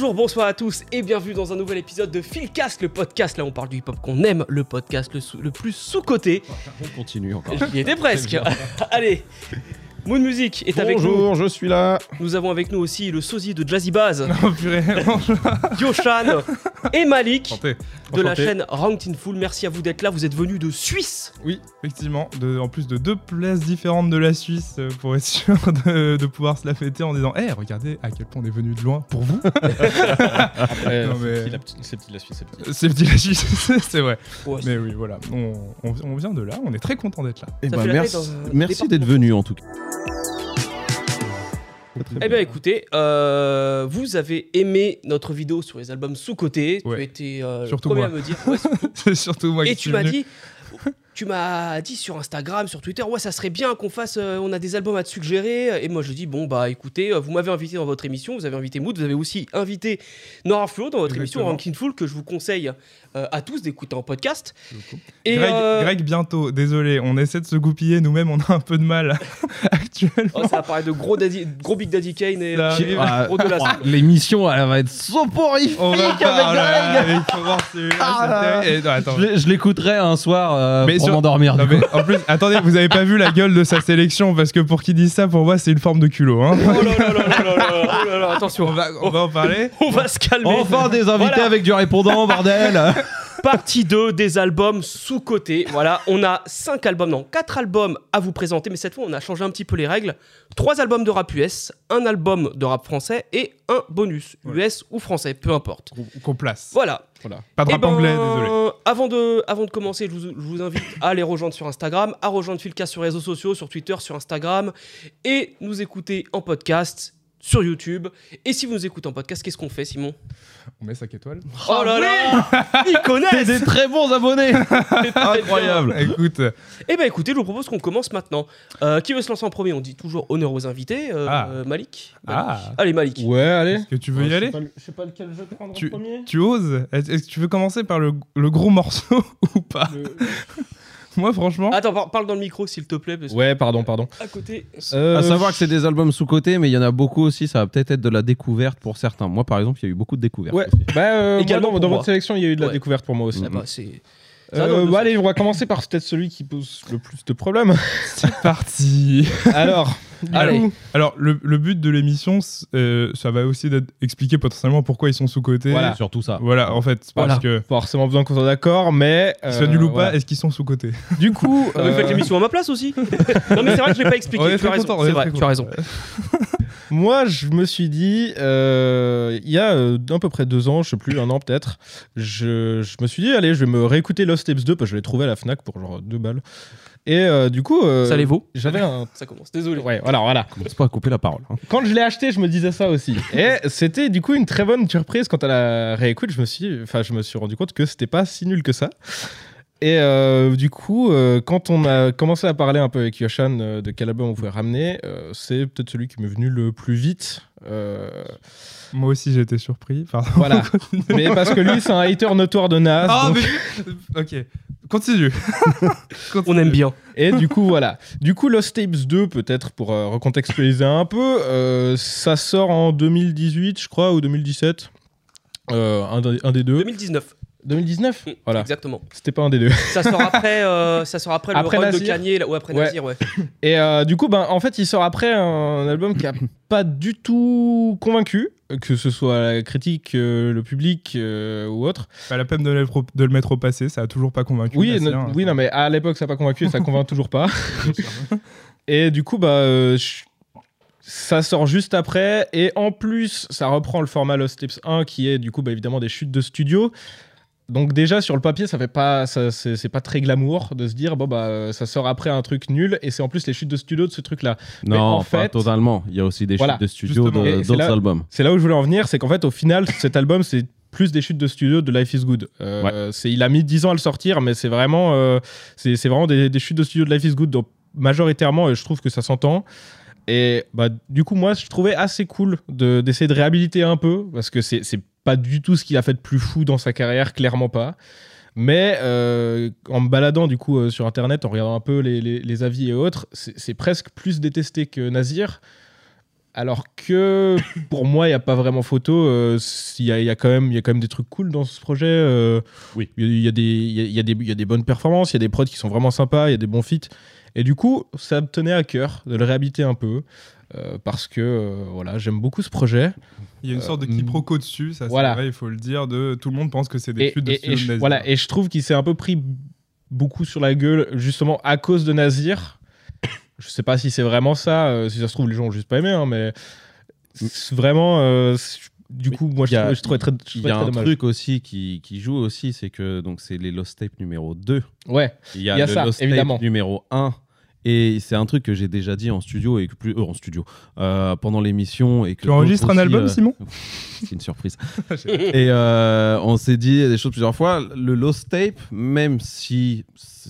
Bonjour, bonsoir à tous et bienvenue dans un nouvel épisode de Philcast, le podcast. Là, on parle du hip-hop qu'on aime, le podcast le, le plus sous-coté. On continue encore. J'y étais presque. Allez, Moon Music est avec nous. Bonjour, je suis là. Nous avons avec nous aussi le sosie de Jazzy Baz, Oh purée, bonjour. Yoshan et Malik Enchanté. de la chaîne Ranked in Full. Merci à vous d'être là. Vous êtes venus de Suisse. Oui, effectivement, de- en plus de deux places différentes de la Suisse euh, pour être sûr de, de pouvoir se la fêter en disant Eh, regardez à quel point on est venu de loin pour vous. Après, Non, c'est mais- petit, la petite- c'est petit la Suisse, c'est petit. C'est petit la Suisse, c'est vrai. Ouais, Mais oui, voilà, on, on- on vient de là, on est très content d'être là. Eh ben, merci un merci d'être venu en tout cas. Eh bien écoutez, euh, vous avez aimé notre vidéo sur les albums sous-cotés. Tu Ouais. été euh, le premier moi. à me dire. Ouais, surtout moi Et qui tu m'as dit, tu m'as dit sur Instagram, sur Twitter, ouais, ça serait bien qu'on fasse, euh, on a des albums à te suggérer. Et moi, je dis, bon, bah écoutez, euh, vous m'avez invité dans votre émission, vous avez invité Mood, vous avez aussi invité Nora Flo dans votre émission. Ranking Full, que je vous conseille euh, à tous d'écouter en podcast. Et Greg, euh, Greg, bientôt, désolé, on essaie de se goupiller, nous-mêmes on a un peu de mal actuellement. oh, ça va paraître de gros, Daddy- gros Big Daddy Kane et gros de la ah, L'émission, elle va être soporifique On va avec pas, oh là là, Greg. Ah. Je l'écouterai un soir euh, Mais pour m'endormir. En plus, attendez, vous avez pas vu la gueule de sa sélection parce que pour qui dit ça, pour moi, c'est une forme de culot. Hein. Oh là là là là là là, là là, attention, On va, on va en parler. on va se calmer. Enfin des invités Voilà. avec du répondant, bordel Partie 2 des albums sous-cotés. Voilà, on a 5 albums, non, 4 albums à vous présenter, mais cette fois on a changé un petit peu les règles. 3 albums de rap US, un album de rap français et un bonus. US ou français, peu importe. Qu'on place. Voilà. Voilà. Pas de Eh rap ben, anglais, désolé. Avant de, avant de commencer, je vous, je vous invite à les rejoindre sur Instagram, à rejoindre Philcast sur les réseaux sociaux, sur Twitter, sur Instagram, et nous écouter en podcast sur YouTube. Et si vous nous écoutez en podcast, qu'est-ce qu'on fait, Simon? On met 5 étoiles. Oh là là Ils T'es connaissent des très bons abonnés Incroyable Écoute, Eh ben écoutez, je vous propose qu'on commence maintenant. Euh, qui veut se lancer en premier? On dit toujours honneur aux invités. Euh, Ah. Malik, Ah. Allez, Malik. Ouais, allez. est-ce que tu veux y aller? Je sais pas lequel je prends Tu- Tu oses? Est-ce que tu veux commencer par le, le gros morceau ou pas? Moi, franchement, Attends, par- parle dans le micro s'il te plaît. Parce que Ouais, pardon, pardon. à côté. Euh, À savoir que c'est des albums sous-cotés, mais il y en a beaucoup aussi, ça va peut-être être de la découverte pour certains. Moi, par exemple, il y a eu beaucoup de découvertes. Ouais, aussi. bah, euh, moi, Également dans, pour dans moi. votre sélection, il y a eu de la Ouais. découverte pour moi aussi. Ah bah, c'est. Ça, Euh, le bah, allez, on va commencer par peut-être celui qui pose le plus de problèmes. c'est parti. Alors, Allez. Alors, le, le but de l'émission, euh, ça va aussi d'être expliquer potentiellement pourquoi ils sont sous-cotés. Voilà. Surtout ça. Voilà, en fait, parce Voilà. que, pas forcément besoin qu'on soit d'accord, mais. euh, soient nuls ou pas, voilà. est-ce qu'ils sont sous-cotés? Du coup. Ah, mais euh, Faites l'émission à ma place aussi. non mais c'est vrai que je l'ai pas expliqué. Tu as raison. C'est vrai, tu as. Moi, je me suis dit, euh, il y a à peu près deux ans, je sais plus, un an peut-être, je, je me suis dit, allez, je vais me réécouter Lost Tapes 2 parce que je l'ai trouvé à la Fnac pour genre deux balles. Et euh, du coup, euh, Ça les vaut. j'avais un. Ça commence. Désolé. Ouais, voilà, voilà. Commence pas à couper la parole. hein. Quand je l'ai acheté, je me disais ça aussi. Et c'était du coup une très bonne surprise quand à la réécoute, je me suis, enfin, je me suis rendu compte que c'était pas si nul que ça. Et euh, du coup, euh, quand on a commencé à parler un peu avec Yoshan euh, de quel album on pouvait ramener, euh, c'est peut-être celui qui m'est venu le plus vite. Euh, Moi aussi, j'ai été surpris. Pardon. voilà. Mais parce que lui, c'est un hater notoire de Nas. Ah, donc- mais... Ok, continue. On aime bien. Et du coup, voilà. Du coup, Lost Tapes 2, peut-être pour euh, recontextualiser un peu, euh, ça sort en 2018, je crois, ou 2017. Euh, un, des- un des deux. 2019. 2019 Mm, Voilà. Exactement. C'était pas un des deux. Ça sort après. euh, ça sort après, Après le run de. Kanye. là- Ouais, après Ouais. Nasir, ouais. Et euh, du coup, ben, en fait, il sort après un album qui a pas du tout convaincu, que ce soit la critique, euh, le public euh, ou autre. Pas la peine de le, de le mettre au passé, ça a toujours pas convaincu. Oui, non, hein. oui, non, mais à l'époque, ça n'a pas convaincu et ça convainc toujours pas. Et du coup, bah, euh, ça sort juste après. Et en plus, ça reprend le format Lost Tapes 1, qui est du coup, bah, évidemment, des chutes de studio. Donc déjà sur le papier, ça fait pas, c'est pas très glamour de se dire bon bah euh, ça sort après un truc nul et c'est en plus les chutes de studio de ce truc-là. Mais Non, en pas fait- totalement. Il y a aussi des Voilà, chutes de studio de- d'autres là- albums. C'est là où je voulais en venir, c'est qu'en fait au final cet album c'est plus des chutes de studio de Life is Good. Euh, c'est, il a mis 10 ans à le sortir, mais c'est vraiment, euh, c'est, vraiment des, des chutes de studio de Life is Good, donc majoritairement, je trouve que ça s'entend. Et bah, du coup, moi, je trouvais assez cool de, d'essayer de réhabiliter un peu, parce que c'est pas du tout ce qu'il a fait de plus fou dans sa carrière, clairement pas. Mais euh, en me baladant du coup euh, sur internet, en regardant un peu les, les- les avis et autres, c'est, presque plus détesté que Nazir. Alors que pour moi, il n'y a pas vraiment photo. euh, Il y, a, y a quand même- y a quand même des trucs cool dans ce projet. Oui. Il y, y a y a des bonnes performances, il y a des prods qui sont vraiment sympas, il y a des bons feats. Et du coup, ça me tenait à cœur de le réhabiter un peu. Euh, parce que euh, voilà, j'aime beaucoup ce projet. Il y a une Euh, sorte de quiproquo dessus, ça voilà. c'est vrai, il faut le dire. De, tout le monde pense que c'est des chutes de et- et je, Nazir. voilà, et je trouve qu'il s'est un peu pris beaucoup sur la gueule, justement à cause de Nazir. Je sais pas si c'est vraiment ça, euh, si ça se trouve, les gens ont juste pas aimé, hein, mais vraiment. euh, du coup, moi, je, a- je trouvais très, Il y a un dommage. truc aussi qui, qui joue aussi, c'est que donc c'est les Lost Tape numéro 2. Ouais, Il y a, Il y a le ça, Lost évidemment. Tape numéro 1. Et c'est un truc que j'ai déjà dit en studio et que plus euh, en studio euh, pendant l'émission et que Tu enregistres un album, euh, Simon C'est une surprise. et euh, on s'est dit des choses plusieurs fois. Le Lost Tape, même si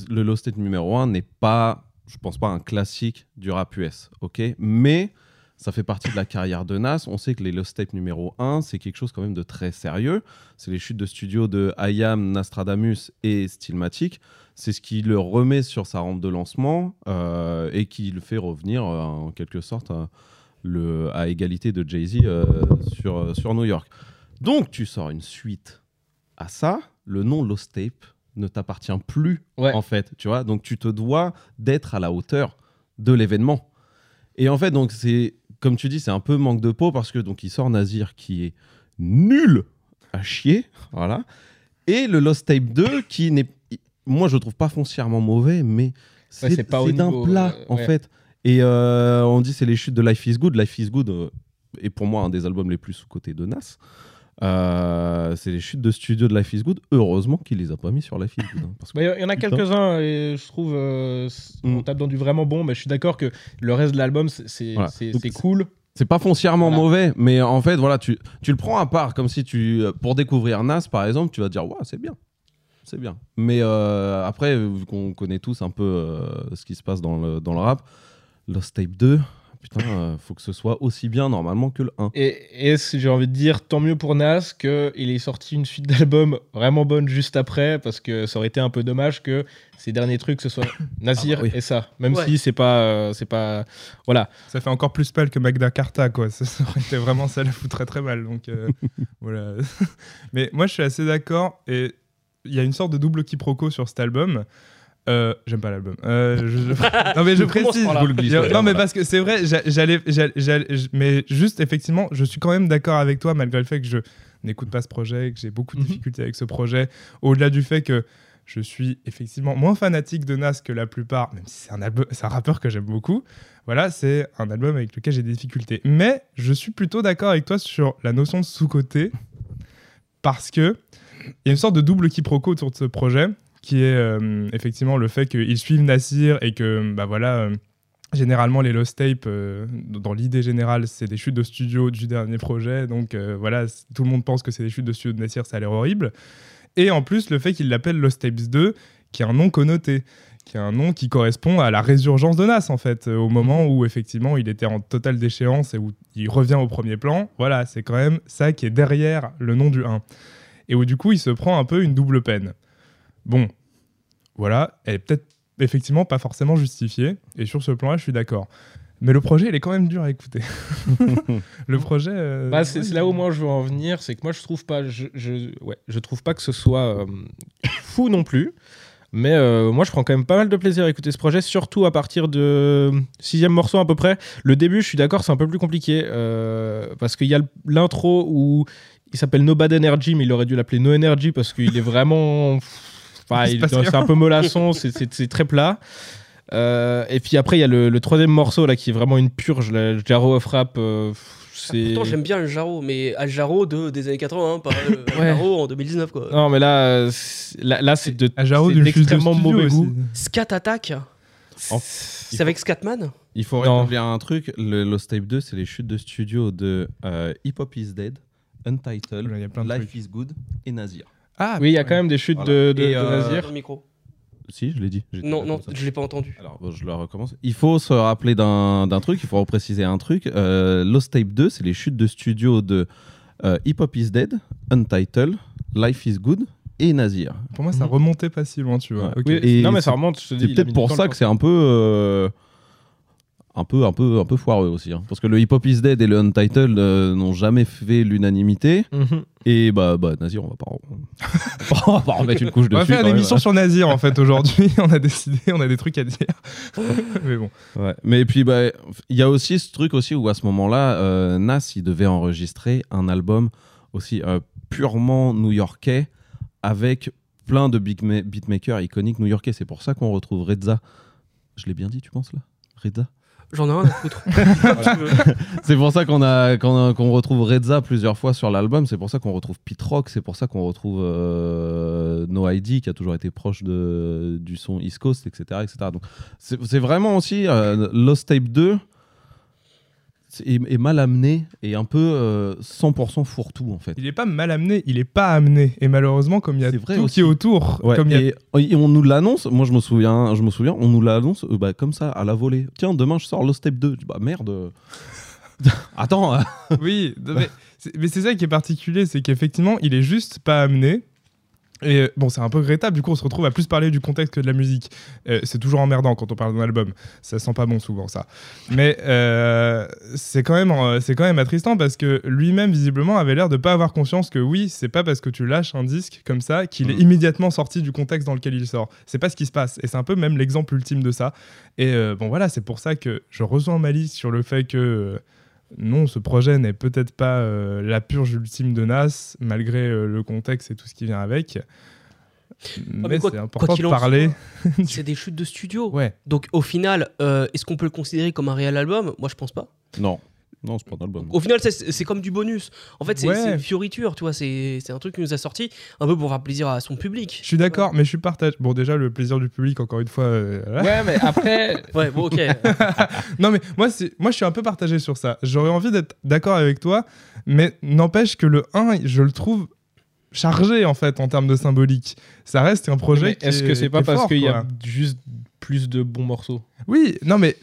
le Lost Tape numéro 1 n'est pas, je pense pas, un classique du rap US, ok? Mais ça fait partie de la carrière de Nas. On sait que les Lost Tape numéro 1, c'est quelque chose quand même de très sérieux. C'est les chutes de studio de IAM, Nastradamus et Stillmatic. C'est ce qui le remet sur sa rampe de lancement euh, et qui le fait revenir euh, en quelque sorte à, le, à égalité de Jay-Z euh, sur, euh, sur New York. Donc tu sors une suite à ça, le nom Lost Tape ne t'appartient plus Ouais. en fait, tu vois. Donc tu te dois d'être à la hauteur de l'événement. Et en fait, donc c'est comme tu dis, c'est un peu manque de peau parce que donc il sort Nazir qui est nul à chier, voilà. Et le Lost Tape 2 qui n'est moi je le trouve pas foncièrement mauvais mais c'est d'un plat euh, en ouais. fait. Et euh, on dit c'est les chutes de Life is Good. Life is Good euh, est pour moi un des albums les plus sous-cotés de Nas. Euh, c'est les chutes de studio de Life is Good. Heureusement qu'il les a pas mis sur Life is Good. hein, parce que- Bah, Il y en a quelques-uns et je trouve euh, c- on Mm. tape dans du vraiment bon, mais je suis d'accord que le reste de l'album c'est Voilà. cool. C'est pas foncièrement Voilà. mauvais, mais en fait, voilà, tu, tu le prends à part, comme si tu. Pour découvrir Nas, par exemple, tu vas te dire, ouais, c'est bien. C'est bien. Mais euh, après, vu qu'on connaît tous un peu euh, ce qui se passe dans le, dans le rap, Lost Tape 2, putain, euh, faut que ce soit aussi bien normalement que le 1. Et, et j'ai envie de dire, tant mieux pour Nas qu'il ait sorti une suite d'albums vraiment bonne juste après, parce que ça aurait été un peu dommage que ces derniers trucs, ce soit Nazir Ah bah oui. et ça. Même Ouais. si c'est pas, euh, c'est pas. Voilà. Ça fait encore plus pâle que Magda Carta, quoi. Ça, ça aurait été vraiment ça, la fout très très mal. Donc euh, voilà. Mais moi, je suis assez d'accord. Et il y a une sorte de double quiproquo sur cet album. Euh, J'aime pas l'album. Euh, je- Non mais je précise. non mais parce que c'est vrai, j'a- j'allais, mais juste effectivement, je suis quand même d'accord avec toi malgré le fait que je n'écoute pas ce projet, que j'ai beaucoup de Mhm. difficultés avec ce projet. Au-delà du fait que je suis effectivement moins fanatique de Nas que la plupart, même si c'est un, un rappeur que j'aime beaucoup. Voilà, c'est un album avec lequel j'ai des difficultés. Mais je suis plutôt d'accord avec toi sur la notion de sous-côté parce que il y a une sorte de double quiproquo autour de ce projet qui est euh, effectivement le fait qu'ils suivent Nassir et que bah voilà euh, généralement les lost tapes euh, dans l'idée générale c'est des chutes de studio du dernier projet. Donc voilà tout le monde pense que c'est des chutes de studio de Nassir ça a l'air horrible. Et en plus le fait qu'ils l'appellent Lost Tapes 2 qui est un nom connoté qui est un nom qui correspond à la résurgence de Nas en fait au moment où effectivement il était en totale déchéance et où il revient au premier plan. Voilà c'est quand même ça qui est derrière le nom du 1 et où du coup il se prend un peu une double peine bon voilà elle est peut-être effectivement pas forcément justifiée et sur ce plan là je suis d'accord mais le projet il est quand même dur à écouter le projet euh, Bah, c'est là où moi je veux en venir, c'est que moi je trouve pas, je, je, ouais, je trouve pas que ce soit euh, fou non plus. Mais euh, moi je prends quand même pas mal de plaisir à écouter ce projet, surtout à partir de sixième morceau à peu près. Le début, je suis d'accord, c'est un peu plus compliqué euh, parce qu'il y a l'intro où il s'appelle No Bad Energy, mais il aurait dû l'appeler No Energy parce qu'il est vraiment, enfin, c'est un peu mollasson, c'est- très plat. Euh, et puis après, il y a le, le troisième morceau là qui est vraiment une purge, le Jarro of Rap. euh, c'est... Pourtant, j'aime bien Jarreau, mais Al Jarreau de, des années 80, hein, pas euh, Ouais. Jarreau en 2019, quoi. Non, mais là, c'est- là, là, c'est de de d'extrêmement studio mauvais goût. Scat Attack, c'est avec Scatman Il faut rétablir un truc. Le Lost Tape 2, c'est les chutes de studio de euh, Hip Hop is Dead, Untitled, Il y a plein de Life trucs. is Good et Nazir. ah Oui, il y a quand même des chutes Voilà. de, de, Et, de euh, Nazir. Le micro. Si, je l'ai dit. Non, non, comme ça. je l'ai pas entendu. Alors, bon, je le recommence. Il faut se rappeler d'un d'un truc, il faut repréciser un truc. Euh, Lost Tape 2, c'est les chutes de studio de euh, Hip Hop is Dead, Untitled, Life is Good et Nazir. pour moi ça Mhm. remontait pas si loin tu vois Ouais. Ok. Oui, Et non, mais ça remonte. je te dis, C'est il a peut-être pour temps, ça le que c'est un peu. euh, un peu, un peu, un peu foireux aussi. hein. Parce que le Hip Hop is Dead et le Untitled euh, n'ont jamais fait l'unanimité. Mhm. Et bah, bah, Nazir, on va pas, on va pas remettre une couche On va dessus. faire une même. émission sur Nazir en fait aujourd'hui. on a décidé, on a des trucs à dire. Mais bon. Ouais. Mais puis, bah, il y a aussi ce truc aussi où à ce moment-là, euh, Nas, il devait enregistrer un album aussi euh, purement new-yorkais avec plein de beatmakers iconiques new-yorkais. C'est pour ça qu'on retrouve Reza. Je l'ai bien dit, tu penses là? Reza? J'en ai rien à foutre. C'est pour ça qu'on a qu'on retrouve Reza plusieurs fois sur l'album. C'est pour ça qu'on retrouve Pete Rock. C'est pour ça qu'on retrouve euh, No ID qui a toujours été proche de, du son East Coast, etc., etc. Donc c'est vraiment aussi euh, Lost Tape 2 c'est- est, est mal amené et un peu euh, 100% fourre-tout en fait. Il est pas mal amené, il est pas amené. Et malheureusement, comme il y a C'est tout vrai qui aussi. est autour, Ouais, comme il y a et, et on nous l'annonce, moi je me souviens, je me souviens, on nous l'annonce euh, bah, comme ça à la volée. Tiens, demain je sors Lost Tape 2. Je dis, bah merde. Attends, hein. Oui, non, mais c'est mais c'est ça qui est particulier, c'est qu'effectivement, il est juste pas amené. Et euh, bon, c'est un peu regrettable, du coup, on se retrouve à plus parler du contexte que de la musique. Euh, c'est toujours emmerdant quand on parle d'un album. Ça sent pas bon souvent, ça. Mais euh, c'est quand, même, quand même attristant parce que lui-même, visiblement, avait l'air de pas avoir conscience que oui, c'est pas parce que tu lâches un disque comme ça qu'il est Mhm. immédiatement sorti du contexte dans lequel il sort. C'est pas ce qui se passe. Et c'est un peu même l'exemple ultime de ça. Et euh, bon, voilà, c'est pour ça que je rejoins Malice sur le fait que. Non, ce projet n'est peut-être pas euh, la purge ultime de Nas, malgré euh, le contexte et tout ce qui vient avec. Mais, c'est quoi important qu'il de parler. C'est des chutes de studio. Ouais. Donc au final, euh, est-ce qu'on peut le considérer comme un réel album? Moi je pense pas. non, non, c'est pas un album. Au final, c'est- c'est comme du bonus. En fait, c'est Ouais. une fioriture, tu vois. C'est c'est un truc qui nous a sorti un peu pour faire plaisir à son public. Je suis d'accord, mais je suis partagé. Bon, déjà, le plaisir du public, encore une fois. euh, voilà. Ouais, mais après, Ouais, bon, ok. Non, mais moi, c'est- moi, je suis un peu partagé sur ça. J'aurais envie d'être d'accord avec toi, mais n'empêche que le 1, je le trouve chargé, en fait, en termes de symbolique. Ça reste un projet est-ce est- que c'est pas parce qu'il y a juste plus de bons morceaux Oui, non, mais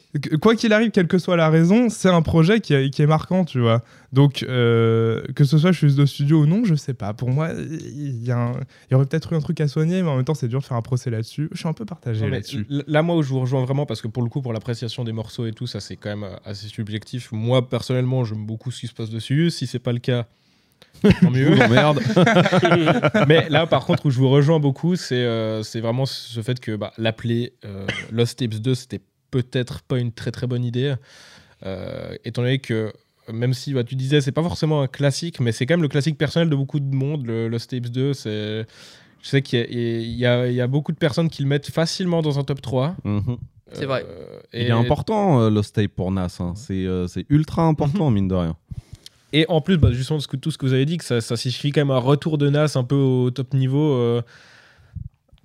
quoi qu'il arrive, quelle que soit la raison, c'est un projet qui, est- qui est marquant, tu vois. Donc, euh, que ce soit chez de studio ou non, je sais pas. Pour moi, il y, a un- il y aurait peut-être eu un truc à soigner, mais en même temps, c'est dur de faire un procès là-dessus. Je suis un peu partagé là-dessus. Là, moi, où je vous rejoins vraiment, parce que pour le coup, pour l'appréciation des morceaux et tout, ça, c'est quand même euh, assez subjectif. Moi, personnellement, j'aime beaucoup ce qui se passe dessus. Si c'est pas le cas, tant mieux. Oh, merde. Mais là, par contre, où je vous rejoins beaucoup, c'est euh, c'est vraiment ce fait que bah, l'appeler euh, Lost Tapes 2, c'était peut-être pas une très très bonne idée. Euh, étant donné que, même si bah, tu disais, c'est pas forcément un classique, mais c'est quand même le classique personnel de beaucoup de monde, le Lost Tapes 2. c'est- Je sais qu'il y, a- il y y a beaucoup de personnes qui le mettent facilement dans un top 3. Mhm. C'est vrai. Euh, Il et, est important, euh, Lost Tape pour Nas. hein. C'est euh, c'est ultra important, mine de rien. Et en plus, bah, justement, ce que- tout ce que vous avez dit, que ça, ça signifie quand même un retour de Nas un peu au top niveau. euh,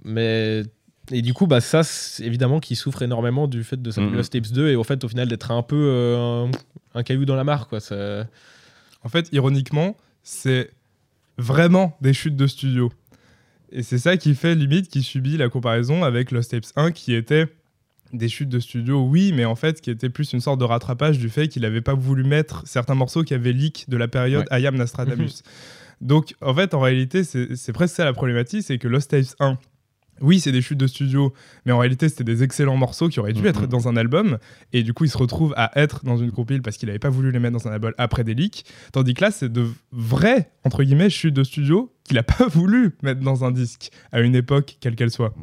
mais. Et du coup, bah, ça, c'est évidemment, qui souffre énormément du fait de Mhm. Lost Tapes 2 et au fait, au final, d'être un peu euh, un, un caillou dans la mare. Quoi. Ça- En fait, ironiquement, c'est vraiment des chutes de studio. Et c'est ça qui fait limite qui subit la comparaison avec Lost Tapes 1 qui était des chutes de studio, oui, mais en fait qui était plus une sorte de rattrapage du fait qu'il n'avait pas voulu mettre certains morceaux qui avaient leak de la période I Am Nostradamus. Donc en fait, en réalité, c'est c'est presque ça la problématique, c'est que Lost Tapes 1, oui, c'est des chutes de studio, mais en réalité, c'était des excellents morceaux qui auraient dû Mhm. être dans un album. Et du coup, il se retrouve à être dans une compile parce qu'il n'avait pas voulu les mettre dans un album après des leaks. Tandis que là, c'est de vraies, entre guillemets, chutes de studio qu'il n'a pas voulu mettre dans un disque à une époque, quelle qu'elle soit.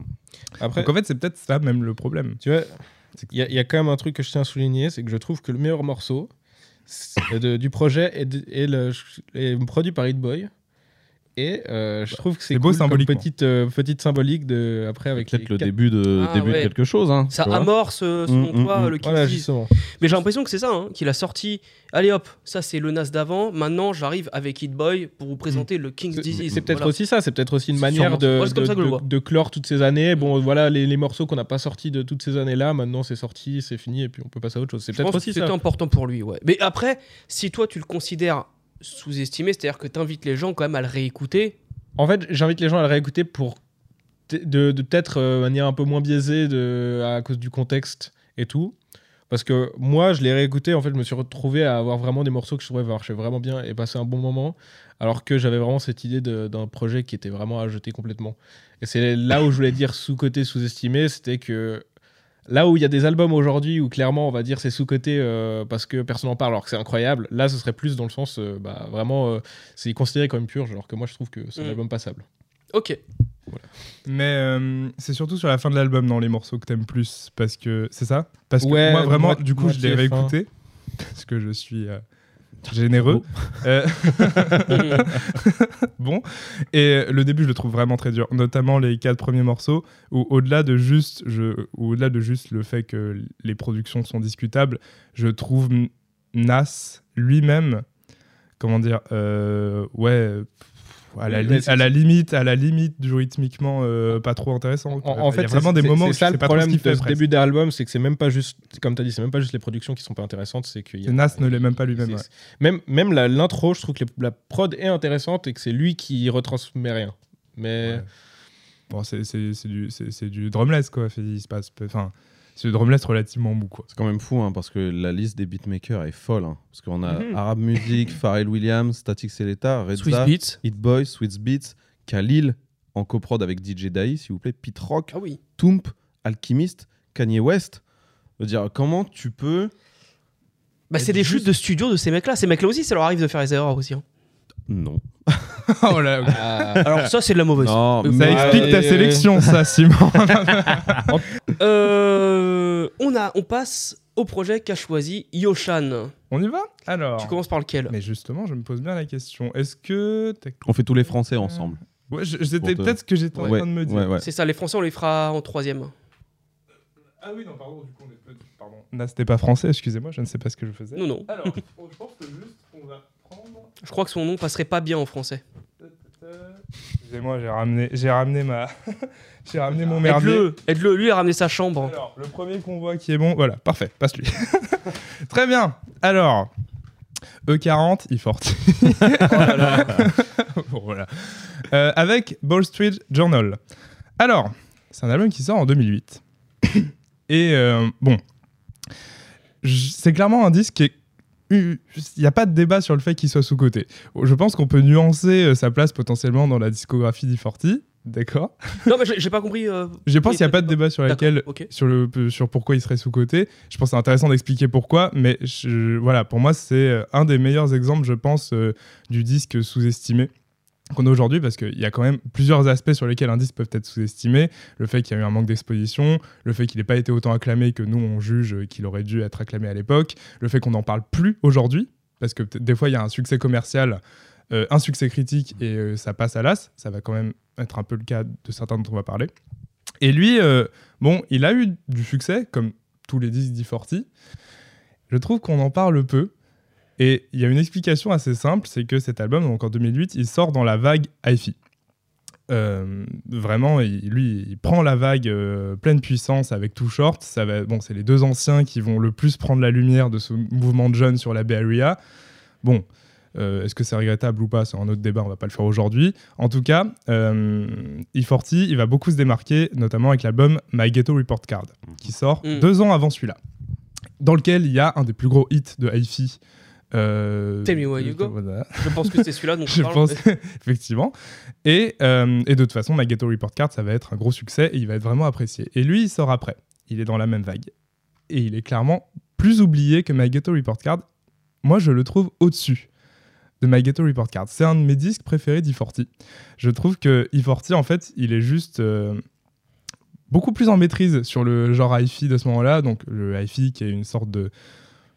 Après, Donc en fait, c'est peut-être ça même le problème. tu vois, il y, a- il y a quand même un truc que je tiens à souligner c'est que je trouve que le meilleur morceau de- du projet est, de- est le- est produit par Hit Boy. Et euh, je trouve que c'est beau cool comme symboliquement. petite, euh, petite symbolique de, après avec Peut-être le quatre- début, de, Ah, début ouais. de quelque chose. Hein, Ça amorce, euh, selon Mm, toi, mm, le mm. Voilà. Mais j'ai l'impression que c'est ça, hein, qu'il a sorti. Allez hop, ça c'est le Nas d'avant. Maintenant, j'arrive avec Hit Boy pour vous présenter le King's Disease. c'est peut-être Voilà. aussi ça, c'est peut-être aussi une manière de, de- clore toutes ces années. Bon, voilà, les, les morceaux qu'on n'a pas sortis de toutes ces années-là, maintenant c'est sorti, c'est fini, et puis on peut passer à autre chose. C'est peut-être aussi c'était ça. important pour lui, ouais. Mais après, si toi tu le considères sous-estimé, c'est-à-dire que tu invites les gens quand même à le réécouter. En fait, j'invite les gens à le réécouter pour de, de peut-être euh, manière un peu moins biaisée de, à cause du contexte et tout. Parce que moi, je l'ai réécouté, en fait, je me suis retrouvé à avoir vraiment des morceaux que je trouvais marchaient vraiment bien et passer un bon moment, alors que j'avais vraiment cette idée d'un projet qui était vraiment à jeter complètement. Et c'est là où je voulais dire sous-côté, sous-estimé, c'était que Là où il y a des albums aujourd'hui où clairement on va dire c'est sous-côté euh, parce que personne n'en parle alors que c'est incroyable, là ce serait plus dans le sens euh, bah, vraiment euh, c'est considéré comme purge alors que moi je trouve que c'est un Mm. album passable. Ok. Mais euh, c'est surtout sur la fin de l'album dans les morceaux que t'aimes plus parce que c'est ça? Parce que Ouais, moi vraiment moi- du coup je l'ai réécouté parce que je suis généreux. Euh, bon et le début je le trouve vraiment très dur, notamment les quatre premiers morceaux où au-delà de juste je au-delà de juste le fait que les productions sont discutables, je trouve Nas lui-même comment dire euh, ouais à la, li- Mais c'est- à la limite à la limite du rythmiquement euh, pas trop intéressant En, en y fait, a vraiment c'est- des moments où c'est je ça le pas problème ce de fait ce presque. début d'album, c'est que c'est même pas juste, comme tu as dit, c'est même pas juste les productions qui sont pas intéressantes, c'est Et Nas ne l'est même pas lui-même ouais. Même, même la- l'intro, je trouve que les- la prod est intéressante et que c'est lui qui retransmet rien. Mais Ouais. Bon, c'est du, du drumless, quoi. Il se passe, enfin, c'est du drumless relativement mou, quoi. C'est quand même fou hein, parce que la liste des beatmakers est folle. hein. parce qu'on a Mhm. Arab Music, Pharrell Williams, Static Selecta, Beats. Hit Boy, Sweets Beats, Khalil en coprod avec DJ Daï, s'il vous plaît, Pete Rock, Ah oui. Toomp, Alchemist, Kanye West. Je veux dire, comment tu peux. Bah, c'est des juste- chutes de studio de ces mecs-là. Ces mecs-là aussi, ça leur arrive de faire des erreurs aussi. hein. Non. oh là, ok. Alors ça, c'est de la mauvaise. Non, Ça mais- explique ta sélection, ça, Simon. Euh, on, a, on passe au projet qu'a choisi Yoshan. On y va? Alors. Tu commences par lequel? Mais justement, je me pose bien la question. Est-ce que. On fait tous les Français ensemble. Ouais, je- c'était te- peut-être ce que j'étais en Ouais, train de me dire. ouais, ouais. C'est ça, les Français, on les fera en troisième. Ah oui, non, pardon, du coup, on est peut Pardon. Nas, c'était pas français, excusez-moi, je ne sais pas ce que je faisais. Non, non. Alors, je pense que juste, on va. Je crois que son nom passerait pas bien en français. Excusez-moi, j'ai ramené, j'ai ramené ma. j'ai ramené mon merdier. Aide-le, aide-le. Lui, il a ramené sa chambre. Alors, le premier qu'on voit qui est bon, voilà, parfait, passe lui. Très bien. Alors, E40, E40. bon, voilà. Euh, avec Ball Street Journal. Alors, c'est un album qui sort en 2008. Et euh, bon, c'est clairement un disque qui est. Il n'y a pas de débat sur le fait qu'il soit sous-côté. Je pense qu'on peut nuancer euh, sa place potentiellement dans la discographie d'E40. D'accord? Non, mais j'ai pas compris. euh, Je pense Oui, qu'il n'y a pas de débat sur Ok. sur, le, sur pourquoi il serait sous-côté. Je pense que c'est intéressant d'expliquer pourquoi, mais je- voilà, pour moi, c'est euh, un des meilleurs exemples, je pense, euh, du disque sous-estimé qu'on a aujourd'hui, parce qu'il y a quand même plusieurs aspects sur lesquels disque peut être sous-estimé. Le fait qu'il y a eu un manque d'exposition, le fait qu'il n'ait pas été autant acclamé que nous, on juge qu'il aurait dû être acclamé à l'époque, le fait qu'on n'en parle plus aujourd'hui, parce que des fois, il y a un succès commercial, euh, un succès critique, et euh, ça passe à l'as. Ça va quand même être un peu le cas de certains dont on va parler. Et lui, euh, Bon, il a eu du succès, comme tous les disques d'E40. Je trouve qu'on en parle peu. Et il y a une explication assez simple, c'est que cet album, donc en 2008, il sort dans la vague hi-fi. Euh, vraiment, il- lui, il prend la vague euh, pleine puissance avec Too Short. Ça va, bon, c'est les deux anciens qui vont le plus prendre la lumière de ce mouvement de jeunes sur la Bay Area. Bon, euh, est-ce que c'est regrettable ou pas C'est un autre débat, on va pas le faire aujourd'hui. En tout cas, euh, E40, il va beaucoup se démarquer, notamment avec l'album My Ghetto Report Card, qui sort Mm. deux ans avant celui-là, dans lequel il y a un des plus gros hits de hi-fi. Euh, Tell me where you go. Je pense que c'est celui-là dont Je parle. pense, effectivement. Et, euh, et de toute façon, My Ghetto Report Card, ça va être un gros succès et il va être vraiment apprécié. Et lui, il sort après. Il est dans la même vague. Et il est clairement plus oublié que My Ghetto Report Card. Moi, je le trouve au-dessus de My Ghetto Report Card. C'est un de mes disques préférés d'E40. Je trouve que E40, en fait, il est juste euh, beaucoup plus en maîtrise sur le genre hi-fi de ce moment-là. Donc, le hi-fi qui est une sorte de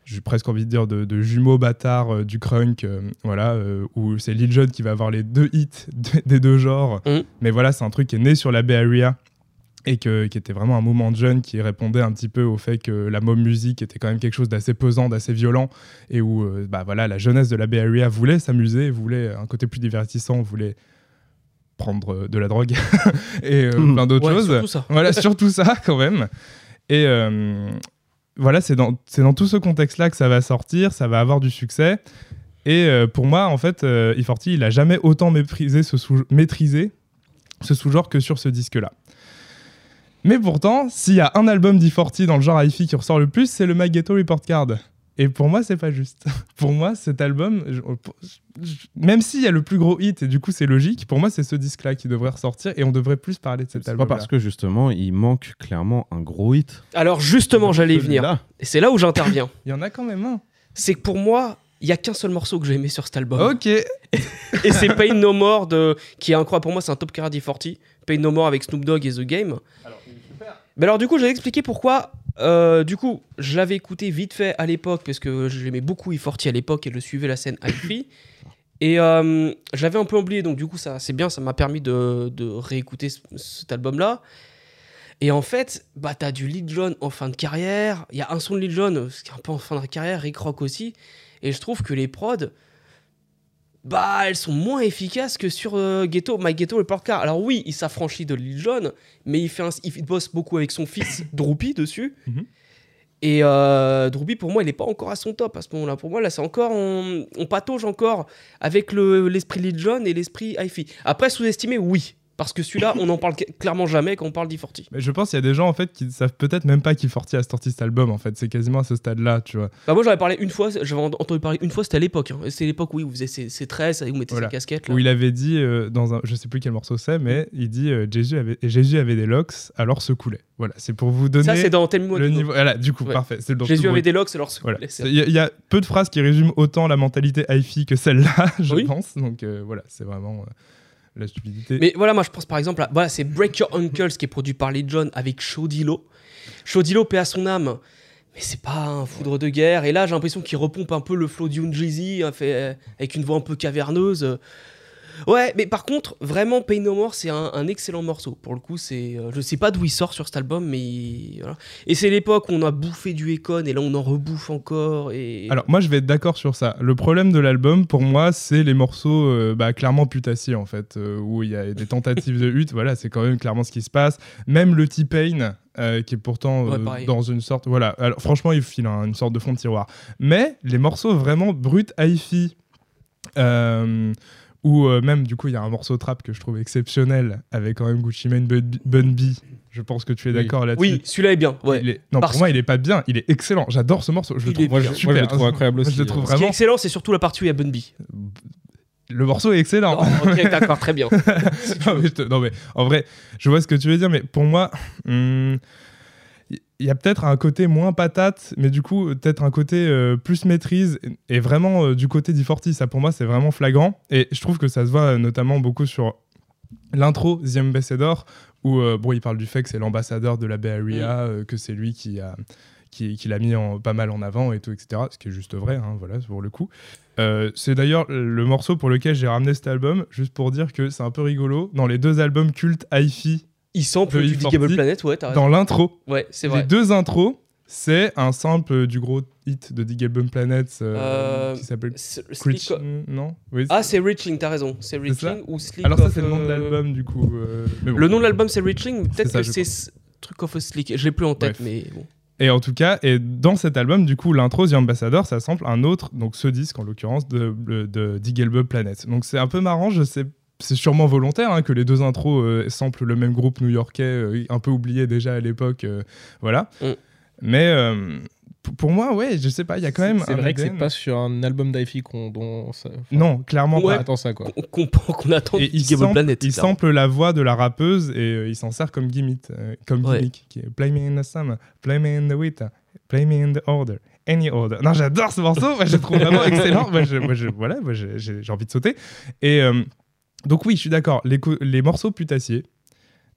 j'ai presque envie de dire de, de jumeaux bâtards euh, du crunk, euh, voilà, euh, où c'est Lil Jon qui va avoir les deux hits de- des deux genres. Mhm. Mais voilà, c'est un truc qui est né sur la Bay Area et que, qui était vraiment un moment de jeune qui répondait un petit peu au fait que la mob music était quand même quelque chose d'assez pesant, d'assez violent et où euh, bah, voilà, la jeunesse de la Bay Area voulait s'amuser, voulait un côté plus divertissant, voulait prendre de la drogue et Mhm. plein d'autres Ouais, choses. surtout ça. Voilà, surtout ça quand même. Et euh, voilà, c'est dans, tout ce contexte-là que ça va sortir, ça va avoir du succès. Et euh, pour moi, en fait, euh, E40, il a jamais autant maîtrisé ce sous-genre que sur ce disque-là. Mais pourtant, s'il y a un album d'E40 dans le genre hi-fi qui ressort le plus, c'est le My Ghetto Report Card. Et pour moi, c'est pas juste. pour moi, cet album, je- je- même s'il y a le plus gros hit, et du coup c'est logique, pour moi c'est ce disque-là qui devrait ressortir et on devrait plus parler de cet C'est album. pas parce que justement, il manque clairement un gros hit. Alors justement, j'allais y venir. Là. Et c'est là où j'interviens. Il y en a quand même un. c'est que pour moi, il y a qu'un seul morceau que j'ai aimé sur cet album. Ok. Et c'est Pain No More, de... qui est incroyable. Pour moi, c'est un top carrière 40. Pain No More avec Snoop Dogg et The Game. Mais alors, du coup, je vais expliquer pourquoi. Euh, du coup, je l'avais écouté vite fait à l'époque, parce que j'aimais beaucoup E40 à l'époque et je suivais la scène hi Et euh, je l'avais un peu oublié, donc du coup, ça, c'est bien, ça m'a permis de, réécouter ce- cet album-là. Et en fait, bah, t'as du Lil Jon en fin de carrière. Il y a un son de Lil Jon, ce qui est un peu en fin de carrière, Rick Rock aussi. Et je trouve que les prods, bah, elles sont moins efficaces que sur euh, Ghetto, My Ghetto et Portcar. Alors oui, il s'affranchit de Lil Jon, mais il, fait un- il bosse beaucoup avec son fils Droopy dessus. Mhm. Et euh, Droopy, pour moi, il n'est pas encore à son top à ce moment-là. Pour moi, là, c'est encore, on, on patauge encore avec le- l'esprit Lil Jon et l'esprit hi Après, sous-estimé, oui. Parce que celui-là, on n'en parle cl- clairement jamais quand on parle d'E40. Mais je pense qu'il y a des gens en fait qui savent peut-être même pas qu'E40 a sorti cet album en fait. C'est quasiment à ce stade-là, tu vois. Bah moi j'en avais parlé une fois, j'avais entendu parler une fois, c'était à l'époque. hein. C'est l'époque où il faisait ses, ses tresses, où il mettait Voilà. ses casquettes. Là. Où il avait dit euh, dans un, je sais plus quel morceau c'est, mais il dit euh, Jésus avait Jésus avait des locks, alors se coulait. Voilà, c'est pour vous donner Ça c'est dans Tell Me What le niveau. Voilà, du coup Ouais. parfait. C'est Jésus avait des locks, alors se Voilà. coulait, Il y, a- il y a peu de phrases qui résument autant la mentalité hi-fi que celle-là, je Oui. pense. Donc euh, voilà, c'est vraiment euh, la stupidité. Mais voilà, moi je pense par exemple, à- voilà, c'est Break Your Uncles qui est produit par Lil Jon avec Shodilo. Shodilo, paix à son âme. Mais c'est pas un foudre de guerre. Et là, j'ai l'impression qu'il repompe un peu le flow fait, euh, avec une voix un peu caverneuse. Ouais, mais par contre, vraiment, Pain No More, c'est un, un excellent morceau. Pour le coup, c'est, euh, je sais pas d'où il sort sur cet album, mais voilà. Et c'est l'époque où on a bouffé du Econ, et là on en rebouffe encore. Et Alors moi je vais être d'accord sur ça. Le problème de l'album pour moi c'est les morceaux euh, bah, clairement putassiers en fait, euh, où il y a des tentatives de hut, voilà c'est quand même clairement ce qui se passe. Même le T-Pain euh, qui est pourtant Ouais, pareil. dans une sorte... Voilà, alors franchement il file un- une sorte de fond de tiroir. Mais les morceaux vraiment bruts hi-fi, euh, ou euh, même du coup il y a un morceau trap que je trouve exceptionnel avec quand même Gucci Mane, Bun B. Je pense que tu es d'accord là-dessus. oui, celui-là est bien. Ouais. Il est- Non, Parce pour moi, il est pas bien, il est excellent. J'adore ce morceau. Je le trouve Moi, je, bien. moi, je le super. trouve incroyable Moi, aussi. je le trouve euh. Ce qui est vraiment. excellent, c'est surtout la partie où il y a Bun B. Le morceau est excellent. Oh, ok, d'accord, très bien. non, mais je te- non, mais en vrai, je vois ce que tu veux dire, mais pour moi, hum, il y a peut-être un côté moins patate, mais du coup, peut-être un côté euh, plus maîtrise, et vraiment euh, du côté d'E40, ça pour moi, c'est vraiment flagrant. Et je trouve que ça se voit euh, notamment beaucoup sur l'intro The Ambassador, où euh, bon, il parle du fait que c'est l'ambassadeur de la Bay Area, euh, que c'est lui qui a qui, qui l'a mis en, pas mal en avant et tout, etc. Ce qui est juste vrai, hein, voilà, pour le coup. Euh, c'est d'ailleurs le morceau pour lequel j'ai ramené cet album, juste pour dire que c'est un peu rigolo. Dans les deux albums cultes hi-fi, Il sample De du E40, Digable Planet, ouais, t'as raison. dans l'intro, Ouais, c'est les vrai. deux intros, c'est un sample du gros hit de Dig Album Planet euh, Euh, qui s'appelle C'est- Preach. Sleek- Non? Oui, Ah, c'est Reaching, t'as raison. C'est Reaching ou Sleek Alors ça, of, c'est le nom de euh, l'album, du coup. euh, mais bon. Le nom de l'album, c'est Reaching. Peut-être que c'est Truc of a Sleek. Je l'ai plus en tête, Bref. mais bon. Et en tout cas, et dans cet album, du coup, l'intro The Ambassador, ça sample un autre, donc ce disque en l'occurrence de, de, de Planet. Donc c'est un peu marrant, je sais. C'est sûrement volontaire hein, que les deux intros euh, samplent le même groupe new-yorkais, euh, un peu oublié déjà à l'époque, euh, voilà. Mm. Mais euh, pour moi, ouais, je sais pas, il y a quand même. C'est vrai que c'est pas sur un album d'Ifi qu'on dont ça- enfin, Non, clairement on Ouais. pas. attend ça quoi. Qu'on qu'on- qu'on attend Et il sample, Planet. il sample la voix de la rappeuse et euh, il s'en sert comme gimmick, euh, comme Ouais. gimmick qui est Play me in the summer, play me in the winter, play me in the order, any order. Non, j'adore ce morceau, moi, je le trouve vraiment excellent. Moi, je, moi, je- voilà, moi, j'ai- j'ai j'ai envie de sauter. Et euh, donc oui, je suis d'accord. Les, les morceaux putassiers,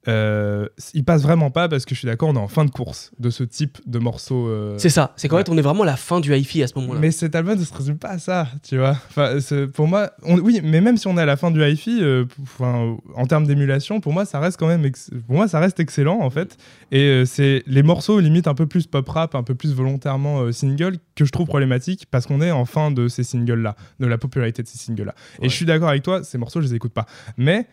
euh, ils passent vraiment pas parce que je suis d'accord, on est en fin de course de ce type de morceaux. euh, C'est ça. C'est qu'en Ouais. fait, on est vraiment à la fin du hi-fi à ce moment-là. mais cet album ne se résume pas à ça, tu vois. Enfin, pour moi, on- oui, mais même si on est à la fin du hi-fi, euh, enfin, en termes d'émulation, pour moi, ça reste quand même, ex- pour moi, ça reste excellent en fait. Et euh, c'est les morceaux limite un peu plus pop rap, un peu plus volontairement euh, single que je trouve problématique parce qu'on est en fin de ces singles-là, de la popularité de ces singles-là. Et Ouais. je suis d'accord avec toi, ces morceaux, je les écoute pas. Mais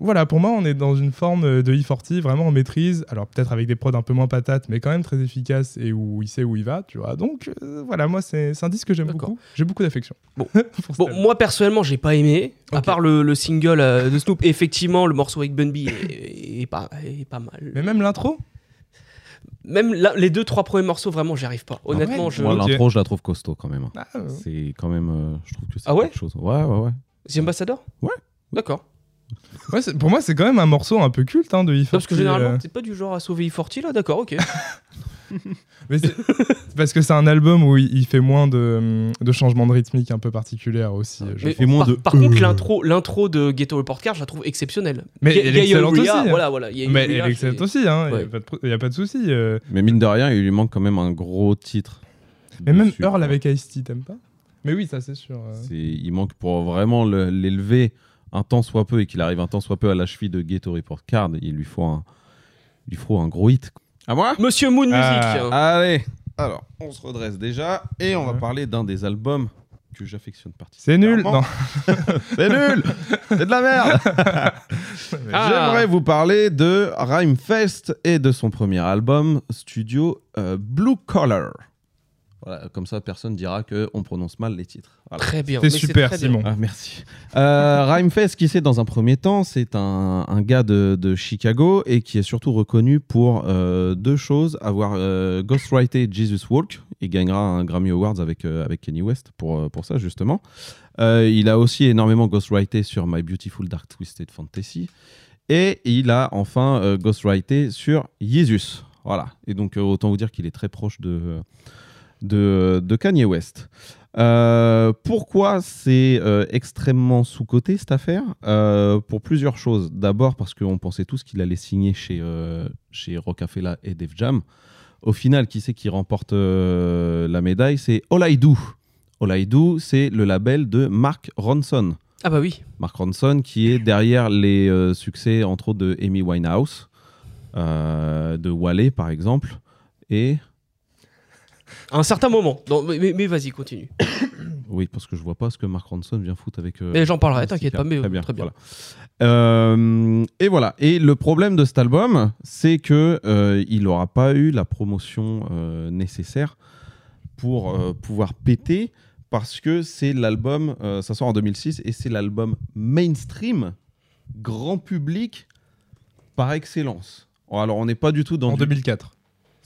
voilà, pour moi, on est dans une forme euh, de E40 vraiment en maîtrise. Alors peut-être avec des prods un peu moins patates, mais quand même très efficace et où il sait où il va, tu vois. Donc euh, voilà, moi, c'est c'est un disque que j'aime beaucoup. J'ai beaucoup d'affection. Bon. moi personnellement, j'ai pas aimé. À part le, le single euh, de Snoop, effectivement, le morceau avec Bun B est, est pas, est pas mal. Mais même l'intro, Même là, les deux, trois premiers morceaux, vraiment, j'y arrive pas. Honnêtement, ouais je. Moi, l'intro, je la trouve costaud quand même. Ah, euh, C'est quand même. euh, je trouve que c'est Ah ouais quelque chose. Ouais, ouais, ouais. The Ambassador? Ouais. D'accord. Ouais, c'est- pour moi, c'est quand même un morceau un peu culte hein, de Non, E40. parce que généralement, euh, t'es pas du genre à sauver E40 là, d'accord, ok. mais c'est c'est parce que c'est un album où il il fait moins de, de changements de rythmique un peu particulières aussi. je Mais moins par, de par contre, euh. l'intro, l'intro de Ghetto Report Card, je la trouve exceptionnelle. Mais Ga- elle est Gaia excellente aussi, hein. Voilà, voilà. Gaia Mais elle est excellente c'est- aussi, il hein, Ouais. n'y a, pas de pro- y a pas de souci. euh. Mais mine de rien, il lui manque quand même un gros titre. Mais même dessus, Earl quoi. avec Ice-T, t'aimes pas? Mais oui, ça c'est sûr. euh. C'est- Il manque pour vraiment le- l'élever un temps soit peu et qu'il arrive un temps soit peu à la cheville de Ghetto Report Card. Il lui faut un, il lui faut un gros hit. À moi? Monsieur Moon Music. Ah. Allez, alors on se redresse déjà et on va parler d'un des albums que j'affectionne C'est nul particulièrement. Non. C'est nul C'est de la merde Ah. J'aimerais vous parler de Rhymefest et de son premier album studio euh, Blue Collar. Voilà, comme ça, personne dira qu'on prononce mal les titres. Voilà. Très bien. C'est super, très bien. Simon. Ah, merci. Euh, Rhymefest, qui c'est dans un premier temps, c'est un, un gars de, de Chicago et qui est surtout reconnu pour euh, deux choses avoir euh, ghostwrité Jesus Walk. Il gagnera un Grammy Awards avec, euh, avec Kenny West pour, euh, pour ça, justement. Euh, il a aussi énormément ghostwrité sur My Beautiful Dark Twisted Fantasy. Et il a enfin euh, ghostwrité sur Jesus. Voilà. Et donc, euh, autant vous dire qu'il est très proche de, de, de Kanye West. Euh, pourquoi c'est euh, extrêmement sous-coté cette affaire? Euh, Pour plusieurs choses. D'abord parce qu'on pensait tous qu'il allait signer chez, chez Rocafella et Def Jam. Au final, qui c'est qui remporte la médaille? C'est All I Do. All I Do, c'est le label de Mark Ronson. Ah bah oui. Mark Ronson qui est derrière les succès entre autres de Amy Winehouse, de Wale par exemple, et À un certain moment. Non, mais mais- mais vas-y, continue. oui parce que je vois pas ce que Mark Ronson vient foutre avec. euh, Mais j'en parlerai, t'inquiète pas, mais très bien. très bien. voilà. Euh, et voilà. Et le problème de cet album, c'est que euh, il n'aura pas eu la promotion euh, nécessaire pour euh, pouvoir péter, parce que c'est l'album, euh, ça sort en 2006, et c'est l'album mainstream, grand public, par excellence. Alors, on n'est pas du tout dans En du- 2004.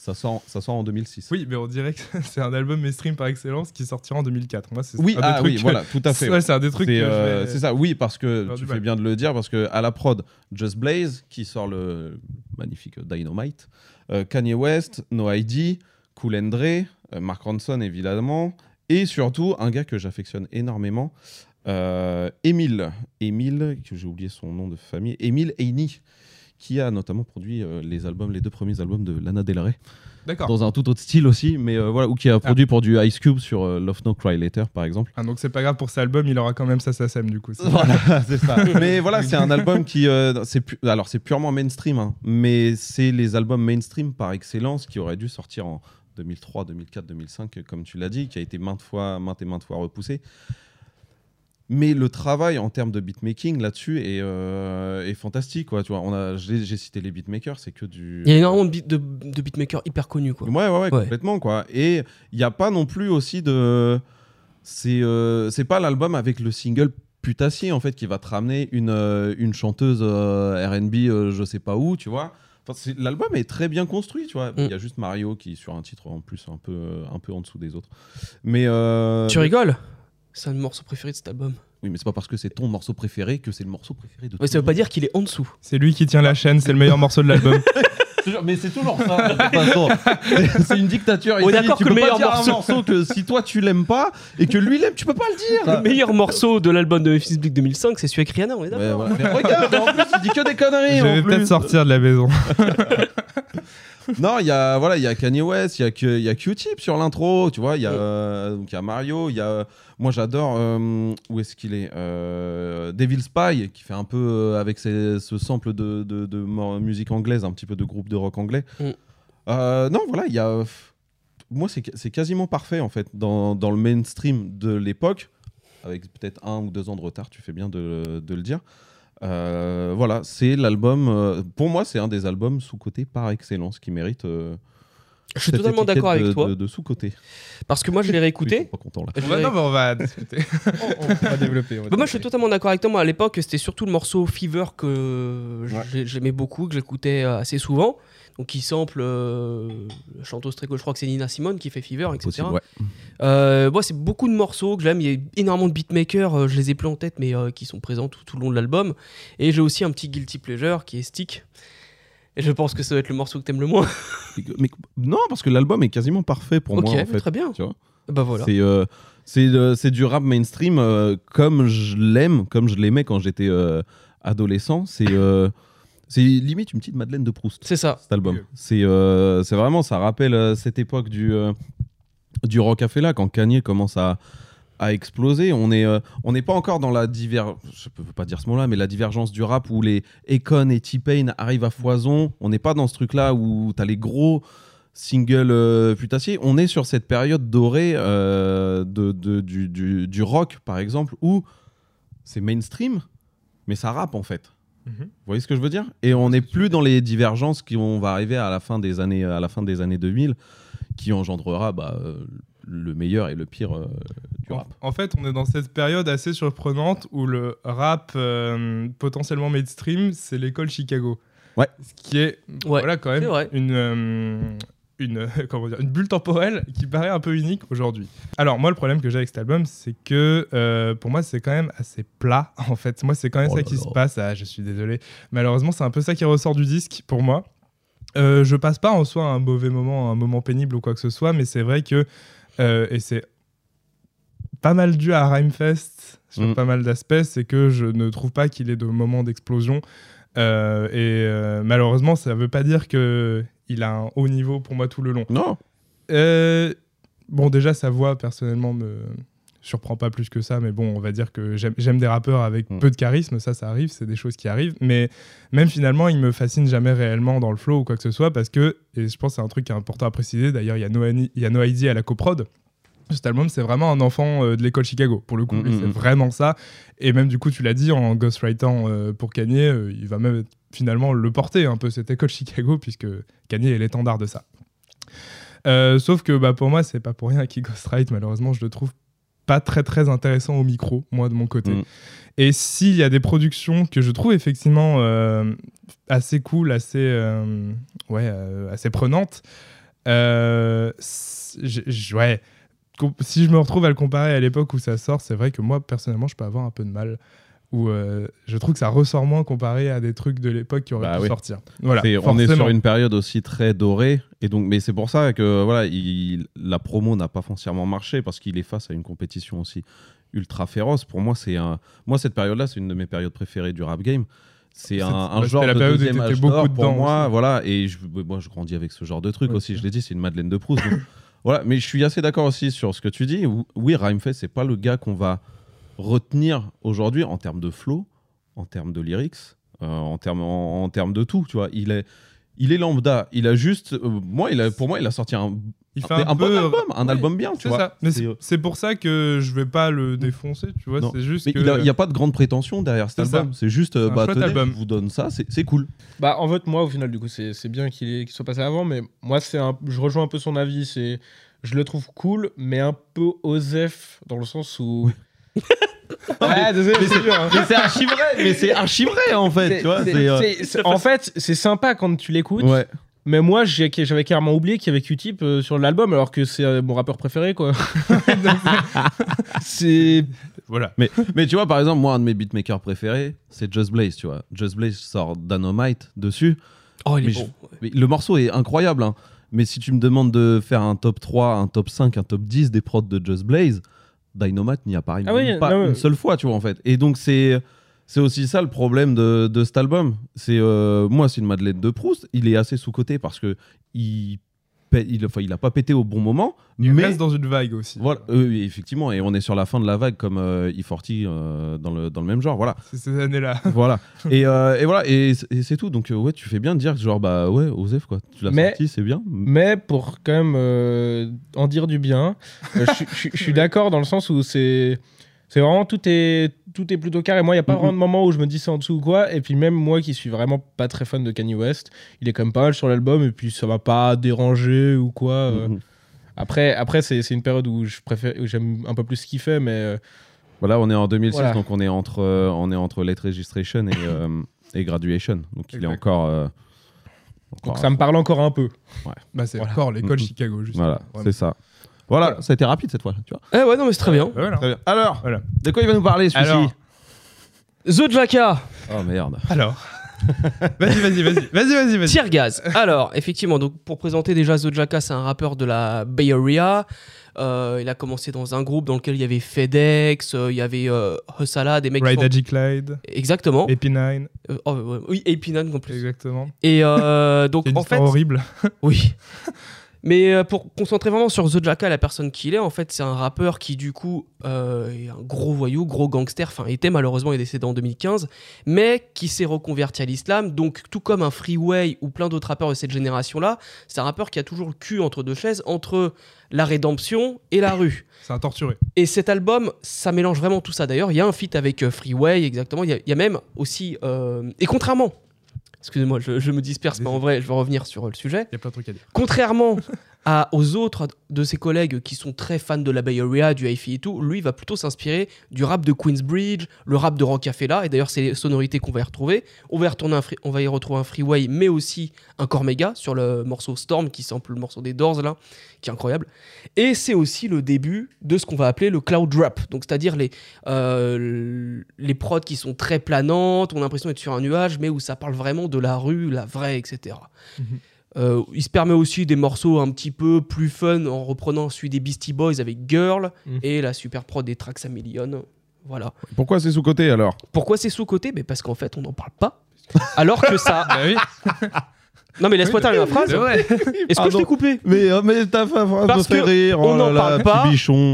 Ça sort, ça sort en 2006. Oui, mais on dirait que c'est un album mainstream par excellence qui sortira en 2004. Moi, c'est Oui, un des ah trucs oui, voilà, tout à fait. Ouais, c'est un des trucs C'est euh, vais- ça, oui, parce que tu fais mal. bien de le dire, parce que à la prod, Just Blaze, qui sort le magnifique Dynamite, euh, Kanye West, No ID, Cool and Dre, euh, Mark Ronson évidemment, et surtout un gars que j'affectionne énormément, euh, Emile, Emile, que j'ai oublié son nom de famille, Emile Haney, qui a notamment produit euh, les albums, les deux premiers albums de Lana Del Rey, D'accord. dans un tout autre style aussi, mais euh, voilà, ou qui a produit pour du Ice Cube sur euh, Love No Cry Later par exemple. Ah, donc c'est pas grave pour cet album, il aura quand même sa SACEM du coup. Voilà, c'est ça. Mais voilà, c'est un album qui, c'est pu- alors c'est purement mainstream, hein, mais c'est les albums mainstream par excellence qui auraient dû sortir en 2003, 2004, 2005, comme tu l'as dit, qui a été maintes fois, maintes et maintes fois repoussé. Mais le travail en termes de beatmaking là-dessus est, euh, est fantastique, quoi. Tu vois, on a, j'ai cité les beatmakers, c'est que du. Il y a énormément de, de, de beatmakers hyper connus, quoi. Ouais, ouais, ouais, Ouais. complètement, quoi. Et il n'y a pas non plus aussi de. C'est euh, c'est pas l'album avec le single putassier, en fait, qui va te ramener une, euh, une chanteuse RB, je sais pas où, tu vois. Enfin, l'album est très bien construit, tu vois. Il Mm. y a juste Mario qui, sur un titre en plus, un peu, un peu en dessous des autres. Mais. Tu rigoles? C'est un de mes morceaux préférés de cet album. Oui, mais c'est pas parce que c'est ton morceau préféré que c'est le morceau préféré de Ouais, tout ça veut pas dire qu'il est en dessous. C'est lui qui tient la chaîne, c'est le meilleur morceau de l'album. Mais c'est toujours ça. de toute façon. C'est- une dictature. On est d'accord que le meilleur morceau- morceau que si toi tu l'aimes pas et que lui l'aime, tu peux pas le dire. Le meilleur morceau de l'album de Memphis Bleak 2005, c'est celui avec Rihanna, on est Ouais, d'accord voilà. Mais regarde, en plus, il dit que des conneries. Je vais peut-être sortir de la maison. Non, il y a voilà, il y a Kanye West, il y a que- il y a Q-Tip sur l'intro, tu vois, il y a euh, donc il y a Mario, il y a moi j'adore euh, où est-ce qu'il est, Euh, Devil Spy qui fait un peu avec ses- ce sample de, de, musique anglaise, un petit peu de groupe de rock anglais. Mm. Non, voilà, il y a moi c'est c'est quasiment parfait en fait dans, dans le mainstream de l'époque avec peut-être un ou deux ans de retard, tu fais bien de, de le dire. Euh, voilà, c'est l'album. euh, pour moi, c'est un des albums sous-cotés par excellence qui mérite. euh, Je suis cette totalement étiquette d'accord avec toi. De, de sous-côté. Parce que moi, je l'ai Oui, réécouté. sont pas contents, là. Je On va- l'ai- non, mais on va discuter. on, on va développer. on va Bah, moi, je suis développer. totalement d'accord avec toi. Moi, à l'époque, c'était surtout le morceau Fever que j'ai- j'aimais beaucoup, que j'écoutais euh, assez souvent. Donc, qui sample euh, la chanteuse très je crois que c'est Nina Simone qui fait Fever, etc. Possible, ouais. Euh, moi, c'est beaucoup de morceaux que j'aime. Il y a énormément de beatmakers, euh, je les ai plus en tête, mais euh, qui sont présents tout, tout le long de l'album. Et j'ai aussi un petit guilty pleasure qui est Stick. Et je pense que ça va être le morceau que t'aimes le moins. Mais, non, parce que l'album est quasiment parfait pour moi, en fait. très bien. tu vois. Bah voilà. C'est euh, c'est euh, du rap mainstream euh, comme je l'aime, comme je l'aimais quand j'étais adolescent. C'est c'est limite une petite Madeleine de Proust. C'est ça. cet album. C'est euh, c'est vraiment, ça rappelle euh, cette époque du, euh, du rock à là quand Kanye commence à, à exploser. On n'est euh, on n'est pas encore dans la diver... je peux pas dire ce mot-là, mais la divergence du rap où les Akon et T-Pain arrivent à foison. On n'est pas dans ce truc-là où tu as les gros singles euh, putassiers. On est sur cette période dorée euh, de, de- du, du- du rock, par exemple, où c'est mainstream, mais ça rappe en fait. Mhm. Vous voyez ce que je veux dire? Et on n'est plus dans les divergences qui vont va arriver à la fin des années à la fin des années 2000 qui engendrera bah, euh, le meilleur et le pire euh, du En, rap. en fait, on est dans cette période assez surprenante où le rap euh, potentiellement mainstream, c'est l'école Chicago. Ouais. Ce qui est Ouais, voilà, quand même une, euh, une, comment dire, une bulle temporelle qui paraît un peu unique aujourd'hui. Alors, moi, le problème que j'ai avec cet album, c'est que euh, pour moi, c'est quand même assez plat, en fait. Moi, c'est quand même Oh ça qui se passe. Ah, je suis désolé. Malheureusement, c'est un peu ça qui ressort du disque pour moi. Euh, je passe pas en soi un mauvais moment, un moment pénible ou quoi que ce soit, mais c'est vrai que, euh, et c'est pas mal dû à Rhymefest sur Mm. pas mal d'aspects, c'est que je ne trouve pas qu'il ait de moments d'explosion. Euh, et malheureusement, ça veut pas dire que il a un haut niveau pour moi tout le long. Non, Euh, bon, déjà, sa voix, personnellement, me surprend pas plus que ça, mais bon, on va dire que j'aime des rappeurs avec Mm. peu de charisme, ça, ça arrive, c'est des choses qui arrivent, mais même finalement, il me fascine jamais réellement dans le flow ou quoi que ce soit, parce que, et je pense que c'est un truc qui est important à préciser, d'ailleurs, il y a No Ani- il y a No ID à la coprod, cet album, c'est vraiment un enfant euh, de l'école Chicago, pour le coup, Mm, mm, c'est mm. vraiment ça, et même du coup, tu l'as dit, en ghostwriting euh, pour Kanye, euh, il va même finalement le porter un peu cette école Chicago, puisque Kanye est l'étendard de ça. Sauf que bah, pour moi, c'est pas pour rien qu'il ghostwrite. Malheureusement, je le trouve pas très très intéressant au micro, moi de mon côté. Et s'il y a des productions que je trouve effectivement assez cool, assez, ouais, assez prenantes, ouais, si je me retrouve à le comparer à l'époque où ça sort, c'est vrai que moi personnellement, je peux avoir un peu de mal. Où euh, je trouve que ça ressort moins comparé à des trucs de l'époque qui auraient Bah pu oui. sortir. Voilà, on est sur une période aussi très dorée et donc mais c'est pour ça que voilà il- la promo n'a pas foncièrement marché parce qu'il est face à une compétition aussi ultra féroce pour moi c'est un moi cette période là c'est une de mes périodes préférées du rap game c'est un, un ouais, genre la de deuxième âge beaucoup pour dedans moi aussi. voilà et je, moi je grandis avec ce genre de truc Ouais, aussi je l'ai dit c'est une Madeleine de Proust donc, voilà mais je suis assez d'accord aussi sur ce que tu dis. Oui Rhymefest c'est pas le gars qu'on va retenir aujourd'hui en termes de flow en termes de lyrics euh, en termes de tout il est il est lambda il a juste euh, moi il a pour moi il a sorti un, Il fait un, un, bon peu album un ouais, album bien tu C'est vois ça. Mais C'est, c'est euh, c'est pour ça que je vais pas le défoncer, tu vois. Non. C'est juste mais que. il n'y a, pas de grande prétention derrière cet album c'est juste euh, un bah tenez, album. je vous donne ça c'est, cool Bah, en fait, moi, au final, du coup, c'est bien qu'il soit passé avant, mais moi, c'est un, je rejoins un peu son avis. C'est, je le trouve cool, mais un peu osef, dans le sens où. ouais, désolé, mais c'est dur. hein. mais c'est archi vrai mais c'est archi vrai en fait C'est- tu vois c'est- c'est, euh, c'est- c'est- en fait, c'est sympa quand tu l'écoutes, ouais mais moi, j'ai- j'avais carrément oublié qu'il y avait Q-Tip euh, sur l'album, alors que c'est euh, mon rappeur préféré, quoi. c'est. Voilà. Mais tu vois, par exemple, moi, un de mes beatmakers préférés, c'est Just Blaze, tu vois. Just Blaze sort Dynamite dessus. Oh, il est Mais bon. Mais le morceau est incroyable, hein. Mais si tu me demandes de faire un top 3, un top 5, un top 10 des prods de Just Blaze, Dynamite n'y apparaît Ah même oui, pas non, une seule fois, tu vois, en fait. Et donc, c'est. C'est aussi ça le problème de, de cet album. C'est euh, moi, c'est une Madeleine de Proust. Il est assez sous coté parce que il, il, enfin, il a pas pété au bon moment, Il mais reste dans une vague aussi. voilà, euh, oui, effectivement, et on est sur la fin de la vague comme euh, E40 euh, dans, le, dans le même genre, voilà. C'est ces années-là. voilà. Et, euh, et voilà, et, c'est tout. Donc, euh, ouais, tu fais bien de dire que, genre, bah ouais, Osef, quoi. Tu l'as Mais- sorti, c'est bien. Mais pour quand même euh, en dire du bien, euh, je suis- je d'accord dans le sens où c'est C'est vraiment tout est tout est plutôt carré. Moi, il y a pas Mhm. vraiment de moment où je me dis c'est en dessous ou quoi. Et puis même moi qui suis vraiment pas très fan de Kanye West, il est quand même pas mal sur l'album et puis ça va pas déranger ou quoi. euh. Mhm. Après, après c'est c'est une période où je préfère, où j'aime un peu plus ce qu'il fait, mais euh, Voilà, on est en 2006, Voilà. donc on est entre, euh, on est entre Late Registration et, euh, et Graduation. Donc il est encore. euh, encore donc ça me parle encore un peu. Bah, c'est Voilà. encore l'école Mhm. Chicago, juste. Voilà, c'est ça. Voilà, ça a été rapide cette fois, tu vois. Eh ouais, non, mais c'est très bien. Voilà. Très bien. Alors, Voilà. de quoi il va nous parler celui-ci. The Jacka, Oh merde. Alors. vas-y, vas-y, vas-y. Vas-y, vas-y, vas-y. Tear Gas. Alors, effectivement, donc pour présenter déjà The Jacka, c'est un rappeur de la Bay Area. Euh, il a commencé dans un groupe dans lequel il y avait FedEx, euh, il y avait euh, Hussala, des mecs. Ride font- Clyde, Exactement. AP9, Euh, oh, ouais, oui, AP9 en plus. exactement. Et euh, donc C'est une en fait, histoire horrible. oui. Mais euh, pour concentrer vraiment sur The Jacka, la personne qu'il est, en fait, c'est un rappeur qui, du coup, euh, est un gros voyou, gros gangster. Enfin, était malheureusement, il est décédé en 2015, mais qui s'est reconverti à l'islam. Donc, tout comme un Freeway ou plein d'autres rappeurs de cette génération-là, c'est un rappeur qui a toujours le cul entre deux chaises, entre la rédemption et la rue. C'est un torturé. Et cet album, ça mélange vraiment tout ça. D'ailleurs, il y a un feat avec euh, Freeway, exactement. Il y, a- il y a même aussi. euh, Et contrairement. Excusez-moi, je, je me disperse, mais en vrai, je vais revenir sur le sujet. Il y a plein de trucs à dire. Contrairement aux autres de ses collègues qui sont très fans de la Bay Area, du hi-fi et tout, lui va plutôt s'inspirer du rap de Queensbridge, le rap de Rockefeller, et d'ailleurs c'est les sonorités qu'on va y retrouver. On va y retrouver un freeway, mais aussi un Cormega sur le morceau Storm qui sample le morceau des Doors là, qui est incroyable. Et c'est aussi le début de ce qu'on va appeler le cloud rap, donc c'est-à-dire les, euh, les prods qui sont très planantes, on a l'impression d'être sur un nuage, mais où ça parle vraiment de la rue, la vraie, etc. Euh, il se permet aussi des morceaux un petit peu plus fun en reprenant celui des Beastie Boys avec Girl Mhm. et la super prod des Tracks a Million. Voilà. Pourquoi c'est sous-côté alors Pourquoi c'est sous-côté Mais Parce qu'en fait, on n'en parle pas. Alors que ça. Bah oui, Non, mais laisse-moi terminer ma phrase. Est-ce que je t'ai coupé? Mais, euh, mais ta phrase Parce me fait que rire. on oh n'en là parle pas.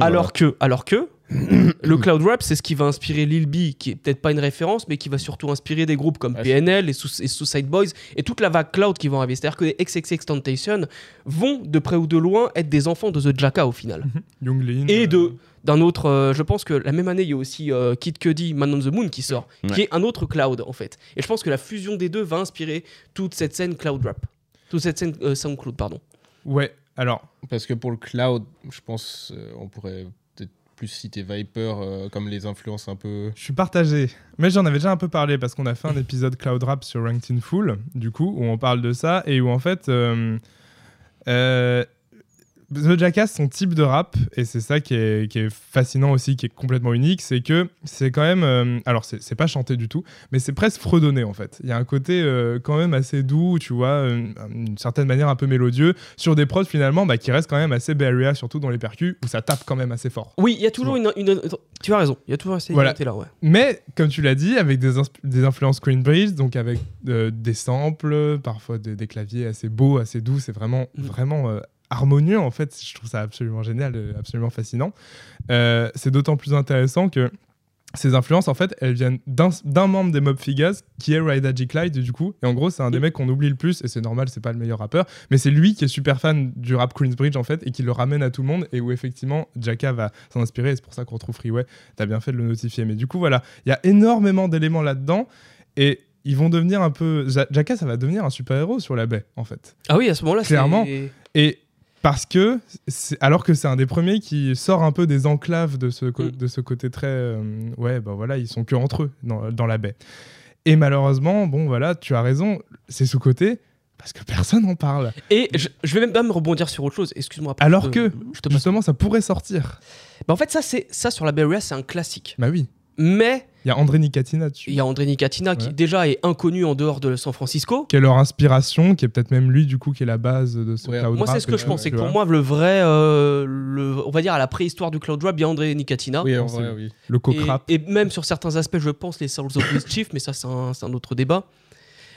Alors que, alors que, le cloud rap, c'est ce qui va inspirer Lil B, qui est peut-être pas une référence, mais qui va surtout inspirer des groupes comme Ouais, PNL et, Suicide Boys et toute la vague cloud qui vont arriver. C'est-à-dire que les XXX Temptation vont de près ou de loin être des enfants de The Jacka au final. Young Lean. Et euh, de d'un autre, euh, je pense que la même année, il y a aussi euh, Kid Cudi, Man on the Moon qui sort, qui est un autre cloud en fait. Et je pense que la fusion des deux va inspirer toute cette scène cloud rap, toute cette scène euh, SoundCloud, pardon. Ouais, alors, Parce que pour le cloud, je pense euh, on pourrait plus citer Viper euh, comme les influences un peu. je suis partagé. Mais j'en avais déjà un peu parlé parce qu'on a fait un épisode Cloud Rap sur Ranked in Full, du coup, où on parle de ça et où en fait. euh, euh, The Jackass, son type de rap, et c'est ça qui est, qui est fascinant aussi, qui est complètement unique, c'est que c'est quand même. euh, alors, c'est pas chanté du tout, mais c'est presque fredonné en fait. Il y a un côté euh, quand même assez doux, tu vois, une, une certaine manière un peu mélodieux, sur des prods finalement bah, qui restent quand même assez Area, surtout dans les percus, où ça tape quand même assez fort. Oui, il y a toujours une, une- Tu as raison, il y a toujours cette Voilà. là, ouais. Mais, comme tu l'as dit, avec des, des influences Queenbridge, donc avec euh, des samples, parfois de- des claviers assez beaux, assez doux, c'est vraiment, Mm. vraiment euh, harmonieux en fait. Je trouve ça absolument génial, euh, absolument fascinant. Euh, c'est d'autant plus intéressant que ces influences, en fait, elles viennent d'un membre des Mob Figas, qui est Ryda G. Clyde, du coup. Et en gros, c'est un des mecs qu'on oublie le plus, et c'est normal, c'est pas le meilleur rappeur, mais c'est lui qui est super fan du rap Queensbridge, en fait, et qui le ramène à tout le monde, et où effectivement, Jacka va s'en inspirer, et c'est pour ça qu'on retrouve Freeway. T'as bien fait de le notifier. Mais du coup, voilà, il y a énormément d'éléments là-dedans, et ils vont devenir un peu. Ja- Jacka, ça va devenir un super-héros sur la baie, en fait. Ah oui, à ce moment-là, c'est- Clairement. Et parce que, alors que c'est un des premiers qui sort un peu des enclaves de ce, Mm. de ce côté très. euh, ouais, bah voilà, ils sont que entre eux dans, dans la baie. Et malheureusement, bon voilà, tu as raison, c'est sous-côté parce que personne n'en parle. Et je, je vais même pas me rebondir sur autre chose, excuse-moi. Alors je te- que, Je te passe. Justement, ça pourrait sortir. Bah, en fait, ça, c'est ça sur la Bay Area, c'est un classique. Bah oui. Mais Il y a André Nicatina dessus. il y a André Nicatina qui déjà est inconnu en dehors de San Francisco. Qui est leur inspiration, qui est peut-être même lui, du coup, qui est la base de ce Ouais, cloud Moi, c'est rap ce que je pense. C'est que pour moi, le vrai, euh, le, on va dire à la préhistoire du cloud rap, il y a André Nicatina. Oui, en c'est vrai, oui. Le coke Et, même sur certains aspects, je pense, les Souls of Mischief, mais ça, c'est un, c'est un autre débat.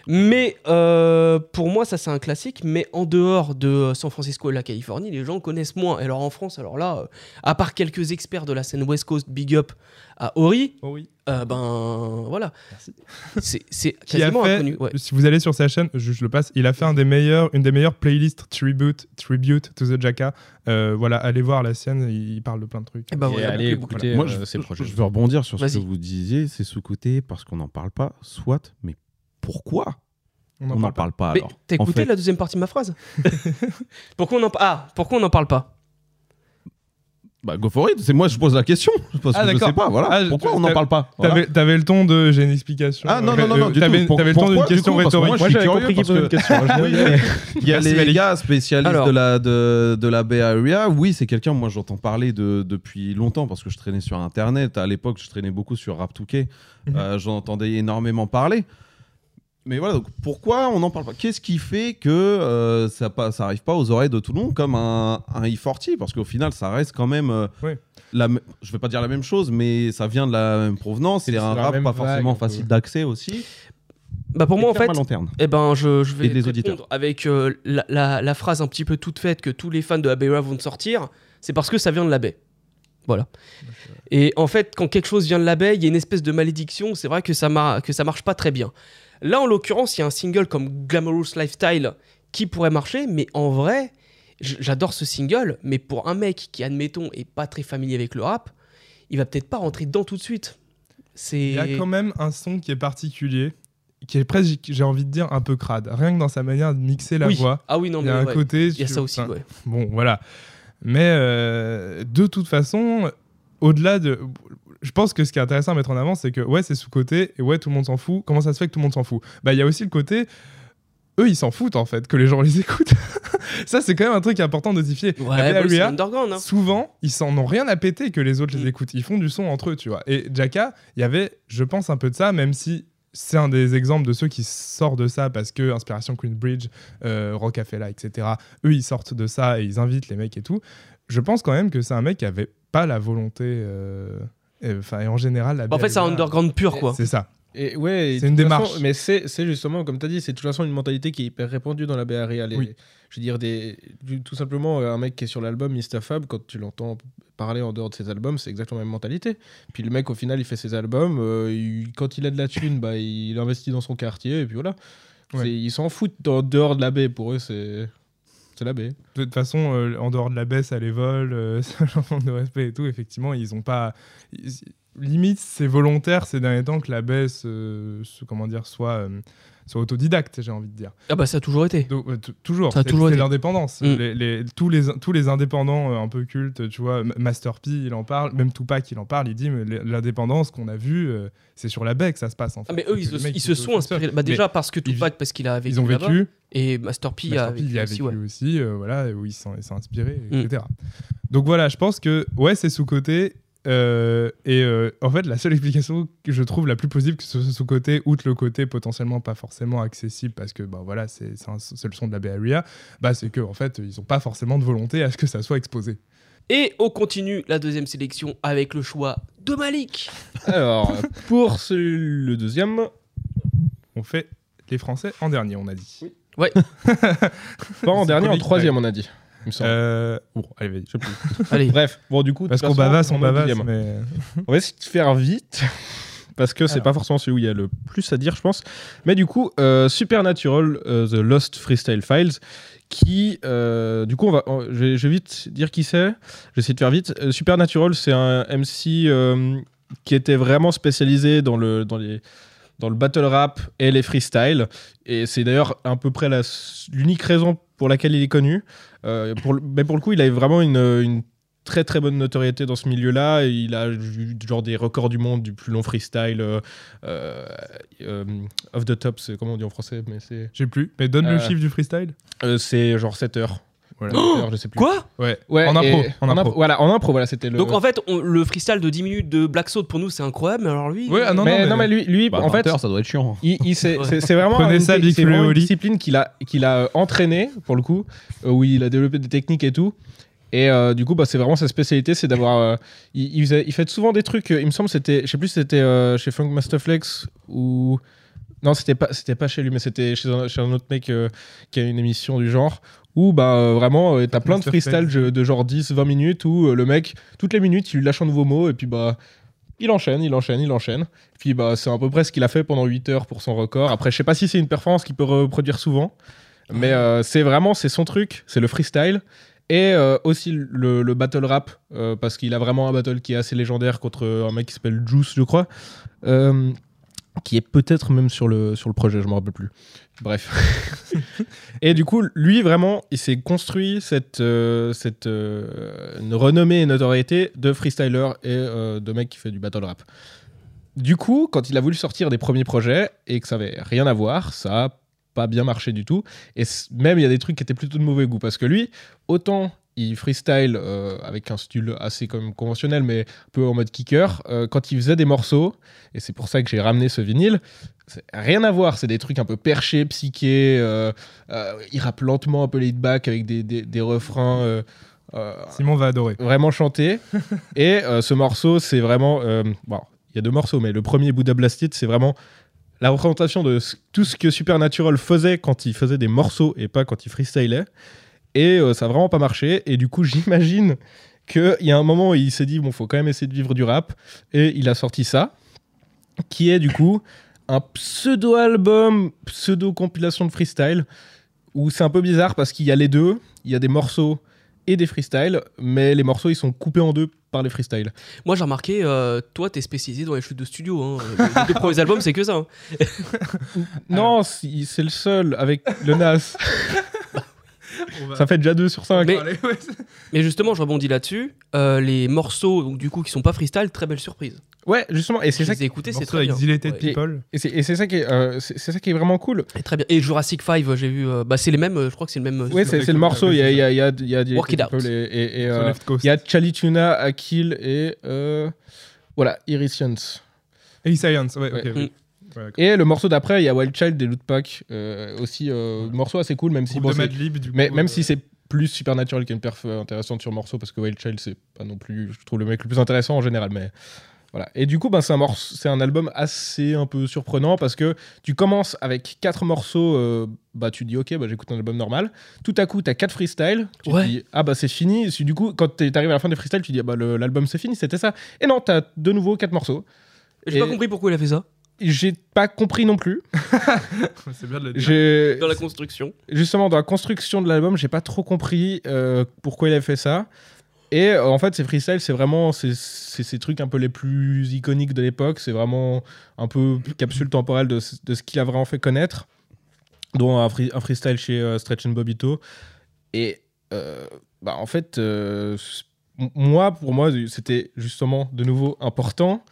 Mais euh, pour moi, ça c'est un classique. Mais en dehors de San Francisco et la Californie, les gens connaissent moins. Et alors en France, alors là, euh, à part quelques experts de la scène West Coast, big up à Ori, Oh oui. euh, ben voilà. C'est quasiment fait, inconnu. ouais. si vous allez sur sa chaîne, je, je le passe, il a fait un des meilleurs, une des meilleures playlists tribute, tribute to the Jacka. Euh, voilà, allez voir la sienne, il, parle de plein de trucs. Eh ben Et voilà, allez écouter Moi, euh, je, ces je- projets. je veux rebondir sur ce que vous disiez, c'est sous-côté parce qu'on n'en parle pas, soit, mais pourquoi On on en n'en parle pas. parle pas Mais alors t'as En écouté fait, la deuxième partie de ma phrase Pourquoi on en ah pourquoi on n'en parle pas bah, go for it, c'est moi je pose la question, parce Ah, que je d'accord. sais pas, voilà. Ah, pourquoi on n'en parle pas Voilà. T'avais, le ton de j'ai une explication. Ah non, non, non, non, du t'avais, tout. Pour- t'avais le ton d'une question coup, rhétorique. moi, je suis j'avais curieux compris qu'il posait une question. Il y a Merci, les gars spécialistes Alors. de, la, de, de la Bay Area. Oui, c'est quelqu'un, moi j'entends parler de, depuis longtemps parce que je traînais sur Internet. À l'époque, je traînais beaucoup sur Rap2K. Mhm. Euh, J'en entendais énormément parler. Mais voilà, donc pourquoi on n'en parle pas? Qu'est-ce qui fait que euh, ça pas, ça arrive pas aux oreilles de tout le monde comme un, un E40 Parce qu'au final, ça reste quand même. euh, Oui. la je vais pas dire la même chose, mais ça vient de la même provenance. C'est un rap pas forcément facile d'accès aussi. Bah pour moi en fait. Eh ben, je, je vais répondre auditeurs. avec euh, la, la- la phrase un petit peu toute faite que tous les fans de la Bay Area vont sortir. C'est parce que ça vient de la baie. Voilà. Et en fait, quand quelque chose vient de la baie, il y a une espèce de malédiction. C'est vrai que ça, que ça marche pas très bien. Là, en l'occurrence, il y a un single comme Glamorous Lifestyle qui pourrait marcher, mais en vrai, j'adore ce single. Mais pour un mec qui, admettons, est pas très familier avec le rap, il va peut-être pas rentrer dedans tout de suite. Il y a quand même un son qui est particulier, qui est presque, j'ai envie de dire, un peu crade. Rien que dans sa manière de mixer la Oui. voix. Ah oui, non, Il y mais a un ouais. côté. il y a ça aussi, enfin, ouais. Bon, voilà. Mais euh, de toute façon, au-delà de. Je pense que ce qui est intéressant à mettre en avant, c'est que ouais, c'est sous-côté et ouais, tout le monde s'en fout. Comment ça se fait que tout le monde s'en fout? Bah, il y a aussi le côté. Eux, ils s'en foutent en fait, que les gens les écoutent. ça, c'est quand même un truc important de notifier. Ouais, bah hein. souvent, ils s'en ont rien à péter que les autres les Mm. écoutent. Ils font du son entre eux, tu vois. Et Jacka, il y avait, je pense, un peu de ça, même si c'est un des exemples de ceux qui sortent de ça parce que Inspiration Queensbridge, euh, Rocafella, etc. Eux, ils sortent de ça et ils invitent les mecs et tout. Je pense quand même que c'est un mec qui avait pas la volonté. euh, Enfin, et en général, la En fait, c'est un underground pur, quoi. C'est ça. Et ouais, C'est une démarche. façon- mais c'est c'est justement, comme tu as dit, c'est de toute façon une mentalité qui est hyper répandue dans la Bay Area. Les- Oui. Je veux dire, des, du- tout simplement, euh, un mec qui est sur l'album Mr. Fab, quand tu l'entends parler en dehors de ses albums, c'est exactement la même mentalité. Puis le mec, au final, il fait ses albums. euh, il- quand il a de la thune, bah, il investit dans son quartier, et puis voilà. Ouais. Ils s'en foutent en dehors de la baie. Pour eux, c'est c'est la baie. De toute façon, euh, en dehors de la baisse, ça les vole, euh, ça leur de respect et tout. Effectivement, ils ont pas. Limite, c'est volontaire ces derniers temps que la baisse, euh, se- comment dire, soit, euh, soit autodidacte, j'ai envie de dire. Ah bah ça a toujours été. Donc, euh, toujours. Ça a c'est- toujours été. l'indépendance. Mm. Les, les- tous, les, tous les indépendants euh, un peu cultes, tu vois, Master P, il en parle, même Tupac, il en parle, il dit mais l'indépendance qu'on a vue, c'est sur la baie que ça se passe en fait. Ah mais eux, ils, se- ils sont inspirés. Bah déjà parce que Tupac, parce qu'il a vécu Ils ont vécu, et Master P a P, vécu il a aussi, vécu ouais. aussi, voilà, où il s'est il s'est inspiré, Mm. etc. Donc voilà, je pense que ouais, c'est sous-côté. Euh, et euh, en fait, la seule explication que je trouve la plus possible que ce soit sous-côté, outre le côté potentiellement pas forcément accessible, parce que bah, voilà, c'est c'est un- c'est le son de la Bay Area, bah, c'est qu'en en fait, ils n'ont pas forcément de volonté à ce que ça soit exposé. Et on continue la deuxième sélection avec le choix de Malik. Alors, pour ce- le deuxième, On fait les Français en dernier, on a dit. pas en C'est dernier, en troisième, on a dit. Il me semble. Euh, Bon, allez, vas-y. Je sais plus. Allez. Bref, bon, du coup, Parce qu'on bavasse, on bavasse, mais... On va essayer de faire vite. Parce que c'est pas forcément celui où il y a le plus à dire, je pense. Mais du coup, euh, Supernatural, euh, The Lost Freestyle Files, qui, euh, du coup, on va, on- je, vais, je vais vite dire qui c'est. Je vais essayer de faire vite. Euh, Supernatural, c'est un MC euh, qui était vraiment spécialisé dans le, dans les, dans le battle rap et les freestyles. Et c'est d'ailleurs à peu près l'unique raison pour laquelle il est connu. Euh, pour le- mais pour le coup, il avait vraiment une, une très très bonne notoriété dans ce milieu-là. Il a eu genre des records du monde du plus long freestyle euh, euh, euh, off the top, c'est comment on dit en français, mais c'est Je sais plus. Mais donne le Euh, chiffre du freestyle. c'est genre 7 heures. Voilà. 7 heures, je sais plus. Quoi Ouais. Ouais, en impro. En impro. Voilà, en impro, voilà, c'était le. Donc en fait, on- le freestyle de 10 minutes de Black Salt pour nous, c'est incroyable, mais alors lui. Ouais, ah non, mais, mais- non, mais lui, lui Bah, en fait, 20 heures, ça doit être chiant. il, il- c'est, vraiment, une, ça, vraiment une discipline qu'il a, qu'il a entraînée, pour le coup, euh, où il a développé des techniques et tout. Et euh, du coup, bah, c'est vraiment sa spécialité, c'est d'avoir. euh, il, il faisait- il fait souvent des trucs. il me semble, c'était, je sais plus, si c'était euh, chez Funk Master Flex ou Non, c'était pas, c'était pas chez lui, mais c'était chez un, chez un autre mec euh, qui a une émission du genre où bah euh, vraiment euh, t'as plein de freestyle de, de genre 10-20 minutes où euh, le mec, toutes les minutes, il lui lâche un nouveau mot et puis bah il enchaîne, il enchaîne, il enchaîne. Puis bah c'est à peu près ce qu'il a fait pendant 8 heures pour son record. Après, je sais pas si c'est une performance qu'il peut reproduire souvent, mais c'est vraiment c'est son truc, c'est le freestyle. Et euh, aussi le, le battle rap, euh, parce qu'il a vraiment un battle qui est assez légendaire contre un mec qui s'appelle Juice, je crois. Euh, qui est peut-être même sur le, sur le projet, je me rappelle plus. Bref. et du coup, lui, vraiment, il s'est construit cette, euh, cette euh, renommée et notoriété de freestyler et euh, de mec qui fait du battle rap. Du coup, quand il a voulu sortir des premiers projets et que ça avait rien à voir, ça a pas bien marché du tout. Et même, il y a des trucs qui étaient plutôt de mauvais goût. Parce que lui, autant il freestyle euh, avec un style assez conventionnel, mais un peu en mode kicker, euh, quand il faisait des morceaux, et c'est pour ça que j'ai ramené ce vinyle, rien à voir. C'est des trucs un peu perchés, psychés. euh, euh, il rappe lentement, un peu laid back avec des, des- des refrains. Simon va adorer. vraiment chanté. et ce morceau, c'est vraiment. bon, il y a deux morceaux, mais le premier, Buddha Blasted, c'est vraiment la représentation de tout ce que Supernatural faisait quand il faisait des morceaux et pas quand il freestylait. Et euh, ça a vraiment pas marché. Et du coup, j'imagine qu'il y a un moment où il s'est dit bon, faut quand même essayer de vivre du rap. Et il a sorti ça, qui est du coup un pseudo-album, pseudo-compilation de freestyle, où c'est un peu bizarre parce qu'il y a les deux. Il y a des morceaux et des freestyles, mais les morceaux ils sont coupés en deux par les freestyles. Moi, j'ai remarqué, euh, toi, t'es spécialisé dans les chutes de studio. Hein. Les deux premiers albums, c'est que ça. hein. Non, c'est le seul avec le Nas. Ça fait déjà 2 sur 5. Mais- Mais justement, je rebondis là-dessus. Euh, les morceaux, donc, du coup, qui sont pas freestyle, très belle surprise. Ouais, justement, et c'est ça, les ai écoutés, c'est très bien. Dilated Ouais. People. et c'est, et c'est ça qui est, euh, c'est, c'est ça qui est vraiment cool. Et très bien. Et Jurassic 5, j'ai vu. euh, bah, c'est les mêmes, euh, je crois que c'est le même. Ouais, c'est, le morceau. Il y a, il y a, il y a, il y a Work it out. people et, euh, il y a Chalituna, Akil et euh, voilà, Irisians. Et Science, ouais, Ouais. ok. Mm. oui. Ouais. Et le morceau d'après, il y a Wild Child des Loot Pack. euh, aussi, euh, morceau assez cool, même si bon, de c'est- Madlib, du Mais coup, même euh, si c'est plus Supernatural qui a une perf euh, intéressante sur morceau, parce que Wild Child, c'est pas non plus, je trouve, le mec le plus intéressant en général. Mais voilà. Et du coup, ben, c'est un, morceau, c'est un album assez un peu surprenant parce que tu commences avec quatre morceaux, euh, bah, tu dis, ok, bah, j'écoute un album normal. Tout à coup, tu as quatre freestyles. Tu Ouais. dis, ah bah c'est fini. Si, du coup, quand tu arrives à la fin des freestyles, tu dis, ah, bah, le- l'album c'est fini, c'était ça. Et non, tu as de nouveau quatre morceaux. J'ai Et- pas compris pourquoi il a fait ça. J'ai pas compris non plus. C'est bien de le dire. Dans la construction. justement dans la construction de l'album, j'ai pas trop compris euh, pourquoi il a fait ça. Et euh, en fait, ces freestyles, c'est vraiment c'est c'est ces trucs un peu les plus iconiques de l'époque. C'est vraiment un peu capsule temporelle de, ce- de ce qu'il a vraiment fait connaître, dont un, free- un freestyle chez euh, Stretch and Bobito. Et euh, bah, en fait, euh, moi, pour moi, c'était justement de nouveau important.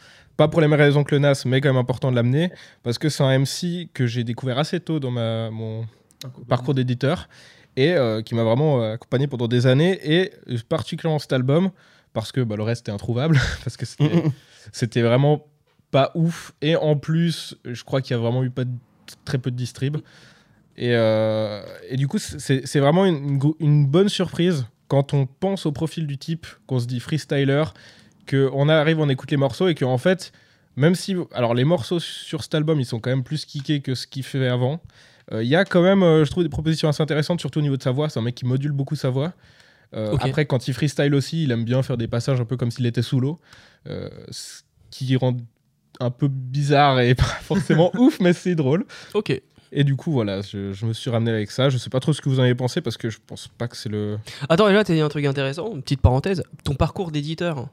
Pas pour les mêmes raisons que le Nas, mais quand même important de l'amener, parce que c'est un MC que j'ai découvert assez tôt dans ma, mon, parcours d'éditeur. et euh, qui m'a vraiment euh, accompagné pendant des années et particulièrement cet album parce que bah, le reste était introuvable parce que c'était vraiment pas ouf et en plus je crois qu'il y a vraiment eu pas de- très peu de distrib et, euh, et du coup c'est vraiment une, une bonne surprise quand on pense au profil du type qu'on se dit freestyler qu'on arrive on écoute les morceaux et qu'en fait même si alors les morceaux sur cet album ils sont quand même plus kickés que ce qu'il fait avant euh, il y a quand même, euh, je trouve, des propositions assez intéressantes, surtout au niveau de sa voix. C'est un mec qui module beaucoup sa voix. Euh. Après, quand il freestyle aussi, il aime bien faire des passages un peu comme s'il était sous l'eau, ce qui rend un peu bizarre et pas forcément ouf, mais c'est drôle. Ok. Et du coup, voilà, je, je me suis ramené avec ça. Je sais pas trop ce que vous en avez pensé parce que je pense pas que c'est le. Attends, et là, t'as dit un truc intéressant, une petite parenthèse. Ton parcours d'éditeur.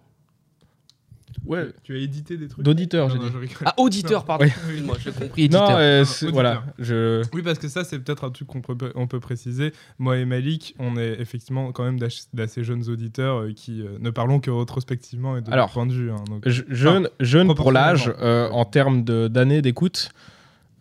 Ouais, Tu as édité des trucs d'auditeur, j'ai dit. Ah, auditeur, pardon. Oui. Excuse-moi, j'ai compris éditeur. Non, euh, Non, voilà, je. Oui, parce que ça, c'est peut-être un truc qu'on peut, on peut préciser. Moi et Malik, on est effectivement quand même d'assez jeunes auditeurs euh, qui euh, ne parlons que rétrospectivement et de Alors, point de vue. hein, donc- Je- jeune, jeune pour l'âge, euh, en termes de- d'années d'écoute,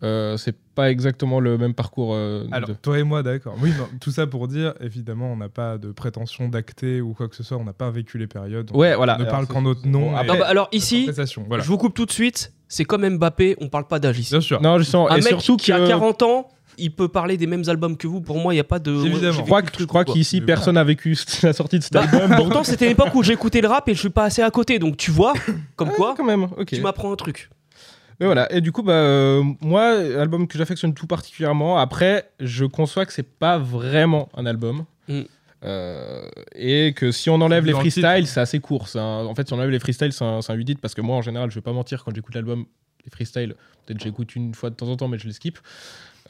euh, c'est pas exactement le même parcours. euh, Alors, de- toi et moi, d'accord. Oui, non, tout ça pour dire, évidemment, on n'a pas de prétention d'acter ou quoi que ce soit, on n'a pas vécu les périodes. Ouais, voilà. On ne Alors, parle qu'en notre nom. bon, et après- Non, bah, alors ici, voilà. je vous coupe tout de suite. C'est comme Mbappé, on parle pas d'âge ici. Bien sûr. Non, justement, Un et mec surtout qui a que- 40 ans, il peut parler des mêmes albums que vous. Pour moi, il n'y a pas de. Évidemment. Je crois, je qu'ici, personne n'a vécu la sortie de cet Bah, album. pourtant, c'était l'époque où j'écoutais le rap et je suis pas assez à côté. Donc, tu vois, comme Ah, quoi, quand même, ok. tu m'apprends un truc. Mais voilà, et du coup, bah, euh, moi, album que j'affectionne tout particulièrement. Après, je conçois que c'est pas vraiment un album. Mm. Euh, et que si on enlève les freestyles, c'est assez court. un- en fait, si on enlève les freestyles, c'est un, c'est un 8 parce que moi, en général, je vais pas mentir, quand j'écoute l'album, les freestyles, peut-être j'écoute une fois de temps en temps, mais je les skip.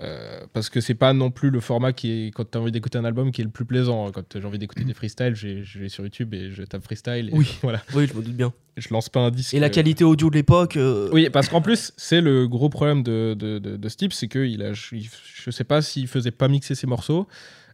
Euh, parce que c'est pas non plus le format qui est quand t'as envie d'écouter un album qui est le plus plaisant. Quand j'ai envie d'écouter des freestyles, je vais sur YouTube et je tape freestyle. Et Oui. voilà. Oui, je me doute bien. Je lance pas un disque. Et la euh, qualité audio de l'époque. euh, oui, parce qu'en plus, c'est le gros problème de, de, de, de Steve, c'est que il a, il- je sais pas s'il faisait pas mixer ses morceaux,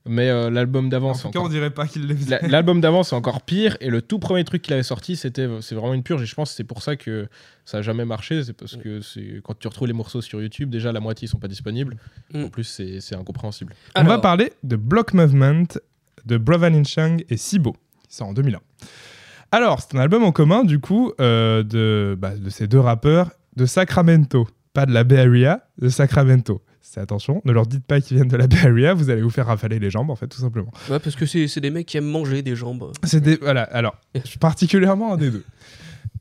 mais euh, l'album d'avant, En c'est tout cas, encore... on dirait pas qu'il les faisait. la- L'album d'avant, c'est encore pire, et le tout premier truc qu'il avait sorti, c'était, c'est vraiment une purge, et je pense que c'est pour ça que ça a jamais marché, c'est parce que c'est, quand tu retrouves les morceaux sur YouTube, déjà la moitié ils sont pas disponibles, Mm. en plus c'est, c'est incompréhensible. On va parler de Block Movement de Bravan Inchang et Sibo, qui sort en 2001. Alors, c'est un album en commun, du coup, euh, de, bah, de ces deux rappeurs de Sacramento. Pas de la Bay Area, de Sacramento. C'est attention, ne leur dites pas qu'ils viennent de la Bay Area, vous allez vous faire rafaler les jambes, en fait, tout simplement. ouais, parce que c'est des mecs qui aiment manger des jambes. C'est des. Voilà, alors, particulièrement un des deux.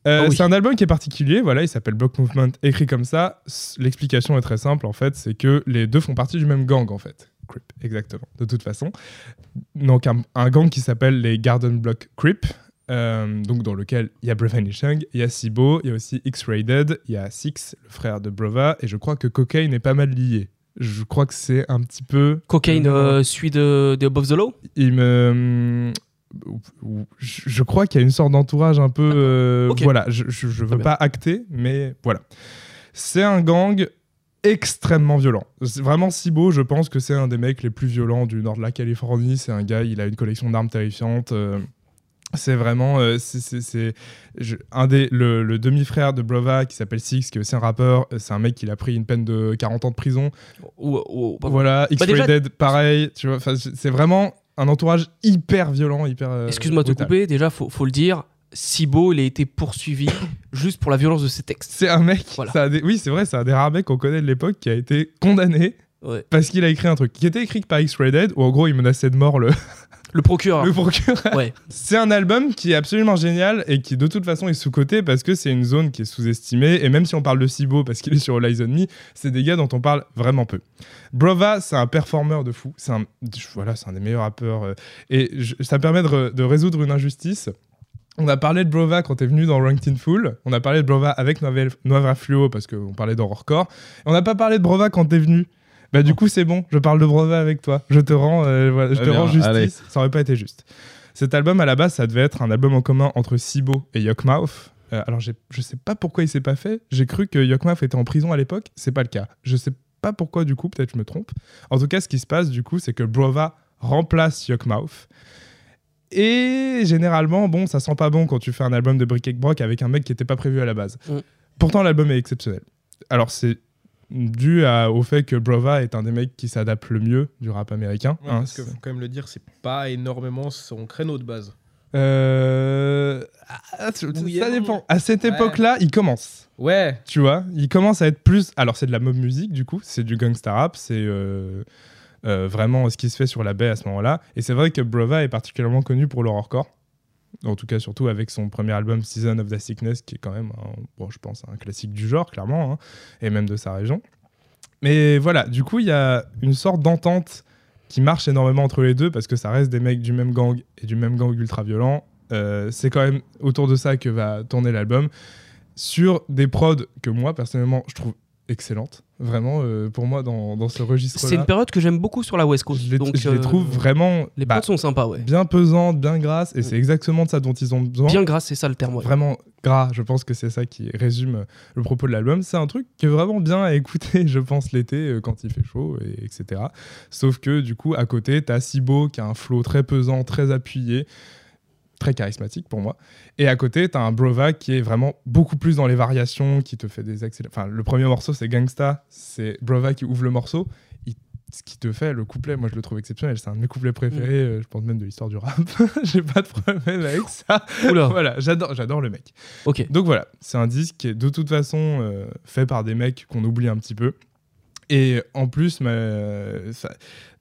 Euh, Ah oui. C'est un album qui est particulier, voilà, il s'appelle Block Movement, écrit comme ça. L'explication est très simple, en fait, c'est que les deux font partie du même gang, en fait. Crip, exactement, de toute façon. Donc, un, un gang qui s'appelle les Garden Block Crip, euh, donc dans lequel il y a Nishang, il y a Sibo, il y a aussi X-Rated, il y a Six, le frère de Brava, et je crois que Cocaine est pas mal lié. Je crois que c'est un petit peu. Cocaine, euh, celui de, de Above the Law? il me je crois qu'il y a une sorte d'entourage un peu euh, voilà je, je veux pas acter mais voilà. C'est un gang extrêmement violent. C'est vraiment si beau je pense que c'est un des mecs les plus violents du nord de la Californie. C'est un gars il a une collection d'armes terrifiantes euh, c'est vraiment euh, c'est- un des le, le demi-frère de Brova qui s'appelle Six qui est aussi un rappeur euh, c'est un mec qui a pris une peine de 40 ans de prison ou, ou- pas- voilà, Bah, déjà- X-Rated, pareil, tu vois, c'est vraiment un entourage hyper violent, hyper. euh, Excuse-moi de te couper, déjà, faut, faut le dire. Sibo, il a été poursuivi juste pour la violence de ses textes. C'est un mec, Voilà. des- oui, c'est vrai, c'est un des rares mecs qu'on connaît de l'époque qui a été condamné Ouais. parce qu'il a écrit un truc qui était écrit par X-Rated, où en gros il menaçait de mort le, Le procureur. le procureur. Ouais. C'est un album qui est absolument génial et qui de toute façon est sous-coté parce que c'est une zone qui est sous-estimée. Et même si on parle de Sibo parce qu'il est sur Eyes on Me, c'est des gars dont on parle vraiment peu. Brova, c'est un performeur de fou. C'est un, voilà, c'est un des meilleurs rappeurs. euh, et je- ça permet de, re- de résoudre une injustice. On a parlé de Brova quand t'es venu dans Ranked in Full. On a parlé de Brova avec Noivra Fluo parce qu'on parlait d'horrorcore. On n'a pas parlé de Brova quand t'es venu. Bah du coup c'est bon, je parle de Brova avec toi. Je te rends, euh, voilà, je Très te bien, rends justice. allez. Ça aurait pas été juste. Cet album à la base ça devait être un album en commun entre Sibo et Yokmouth. Euh, alors je sais pas pourquoi il s'est pas fait. J'ai cru que Yokmouth était en prison à l'époque. C'est pas le cas. Je sais pas pourquoi du coup. Peut-être je me trompe. En tout cas ce qui se passe du coup c'est que Brova remplace Yokmouth. Et généralement, bon, ça sent pas bon quand tu fais un album de Brick Brock avec un mec qui était pas prévu à la base. Mm. Pourtant, l'album est exceptionnel. Alors, c'est dû à- au fait que Brova est un des mecs qui s'adapte le mieux du rap américain. Ouais, hein. parce qu'il faut quand même le dire, c'est pas énormément son créneau de base. Euh, ah, tu- Oui et ça dépend. À cette Ouais. époque-là, il commence. Ouais, Tu vois, il commence à être plus. Alors, c'est de la mob music, du coup, c'est du gangsta rap, c'est euh, euh, vraiment ce qui se fait sur la baie à ce moment-là. Et c'est vrai que Brova est particulièrement connu pour l'horrorcore. En tout cas, surtout avec son premier album Season of the Sickness, qui est quand même, un- bon, je pense, un classique du genre, clairement, hein, et même de sa région. Mais voilà, du coup, il y a une sorte d'entente qui marche énormément entre les deux, parce que ça reste des mecs du même gang et du même gang ultra violent. Euh, c'est quand même autour de ça que va tourner l'album sur des prods que moi personnellement je trouve excellentes vraiment euh, pour moi dans, dans ce registre C'est une période que j'aime beaucoup sur la West Coast. je les, donc, je les euh, trouve vraiment Les bah, sont sympas, ouais. bien pesantes bien grasses et c'est exactement de ça dont ils ont besoin Bien grâce, c'est ça le terme. ouais. vraiment gras je pense que c'est ça qui résume le propos de l'album c'est un truc qui est vraiment bien à écouter je pense l'été euh, quand il fait chaud et, etc sauf que du coup à côté t'as Sibo qui a un flow très pesant très appuyé très charismatique pour moi. Et à côté, tu as un Brova qui est vraiment beaucoup plus dans les variations, qui te fait des accélé- Enfin, le premier morceau, c'est Gangsta. C'est Brova qui ouvre le morceau. Il- Ce qui te fait le couplet, moi je le trouve exceptionnel. C'est un de mes couplets préférés, euh, je pense même de l'histoire du rap. J'ai pas de problème avec ça. Oula, Voilà, j'adore, j'adore le mec. ok. Donc voilà, c'est un disque qui est de toute façon euh, fait par des mecs qu'on oublie un petit peu. Et en plus, mais, ça-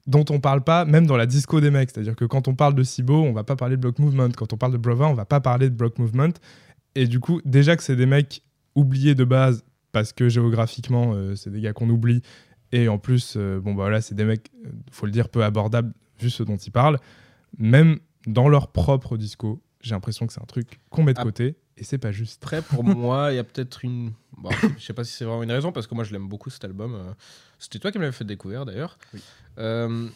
dont on parle pas, même dans la disco des mecs. C'est-à-dire que quand on parle de Sibo, on va pas parler de Block Movement. Quand on parle de Brova, on va pas parler de Block Movement. Et du coup, déjà que c'est des mecs oubliés de base parce que géographiquement, euh, c'est des gars qu'on oublie. Et en plus, euh, bon, bah voilà, c'est des mecs, euh, faut le dire, peu abordables, vu ce dont ils parlent. Même dans leur propre disco, j'ai l'impression que c'est un truc qu'on met de Ah. côté. Et c'est pas juste. Après, pour moi, il y a peut-être une. Bon, je sais pas si c'est vraiment une raison, parce que moi, je l'aime beaucoup cet album. euh, C'était toi qui me l'avais fait découvrir d'ailleurs. Euh,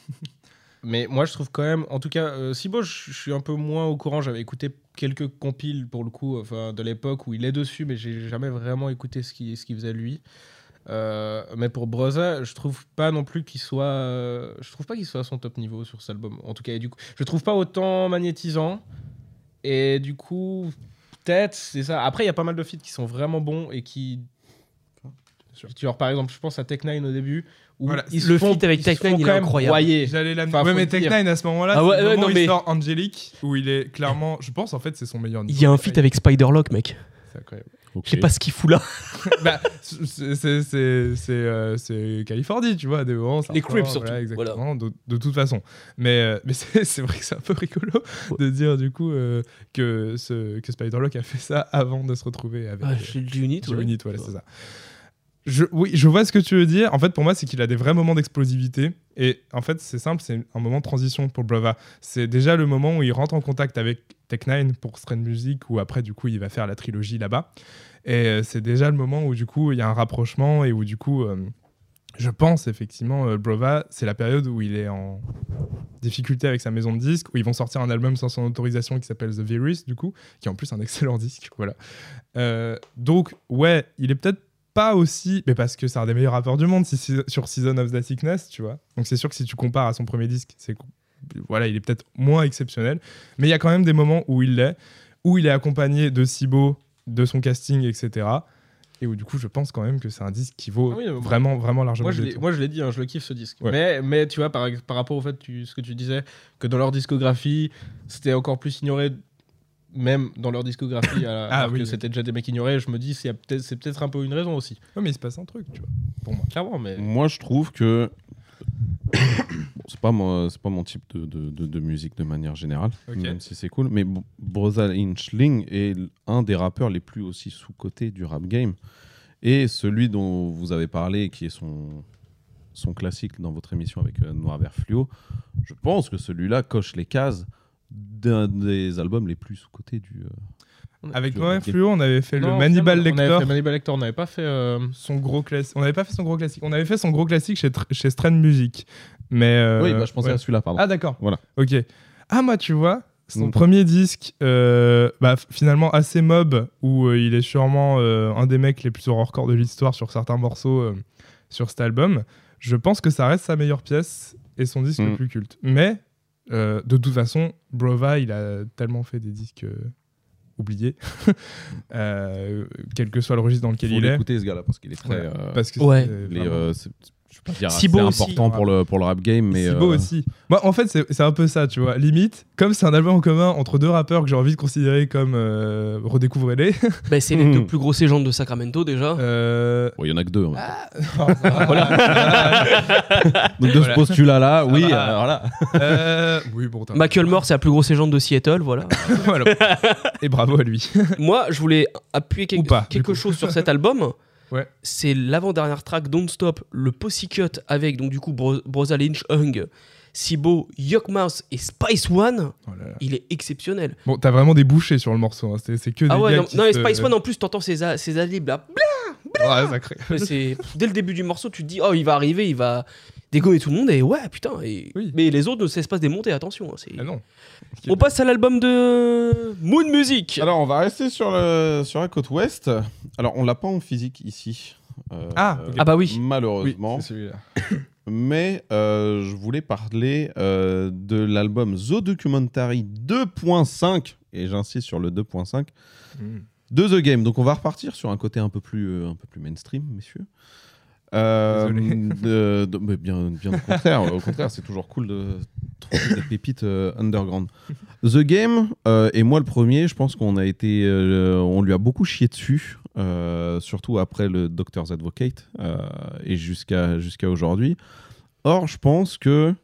mais moi, je trouve quand même, en tout cas, euh, Sibo, je je suis un peu moins au courant. J'avais écouté quelques compiles pour le coup, enfin, de l'époque où il est dessus, mais j'ai jamais vraiment écouté ce qu'il ce faisait lui. Euh, mais pour Broza, je trouve pas non plus qu'il soit, euh, je trouve pas qu'il soit à son top niveau sur cet album. En tout cas, et du coup, je trouve pas autant magnétisant. Et du coup, peut-être, c'est ça. Après, il y a pas mal de feats qui sont vraiment bons et qui. Tu vois, par exemple, je pense à Tech 9 au début. Où Voilà, ils se le font- feat avec Tech 9, font il est quand même incroyable. J'allais l'amener. Enfin, ouais, mais Tech. 9 à ce moment-là, Ah c'est ouais, ouais, moment mais- il sort Angelic, où il est clairement, je pense en fait, c'est son meilleur Il y a un feat avec Spider-Lock, mec. C'est incroyable. Je sais pas ce qu'il fout là. bah, c'est- c'est c'est- c'est, euh, c'est Californie, tu vois, des moments, Les Crips, surtout, voilà, exactement, de, de toute façon. Mais, euh, mais c'est vrai que c'est un peu rigolo de dire du coup euh, que, ce, que Spider-Lock a fait ça avant de se retrouver avec Ah, euh, J'ai le G-Unit, ouais. G-Unit, voilà, c'est ça. Oui, je vois ce que tu veux dire. En fait, pour moi, c'est qu'il a des vrais moments d'explosivité. Et en fait, c'est simple, c'est un moment de transition pour Brava. C'est déjà le moment où il rentre en contact avec Tech9 pour Strain Music, où après, du coup, il va faire la trilogie là-bas. Et euh, c'est déjà le moment où, du coup, il y a un rapprochement et où, du coup, euh, je pense effectivement, euh, c'est la période où il est en difficulté avec sa maison de disques, où ils vont sortir un album sans son autorisation qui s'appelle The Virus, du coup, qui est en plus un excellent disque. Voilà. Euh, donc, ouais, il est peut-être pas aussi, mais parce que c'est un des meilleurs rappeurs du monde si- sur Season of the Sickness, tu vois. Donc c'est sûr que si tu compares à son premier disque, c'est voilà, il est peut-être moins exceptionnel, mais il y a quand même des moments où il l'est, où il est accompagné de Sibo, de son casting, etc. Et où du coup, je pense quand même que c'est un disque qui vaut Ah oui, vraiment, vraiment largement Moi je, l'ai, détour. moi, je l'ai dit, hein, je le kiffe ce disque. Ouais. Mais, mais tu vois, par, par rapport au fait, tu, ce que tu disais, que dans leur discographie, c'était encore plus ignoré, même dans leur discographie, à- Ah alors oui. que c'était déjà des mecs ignorés, je me dis, c'est peut-être, c'est peut-être un peu une raison aussi. Ouais, mais il se passe un truc, tu vois, pour moi. Clairement, mais. Moi, je trouve que c'est pas mon, c'est pas mon type de, de, de- de musique de manière générale, même si c'est cool. Mais B- Broza Inchling est un des rappeurs les plus aussi sous-cotés du rap game et celui dont vous avez parlé, qui est son son classique dans votre émission avec euh, Noir Vert Fluo. Je pense que celui-là coche les cases d'un des albums les plus sous-cotés du. euh, Avec Noël ok. Fluo, on avait fait Non, le Manibal finalement, On avait Lector. fait Manibal Lector, on n'avait pas fait. euh, Son gros classique. On n'avait pas fait son gros classique. On avait fait son gros classique chez, chez Strain Music. Mais. euh, oui, bah, je pensais ouais. à celui-là, pardon. Ah, d'accord. Voilà. Ok. Ah, moi, tu vois, son premier disque, euh, bah, finalement assez mob, où euh, il est sûrement euh, un des mecs les plus horrorcore de l'histoire sur certains morceaux euh, sur cet album. Je pense que ça reste sa meilleure pièce et son disque le Mhm. plus culte. Mais, euh, de toute façon, Brova, il a tellement fait des disques euh, oubliés, euh, quel que soit le registre dans lequel Faut il est. l'écouter ce gars-là parce qu'il est très. Voilà. euh, Parce que Ouais. les, euh, c'est- je peux pas dire aussi. important pour le, pour le rap game, mais. c'est beau euh, aussi. Moi, en fait, c'est c'est un peu ça, tu vois. Limite, comme c'est un album en commun entre deux rappeurs que j'ai envie de considérer comme euh, redécouvrez-les. Bah, c'est les deux plus grosses légendes de Sacramento déjà. euh, bon, Il y en a que deux. hein. voilà. Donc de Voilà. ce postulat-là, oui, Ah bah. euh, voilà. Euh, oui, bon, t'as- Macklemore, c'est la plus grosse légende de Seattle, voilà. voilà. Et bravo à lui. Moi, je voulais appuyer quel- pas, quelque chose sur cet album. Ouais. C'est l'avant-dernière track Don't Stop, le Pussy Cut avec donc du coup Bro Brosa Lynch, Hung, Sibo, Yuckmouth et Spice One. Oh là là. Il est exceptionnel. Bon, t'as vraiment des bouchées sur le morceau. hein. C'est que des Ah ouais, gars non, qui non, et Spice One en plus, t'entends ses, ses adlibs là. Ouais, ça crée. Mais c'est dès le début du morceau, tu te dis oh il va arriver, il va dégommer tout le monde et ouais putain. Et... Oui. Mais les autres ne cessent pas de démonter, attention. hein, Ah non. On passe à l'album de Moon Music. Alors, on va rester sur, le, sur la côte ouest. Alors, on l'a pas en physique ici. euh, Ah, euh. Ah bah oui. Malheureusement. Mais euh, je voulais parler euh, de l'album The Documentary 2.5, et j'insiste sur le 2.5, Mm. de The Game. Donc on va repartir sur un côté un peu plus, euh, un peu plus mainstream, messieurs. Euh, bien, au contraire, au contraire, c'est toujours cool de trouver des pépites euh, underground. The Game, euh, et moi le premier, je pense qu'on a été, on lui a beaucoup chié dessus, surtout après le Doctor's Advocate et jusqu'à jusqu'à aujourd'hui. Or, je pense que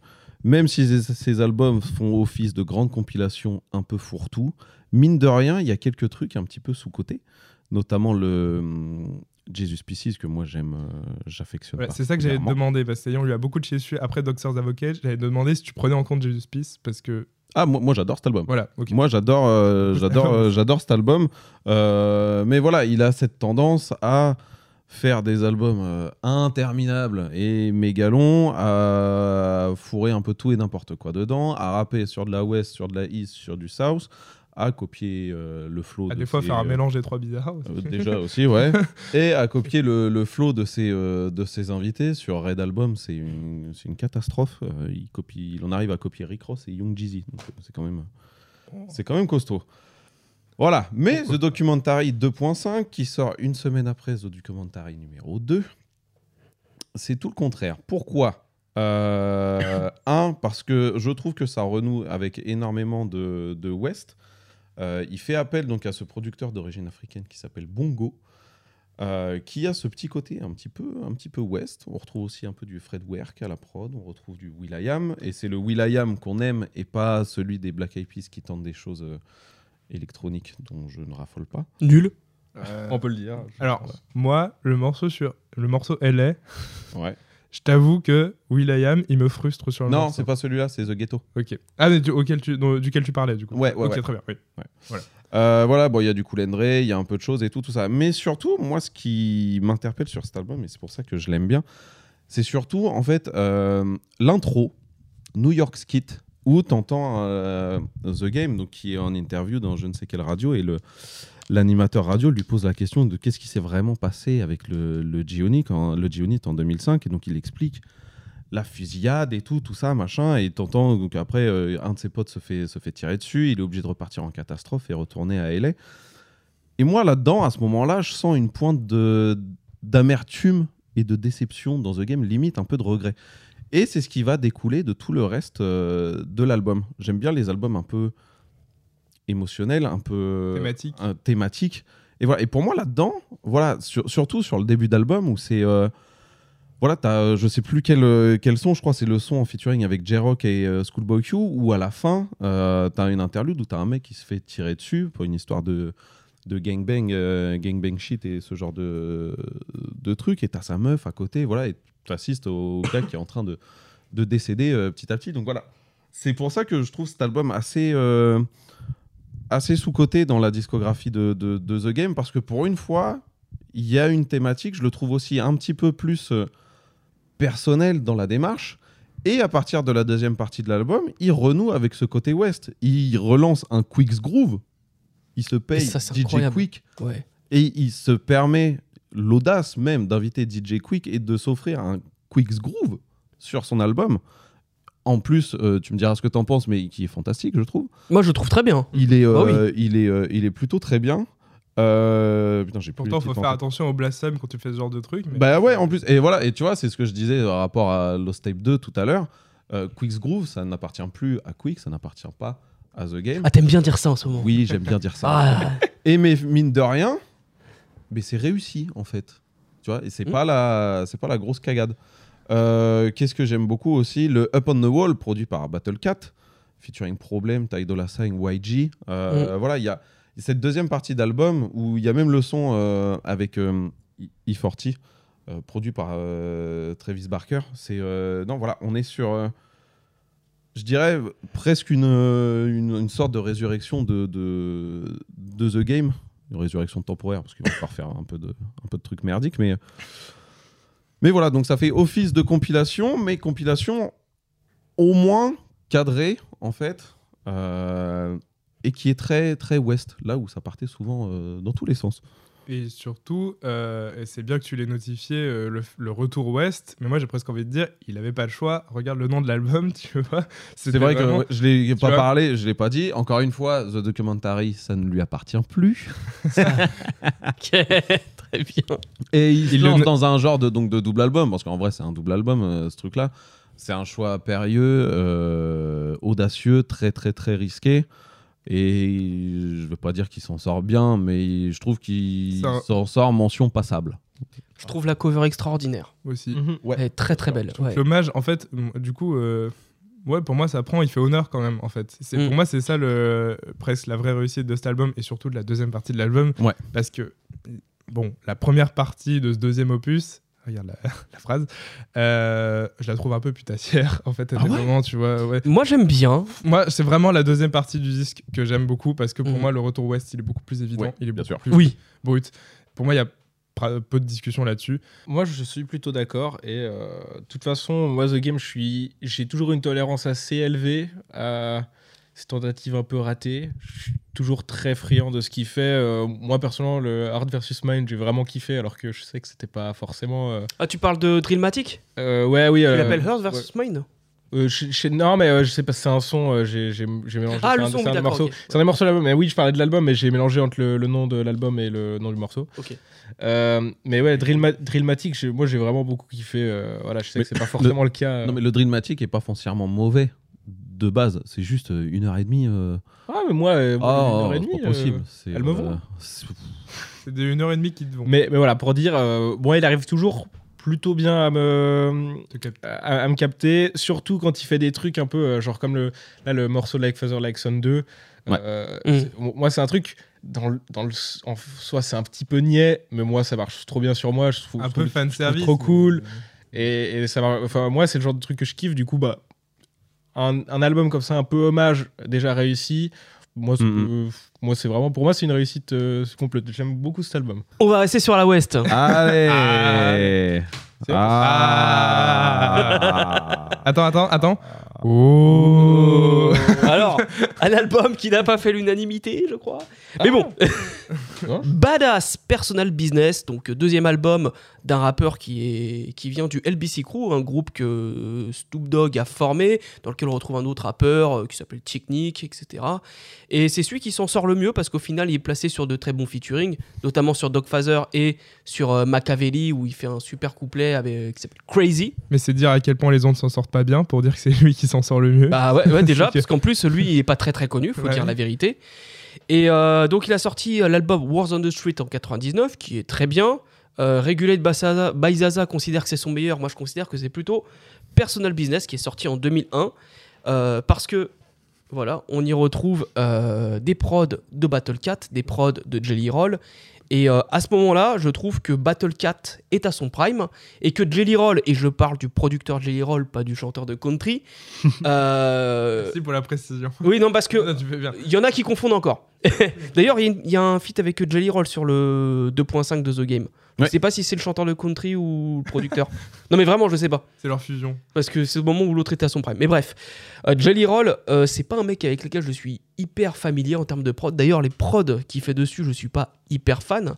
même si ces, albums font office de grandes compilations un peu fourre-tout, mine de rien, il y a quelques trucs un petit peu sous-côté, notamment le Jesus Pieces que moi j'aime, euh, j'affectionne. Ouais, c'est ça que particulièrement. demander, parce que on lui a beaucoup de chier dessus. Après Doctor's Advocate, j'allais te demander si tu prenais en compte Jesus Peace, parce que. Ah, moi, moi, j'adore cet album. Voilà, ok. Moi, j'adore, euh, j'adore, euh, j'adore cet album. Mais voilà, il a cette tendance à faire des albums interminables et méga longs, à fourrer un peu tout et n'importe quoi dedans, à rapper sur de la West, sur de la East, sur du South, à copier euh, le flow. à de des fois ses, faire un euh, mélange des trois bizarres. aussi. euh, déjà aussi, ouais. Et à copier le, le flow de ses, de ses invités sur Red Album, c'est une, une catastrophe. Il, copie, il en arrive à copier Rick Ross et Young Jeezy. C'est quand même, c'est quand même costaud. Voilà. Mais The Documentary 2.5, qui sort une semaine après The Documentary numéro 2, c'est tout le contraire. Pourquoi? Euh, Un, parce que je trouve que ça renoue avec énormément de, de West. Euh, il fait appel donc à ce producteur d'origine africaine qui s'appelle Bongo, euh, qui a ce petit côté un petit peu, un petit peu West. On retrouve aussi un peu du Fred Werk à la prod, on retrouve du Will.i.am, et c'est le Will.i.am qu'on aime et pas celui des Black Eyed Peas qui tentent des choses euh, électroniques dont je ne raffole pas. Nul. Euh, peut le dire. Alors, moi, le morceau sur le morceau LA, Ouais. Je t'avoue que Will.i.am, il me frustre sur le Non, c'est pas celui-là, c'est The Ghetto. Ok. Ah, mais du, auquel tu, duquel tu parlais, du coup. Ouais, ouais, Ok, ouais. très bien. Oui. Euh, voilà, bon, il y a du Ray, il y a un peu de choses et tout, tout ça. Mais surtout, moi, ce qui m'interpelle sur cet album, et c'est pour ça que je l'aime bien, c'est surtout, en fait, euh, l'intro, New York Skit, où t'entends euh, The Game, donc, qui est en interview dans je ne sais quelle radio, et le l'animateur radio lui pose la question de qu'est-ce qui s'est vraiment passé avec le, le en, le G-Unit en 2005, et donc il explique la fusillade et tout, tout ça, machin, et t'entends, donc après, euh, un de ses potes se fait, se fait tirer dessus, il est obligé de repartir en catastrophe et retourner à LA. Et moi, là-dedans, à ce moment-là, je sens une pointe de d'amertume et de déception dans The Game, limite un peu de regret. Et c'est ce qui va découler de tout le reste euh, de l'album. J'aime bien les albums un peu émotionnels, un peu Thématique. un- thématiques. Et voilà. Et pour moi, là-dedans, voilà, sur- surtout sur le début d'album où c'est euh, voilà, t'as, euh, je sais plus quel, euh, quel son, je crois c'est le son en featuring avec J-Rock et euh, Schoolboy Q, où à la fin, euh, t'as une interlude où t'as un mec qui se fait tirer dessus pour une histoire de, de gangbang, euh, gangbang shit et ce genre de, de trucs, et t'as sa meuf à côté, voilà, et t'assistes au gars qui est en train de, de décéder euh, petit à petit. Donc voilà, c'est pour ça que je trouve cet album assez, euh, assez sous-coté dans la discographie de, de, de The Game, parce que pour une fois, il y a une thématique, je le trouve aussi un petit peu plus euh, personnel dans la démarche. Et à partir de la deuxième partie de l'album, il renoue avec ce côté West. Il relance un Quicks Groove. Il se paye ça, DJ. Quick. Ouais. Et il se permet l'audace même d'inviter DJ Quick et de s'offrir un Quicks Groove sur son album. En plus, euh, tu me diras ce que t'en penses, mais qui est fantastique, je trouve. Moi, je le trouve très bien. Il est, Bah euh, il est, euh, il est plutôt très bien. Euh, putain, j'ai Pourtant, faut faire attention au blasphème quand tu fais ce genre de truc. mais- Bah ouais, en plus. Et voilà, et tu vois, c'est ce que je disais par rapport à Lost Tape 2 tout à l'heure. Euh, Quicks Groove, ça n'appartient plus à Quick, ça n'appartient pas à The Game. Ah, t'aimes bien dire ça en ce moment. Oui, j'aime bien dire ça. Ah, Et mais mine de rien, mais c'est réussi en fait. Tu vois, et c'est Mm. pas la, c'est pas la grosse cagade. Euh, Qu'est-ce que j'aime beaucoup aussi, le Up on the Wall produit par Battle Cat, featuring Problem, Ty Dolla Sign, YG. Euh, Voilà, il y a cette deuxième partie d'album où il y a même le son euh, avec euh, E40, euh, produit par Travis Barker. C'est non, voilà, on est sur je dirais presque une, une, une sorte de résurrection de, de, de The Game. Une résurrection temporaire, parce qu'il va falloir faire un peu, de, un peu de trucs merdiques. Mais, mais voilà, donc ça fait office de compilation, mais compilation au moins cadrée, en fait, euh, et qui est très, très West, là où ça partait souvent euh, dans tous les sens. Et surtout, euh, c'est bien que tu l'aies notifié, euh, le, le retour ouest, mais moi j'ai presque envie de dire, il avait pas le choix. Regarde le nom de l'album, tu vois. C'est C'était vrai vraiment- que je l'ai pas vois parlé, je l'ai pas dit. Encore une fois, The Documentary, ça ne lui appartient plus. ok, très bien. Et il, Il lance dans un genre de, donc, de double album, parce qu'en vrai, c'est un double album, euh, ce truc-là. C'est un choix périlleux, euh, audacieux, très, très, très risqué. Et je veux pas dire qu'il s'en sort bien, mais je trouve qu'il s'en sort mention passable. Je trouve la cover extraordinaire. aussi. Ouais. Elle est très très belle. Ouais. L'hommage, en fait, m- du coup, euh, ouais, pour moi, ça prend, il fait honneur quand même, en fait. C'est, Mm. Pour moi, c'est ça le, presque la vraie réussite de cet album et surtout de la deuxième partie de l'album. Ouais. Parce que bon, la première partie de ce deuxième opus, regarde la, la phrase, euh, je la trouve un peu putassière en fait à Ah des ouais moments, tu vois. Ouais. Moi, j'aime bien. Moi, c'est vraiment la deuxième partie du disque que j'aime beaucoup parce que pour Mhm. moi, le retour West, il est beaucoup plus évident, Ouais, il est bien beaucoup sûr. plus Oui. brut. Pour moi, il y a peu de discussion là-dessus. Moi, je suis plutôt d'accord. Et euh, de toute façon, moi, The Game, j'ai toujours une tolérance assez élevée à ces tentatives un peu ratées. Je suis toujours très friand de ce qu'il fait. Euh, moi, personnellement, le Art versus Mind, j'ai vraiment kiffé, alors que je sais que c'était pas forcément. euh, Ah, tu parles de Drillmatic? euh, ouais, oui. Tu euh, l'appelles ouais. versus Mine Euh, je- je- non, mais euh, je sais pas, c'est un son, euh, j'ai j'ai- j'ai mélangé. Ah, c'est le un- son, c'est oui, un des d'accord, morceaux. ok. C'est un des morceaux de l'album, mais oui, je parlais de l'album, mais j'ai mélangé entre le, le nom de l'album et le nom du morceau. Ok. Euh, mais ouais, Drillma- Drillmatic, j'ai- moi j'ai vraiment beaucoup kiffé. euh, voilà, je sais Mais que c'est pas forcément le, cas. euh. Non, mais le Dreammatic est pas foncièrement mauvais de base. C'est juste euh, une heure et demie. euh, Ah, mais moi, euh, Ah, une heure et demie, possible. euh, C'est, elle me vaut. c'est- C'est des 1h30 qui te vont. Mais, mais voilà, pour dire, euh, moi, il arrive toujours plutôt bien à me, à, à me capter, surtout quand il fait des trucs un peu, genre comme le, là, le morceau Like Father, Like Son 2. Ouais. Euh, Mm. c'est- moi, c'est un truc, dans le, dans le, en soi, c'est un petit peu niais, mais moi, ça marche trop bien sur moi. Je trouve, Un je peu trouve- fan je service. trop cool. Et, et ça enfin, moi, c'est le genre de truc que je kiffe. Du coup, bah, un, un album comme ça, un peu hommage, déjà réussi. Moi, c'est- c'est vraiment, pour moi, c'est une réussite euh, complète. J'aime beaucoup cet album. On va rester sur la West. Allez C'est- Ah. Attends, attends, attends. Oh Alors, un album qui n'a pas fait l'unanimité, je crois. Mais bon, Badass Personal Business, donc deuxième album d'un rappeur qui, est, qui vient du LBC Crew, un groupe que Snoop Dogg a formé, dans lequel on retrouve un autre rappeur euh, qui s'appelle Technique, etc. Et c'est celui qui s'en sort le mieux parce qu'au final, il est placé sur de très bons featuring, notamment sur Dogfather et sur euh, Machiavelli, où il fait un super couplet avec, qui s'appelle Crazy. Mais c'est dire à quel point les ondes s'en sortent pas bien pour dire que c'est lui qui s'en sort le mieux. Bah ouais, ouais, déjà, parce qu'en plus, lui, il est pas très très connu, faut Ouais, dire la vérité. Et euh, donc, il a sorti euh, l'album Wars on the Street en 99, qui est très bien. Euh, Regulate by Zaza- by Zaza considère que c'est son meilleur. Moi, je considère que c'est plutôt Personal Business, qui est sorti en 2001. euh, parce que, voilà, on y retrouve euh, des prods de Battle Cat, des prods de Jelly Roll. Et euh, à ce moment-là, je trouve que Battle Cat est à son prime et que Jelly Roll, et je parle du producteur Jelly Roll, pas du chanteur de country. euh, Merci pour la précision. oui, non, parce que Non, tu fais bien. il y en a qui confondent encore. D'ailleurs, il y y, a un feat avec Jelly Roll sur le 2.5 de The Game. Je Ouais. sais pas si c'est le chanteur de country ou le producteur. non, mais vraiment, je sais pas. C'est leur fusion. Parce que c'est le moment où l'autre était à son prime. Mais bref, euh, Jelly Roll, euh, c'est pas un mec avec lequel je suis hyper familier en termes de prod. D'ailleurs, les prods qu'il fait dessus, je suis pas hyper fan.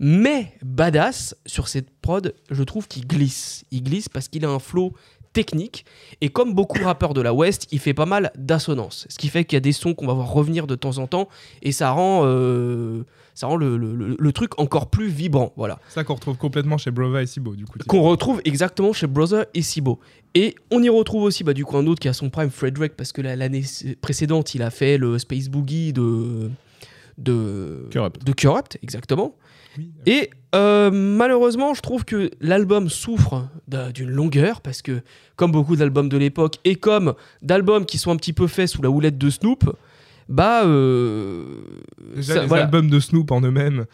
Mais Badass, sur cette prod, je trouve qu'il glisse. Il glisse parce qu'il a un flow technique. Et comme beaucoup de rappeurs de la West, il fait pas mal d'assonances. Ce qui fait qu'il y a des sons qu'on va voir revenir de temps en temps. Et ça rend, euh, ça rend le, le- le- le truc encore plus vibrant. Voilà Ça qu'on retrouve complètement chez Brova et Sibo, du coup. qu'on retrouve exactement chez Brother et Sibo. Et on y retrouve aussi bah, du coup un autre qui a son prime, Frederick, parce que la- l'année précédente, il a fait le Space Boogie de de Corrupt. de Corrupt, exactement. Oui. Et euh, malheureusement, je trouve que l'album souffre d'un- d'une longueur parce que, comme beaucoup d'albums de l'époque et comme d'albums qui sont un petit peu faits sous la houlette de Snoop, bah euh, Déjà, ça- les voilà. albums de Snoop en eux-mêmes.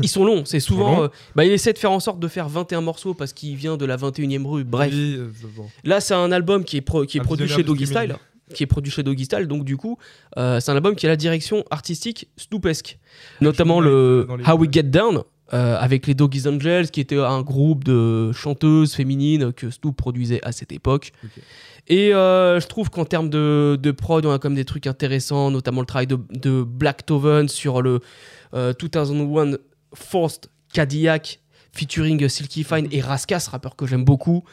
ils sont longs. C'est souvent, euh, bah, il essaie de faire en sorte de faire 21 morceaux parce qu'il vient de la 21e rue. Bref, Oui, euh, c'est bon. Là, c'est un album qui est, pro- qui est Un produit chez Doggy. Style. Qui est produit chez Doggy Style, donc du coup, euh, c'est un album qui a la direction artistique Snoopesque. Notamment le How We Get Down, euh, avec les Doggy's Angels, qui était un groupe de chanteuses féminines que Snoop produisait à cette époque. Et euh, je trouve qu'en termes de, de prod, on a comme des trucs intéressants, notamment le travail de, de Black Toven sur le euh, 2001 Forced Cadillac featuring Silky Fine et Raskas, rappeur que j'aime beaucoup.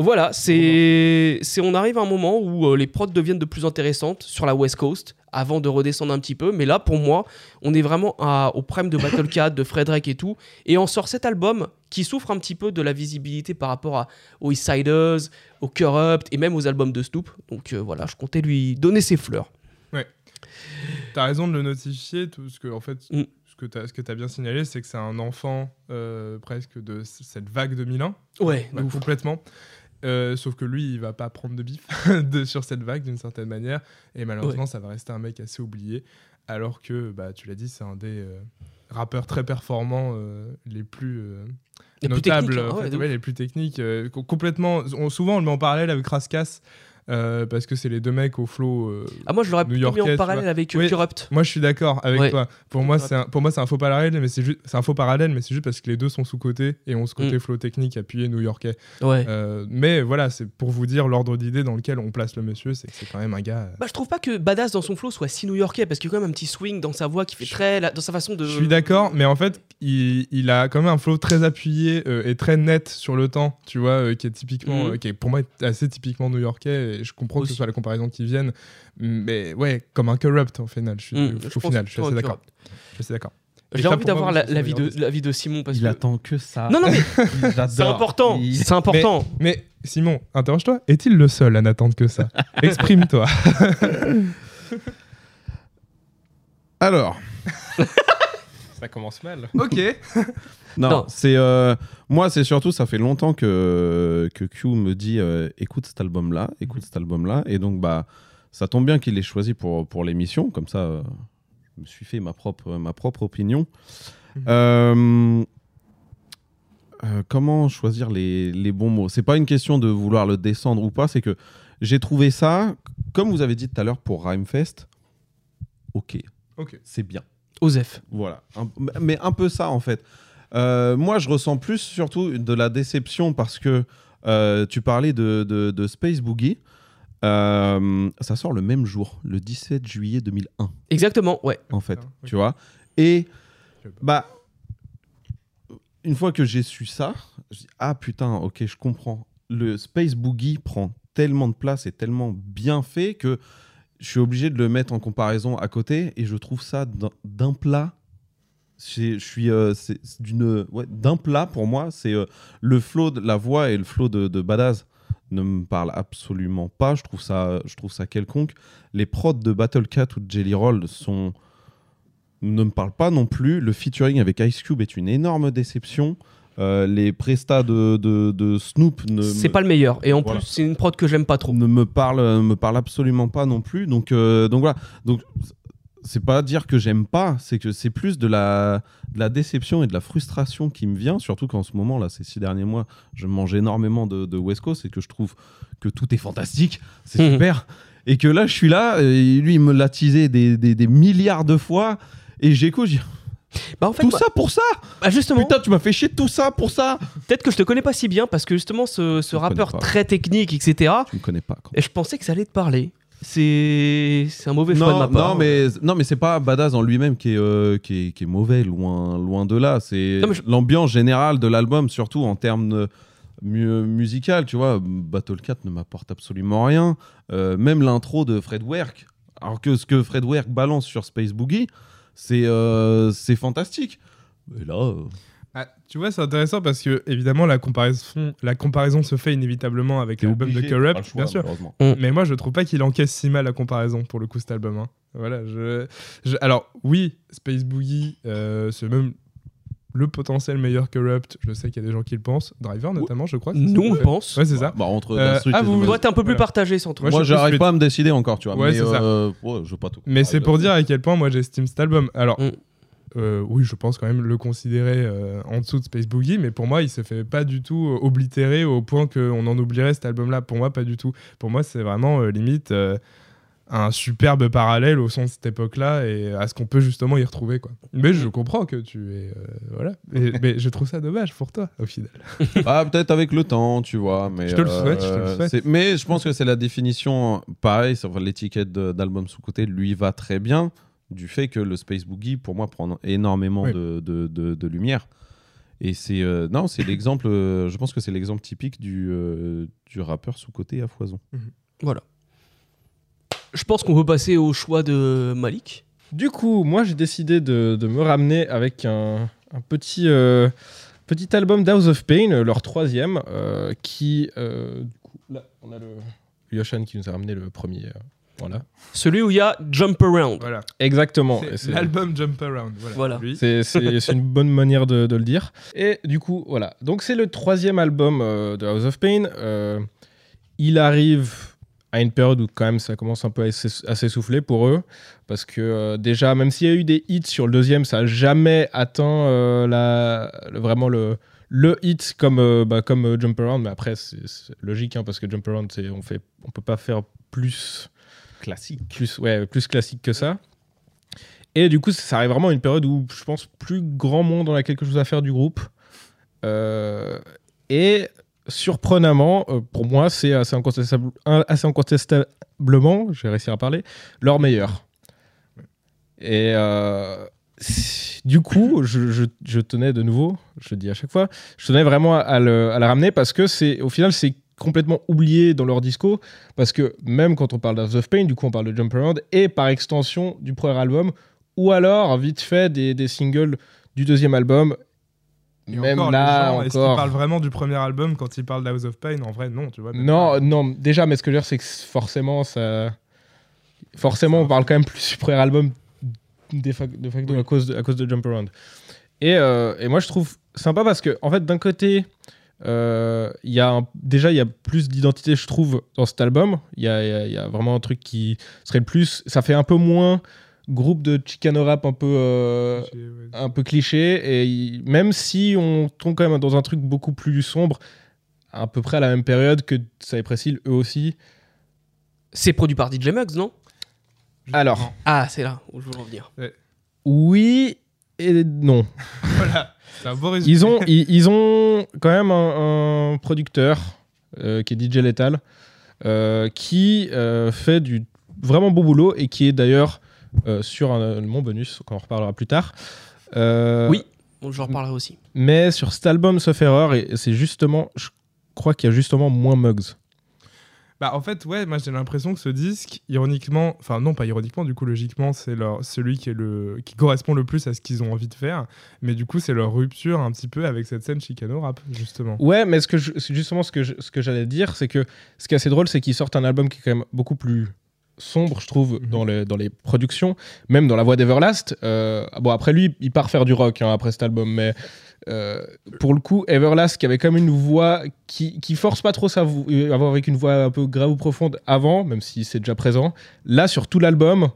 Voilà, c'est, c'est on arrive à un moment où euh, les prods deviennent de plus intéressantes sur la West Coast avant de redescendre un petit peu. Mais là, pour moi, on est vraiment à- au prime de Battle Cat, de Frederick et tout. Et on sort cet album qui souffre un petit peu de la visibilité par rapport à, aux East Siders, aux Corrupt et même aux albums de Snoop. Donc euh, voilà, je comptais lui donner ses fleurs. T'as raison de le notifier, tout ce que, en fait, Mm. ce que que t'as bien signalé, c'est que c'est un enfant euh, presque de cette vague 2001, Ouais, Ouais, complètement. Euh, sauf que lui, il va pas prendre de bif de, sur cette vague d'une certaine manière, et malheureusement, ça va rester un mec assez oublié. Alors que, bah, tu l'as dit, c'est un des, euh, rappeurs très performants euh, les plus Les plus notables, techniques, hein, en ouais, fait, de ouais, les plus techniques, co- complètement. on- souvent, on le met en parallèle avec Raskas euh, parce que c'est les deux mecs au flow. euh, Ah, moi, je l'aurais mis en parallèle avec euh, Oui. Corrupt. Moi, je suis d'accord avec Ouais. toi. Pour moi, c'est un, pour moi, c'est un faux parallèle, mais c'est juste, c'est un faux parallèle, mais c'est juste parce que les deux sont sous côté et ont ce côté Mm. flow technique appuyé new-yorkais. Ouais. Euh, mais voilà, c'est pour vous dire l'ordre d'idée dans lequel on place le monsieur, c'est que c'est quand même un gars. Bah, je trouve pas que Badass dans son flow soit si new-yorkais parce qu'il y a quand même un petit swing dans sa voix qui fait très. la- dans sa façon de. Je suis d'accord, mais en fait, il, il a quand même un flow très appuyé euh, et très net sur le temps, tu vois, euh, qui est typiquement, Mhm. euh, qui est pour moi assez typiquement new-yorkais. Et je comprends que ce soit les comparaisons qui viennent, mais ouais, comme un corrupt au final. Je suis, au je final, je suis plutôt assez d'accord. Je suis d'accord. J'ai envie d'avoir la- de, Simon parce Il que. attend que ça. Non, non, mais c'est important. Il- C'est important. Mais Simon, interroge-toi, est-il le seul à n'attendre que ça? Exprime-toi. Alors, Ça commence mal. ok. non, Non. c'est euh, moi, c'est surtout ça fait longtemps que que Q me dit euh, écoute cet album-là, écoute cet album-là, et donc bah ça tombe bien qu'il l'ait choisi pour pour l'émission, comme ça euh, je me suis fait ma propre ma propre opinion. Mhm. Euh, euh, comment choisir les, les bons mots? C'est pas une question de vouloir le descendre ou pas, c'est que j'ai trouvé ça, comme vous avez dit tout à l'heure pour Rhymefest, ok, Ok. c'est bien. Osef. Voilà, Un- mais un peu ça en fait. Euh, moi, je ressens plus surtout de la déception parce que euh, tu parlais de, de- de Space Boogie. Euh, ça sort le même jour, le 17 juillet 2001, Exactement, ouais. en fait. Ah, oui. Tu vois Et bah, une fois que j'ai su ça, je dis ah putain, ok, je comprends. Le Space Boogie prend tellement de place et tellement bien fait que je suis obligé de le mettre en comparaison à côté et je trouve ça d'un- plat. Je suis euh, d'une ouais, d'un plat pour moi. C'est euh, le flow de la voix et le flow de, Badass ne me parle absolument pas. Je trouve ça, je trouve ça quelconque. Les prods de Battle Cat ou de Jelly Roll ne me parlent pas non plus. Le featuring avec Ice Cube est une énorme déception. Euh, les prestats de, de, de Snoop ne C'est me- pas le meilleur. Et en Voilà. plus, c'est une prod que j'aime pas trop. ne me parle, me parle absolument pas non plus. Donc, euh, donc voilà. Donc, c'est pas dire que j'aime pas, c'est que c'est plus de la, de la déception et de la frustration qui me vient, surtout qu'en ce moment, là, ces six derniers mois, je mange énormément de, de West Coast et que je trouve que tout est fantastique, c'est Mhm. super. Et que là, je suis là, et lui, il me l'a teasé des, des, des milliards de fois, et j'écoute, je dis, Bah, en fait, tout moi- ça pour ça bah, justement, Putain, tu m'as fait chier tout ça pour ça peut-être que je te connais pas si bien parce que justement, ce, ce rappeur très technique, etc. Tu me connais pas. quand Et je pensais que ça allait te parler. C'est un mauvais choix de Non, ma part. non, mais non, mais c'est pas Badass en lui-même qui est, euh, qui est qui est mauvais, loin loin de là. C'est je- l'ambiance générale de l'album, surtout en termes euh, mu- musical. Tu vois, Battle Cat ne m'apporte absolument rien. Euh, même l'intro de Fred Werk, alors que ce que Fred Werk balance sur Space Boogie, c'est euh, c'est fantastique. Et là, euh, Ah, tu vois, c'est intéressant parce que évidemment la comparaison, la comparaison se fait inévitablement avec l'album de Corrupt, choix, bien sûr. malheureusement. Mais moi, je trouve pas qu'il encaisse si mal la comparaison pour le coup cet album. hein. Voilà. Je, je- alors oui, Space Boogie, euh, c'est même le potentiel meilleur Corrupt. Je sais qu'il y a des gens qui le pensent. Driver notamment, je crois. Nous, on pense. Ouais, c'est ça. Bah, entre Euh, Street ah, et vous- The Toi, t'es un peu plus Voilà. partagé sans toi. Moi, Moi, j'arrive plus- pas à me décider encore, tu vois. Ouais, mais c'est ça. euh, ouais, je veux pas tout. Mais c'est pour dire à quel point moi j'estime cet album. Alors, Mm. euh, oui, je pense quand même le considérer euh, en dessous de Space Boogie, mais pour moi, il se fait pas du tout oblitérer au point qu'on en oublierait cet album-là. Pour moi, pas du tout. Pour moi, c'est vraiment euh, limite euh, un superbe parallèle au son de cette époque-là et à ce qu'on peut justement y retrouver. Quoi. Mais je comprends que tu es. euh, voilà. Et- mais je trouve ça dommage pour toi, au final. Ah, peut-être avec le temps, tu vois. Mais, Je te le souhaite, je te le euh, souhaite. Mais je pense que c'est la définition, pareil, sur l'étiquette d'album sous-côté lui va très bien, du fait que le Space Boogie, pour moi, prend énormément Oui. de, de- de- de lumière. Et c'est. euh, non, c'est l'exemple. je pense que c'est l'exemple typique du, euh, du rappeur sous-côté à foison. Voilà. Je pense qu'on peut passer au choix de Malik. Du coup, moi j'ai décidé de, de me ramener avec un, un petit, euh, petit album d'House of Pain, euh, leur troisième, euh, qui. euh, du coup, là, on a le Yoshan qui nous a ramené le premier. euh, voilà. Celui où il y a Jump Around. Voilà. Exactement. C'est l'album Jump Around. Voilà. C'est une bonne manière de, de le dire. Et du coup, voilà. Donc, c'est le troisième album euh, de House of Pain. Euh, il arrive à une période où quand même ça commence un peu à s'ess- à s'essouffler pour eux. Parce que euh, déjà, même s'il y a eu des hits sur le deuxième, ça n'a jamais atteint euh, la, le- vraiment le, le hit comme, euh, bah, comme Jump Around. Mais après, c'est logique hein, parce que Jump Around, c'est- on fait, on peut pas faire plus Classique. plus, ouais, plus classique que ça. Et du coup, ça arrive vraiment à une période où je pense plus grand monde en a quelque chose à faire du groupe. Et surprenamment, euh, pour moi, c'est assez, incontestable- assez incontestablement, je vais réussir à parler, leur meilleur. Et euh, du coup, je, tenais de nouveau, je le dis à chaque fois, je tenais vraiment à, la ramener parce que c'est au final, c'est complètement oublié dans leur disco parce que même quand on parle d'House of Pain, du coup on parle de Jump Around et par extension du premier album ou alors vite fait des singles du deuxième album. Et même encore, là Est-ce qu'ils encore. parlent vraiment du premier album quand ils parlent d'House of Pain? En vrai, non, tu vois. Non, pas. non, déjà, mais ce que je veux dire, c'est que forcément, ça. Forcément, on parle quand même plus du premier album de facto, à, cause de, à cause de Jump Around. Et, euh, et moi, je trouve sympa parce que, en fait, d'un côté, euh, il y a un- déjà, il y a plus d'identité, je trouve, dans cet album. Il y a, il y a- il y a vraiment un truc qui serait le plus. Ça fait un peu moins groupe de Chicano rap un peu. euh, ouais. un peu cliché et même si on tombe quand même dans un truc beaucoup plus sombre à peu près à la même période que Cypress Hill eux aussi C'est produit par DJ Muggs, non? Alors Ah, c'est là où je veux en venir. oui et non Voilà, c'est un beau résumé. ils ont ils, ils ont quand même un, un producteur euh, qui est DJ Lethal euh, qui euh, fait du vraiment beau boulot et qui est d'ailleurs euh, sur un, mon bonus qu'on en reparlera plus tard Euh, Oui. Bon, j'en reparlerai aussi. Mais sur cet album, sauf erreur, et c'est justement, je crois qu'il y a justement moins Mugs. Bah, en fait, ouais, moi j'ai l'impression que ce disque, ironiquement, enfin non, pas ironiquement, du coup, logiquement, c'est leur, celui qui, est le, qui correspond le plus à ce qu'ils ont envie de faire. Mais du coup, c'est leur rupture un petit peu avec cette scène Chicano rap, justement. Ouais, mais ce que je- c'est justement ce que je- ce que j'allais dire, c'est que ce qui est assez drôle, c'est qu'ils sortent un album qui est quand même beaucoup plus sombre, je trouve, Mhm. dans, les, dans les productions, même dans la voix d'Everlast. Euh, bon, après lui, il part faire du rock hein, après cet album, mais euh, pour le coup, Everlast, qui avait quand même une voix qui, qui force pas trop sa voix, euh, avoir avec une voix un peu grave ou profonde avant, même si c'est déjà présent. Là, sur tout l'album,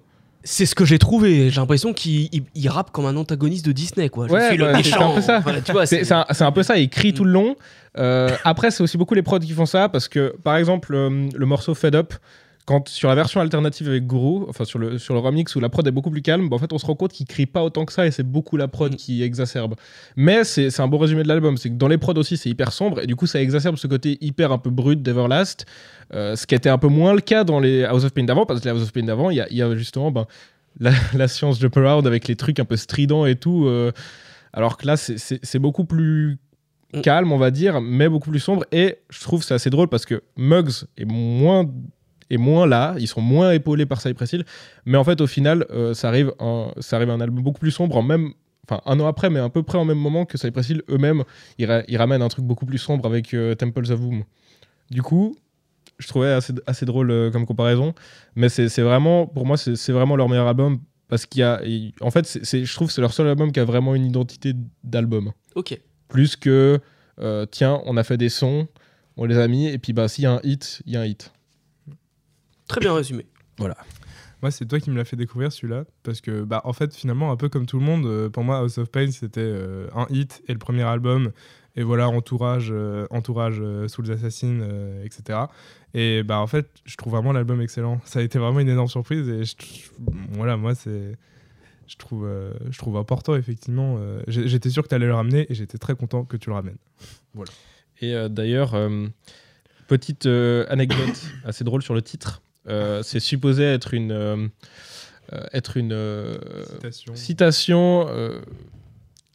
C'est ce que j'ai trouvé. J'ai l'impression qu'il il- il rappe comme un antagoniste de Disney, quoi. Je Ouais, suis le c'est un peu ça. Voilà, C'est un, peu ça, il crie Mm. tout le long. Euh, après, c'est aussi beaucoup les prods qui font ça, parce que, par exemple, le morceau Fed Up, quand sur la version alternative avec Guru, enfin sur le, sur le remix où la prod est beaucoup plus calme, bah, en fait, on se rend compte qu'il crie pas autant que ça, et c'est beaucoup la prod Mm. qui exacerbe. Mais c'est un beau résumé de l'album, c'est que dans les prods aussi, c'est hyper sombre, et du coup, ça exacerbe ce côté hyper un peu brut d'Everlast, euh, ce qui était un peu moins le cas dans les House of Pain d'avant, parce que les House of Pain d'avant, il y y a justement ben, la, la science Jump Around avec les trucs un peu stridents et tout. euh, alors que là, c'est- beaucoup plus Mm. calme, on va dire, mais beaucoup plus sombre. Et je trouve c'est assez drôle parce que Muggs est moins, est moins là, ils sont moins épaulés par Cypress Hill. Mais en fait, au final, euh, ça, arrive un, ça arrive un album beaucoup plus sombre, en même, enfin un an après, mais à peu près en même moment que Cypress Hill eux-mêmes, ils, ra- ils ramènent un truc beaucoup plus sombre avec euh, Temples of Boom. Du coup, je trouvais assez, assez drôle euh, comme comparaison. Mais c'est vraiment, pour moi, c'est vraiment leur meilleur album. Parce qu'il y a. En fait, c'est- je trouve que c'est leur seul album qui a vraiment une identité d'album. Ok. Plus que, euh, tiens, on a fait des sons, on les a mis, et puis bah, s'il y a un hit, il y a un hit. Très bien résumé. Moi, c'est toi qui me l'as fait découvrir celui-là. Parce que, bah, en fait, finalement, un peu comme tout le monde, euh, pour moi, House of Pain, c'était euh, un hit et le premier album. Et voilà, entourage, euh, entourage euh, Souls Assassin, euh, etc. Et bah, en fait, je trouve vraiment l'album excellent. Ça a été vraiment une énorme surprise. Et je- voilà, moi, c'est. Je trouve, euh, je trouve important, effectivement. euh, j'étais sûr que tu allais le ramener et j'étais très content que tu le ramènes. Et euh, d'ailleurs, euh, petite euh, anecdote assez drôle sur le titre. Euh, c'est supposé être une, euh, être une Citation. citation. euh,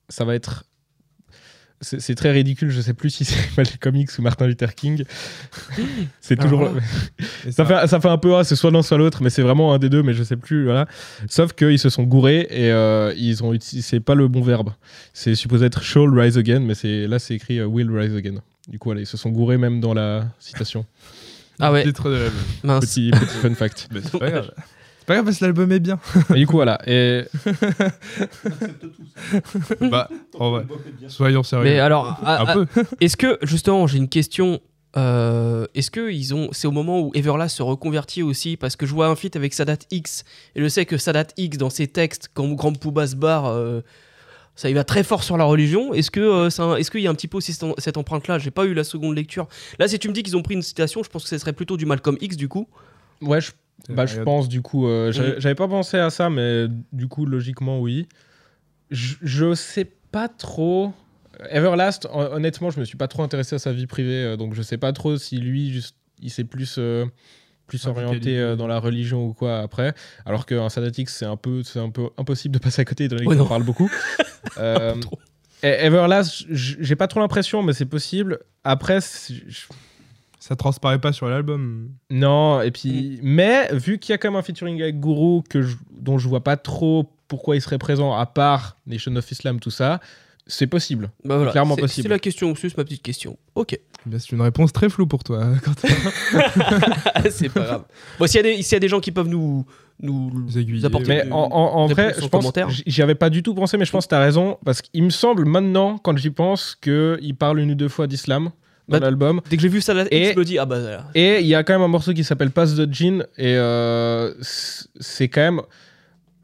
ça va être. C'est très ridicule, je sais plus si c'est Malcolm Comics ou Martin Luther King. c'est toujours. Ah. Et Ça fait, ça fait un peu, ah, c'est soit l'un soit l'autre, mais c'est vraiment un des deux, mais je sais plus. Voilà. Sauf qu'ils se sont gourés et euh, ils ont utilisé, c'est pas le bon verbe. C'est supposé être shall rise again, mais là c'est écrit will rise again. Du coup, voilà, ils se sont gourés même dans la citation. Ah ouais, Titre de l'album. mince. Petit, petit fun fact. Mais c'est pas grave. C'est pas grave parce que l'album est bien. Et du coup, voilà. Et bah, en vrai, soyons sérieux. Mais alors, un à- à- peu. est-ce que, justement, j'ai une question Euh, Est-ce que ils ont, c'est au moment où Everlast se reconvertit aussi parce que je vois un feat avec Sadat X et je sais que Sadat X dans ses textes quand Grand Pouba se barre, euh, ça y va très fort sur la religion. Est-ce que euh, est-ce qu'il y a un petit peu aussi cette, empreinte-là? J'ai pas eu la seconde lecture. Là, si tu me dis qu'ils ont pris une citation, je pense que ce serait plutôt du Malcolm X du coup. Ouais, je, C'est bah, je pense du coup. euh, j'avais pas pensé à ça, mais du coup, logiquement, oui. Je, je sais pas trop. Everlast, hon- honnêtement, je me suis pas trop intéressé à sa vie privée, euh, donc je sais pas trop si lui, juste, il s'est plus. Plus orienté euh, dans la religion ou quoi après. Alors qu'un Sadatix c'est un peu c'est un peu impossible de passer à côté étant donné Ouais, qu'on parle beaucoup. Euh, et Everlast j'ai pas trop l'impression mais c'est possible. Après Ça transparaît pas sur l'album. non, et puis. Mais vu qu'il y a quand même un featuring avec Guru que je- dont je vois pas trop pourquoi il serait présent, à part Nation of Islam, tout ça, c'est possible. Bah voilà, Clairement c'est- possible. C'est la question, c'est ma petite question. Ok, Eh c'est une réponse très floue pour toi. Quentin. c'est pas grave. Bon, s'il y, a des- s'il y a des gens qui peuvent nous nous Nous aiguiller, apporter Mais de- en, vrai, je pense, j'y avais pas du tout pensé, mais je pense que t'as raison, parce qu'il me semble maintenant, quand j'y pense, qu'il parle une ou deux fois d'islam dans Bah, l'album. Dès que j'ai vu Sadat X, Et- je me dis ah bah voilà. Et il y a quand même un morceau qui s'appelle Pass the Gin, et euh, c'est quand même.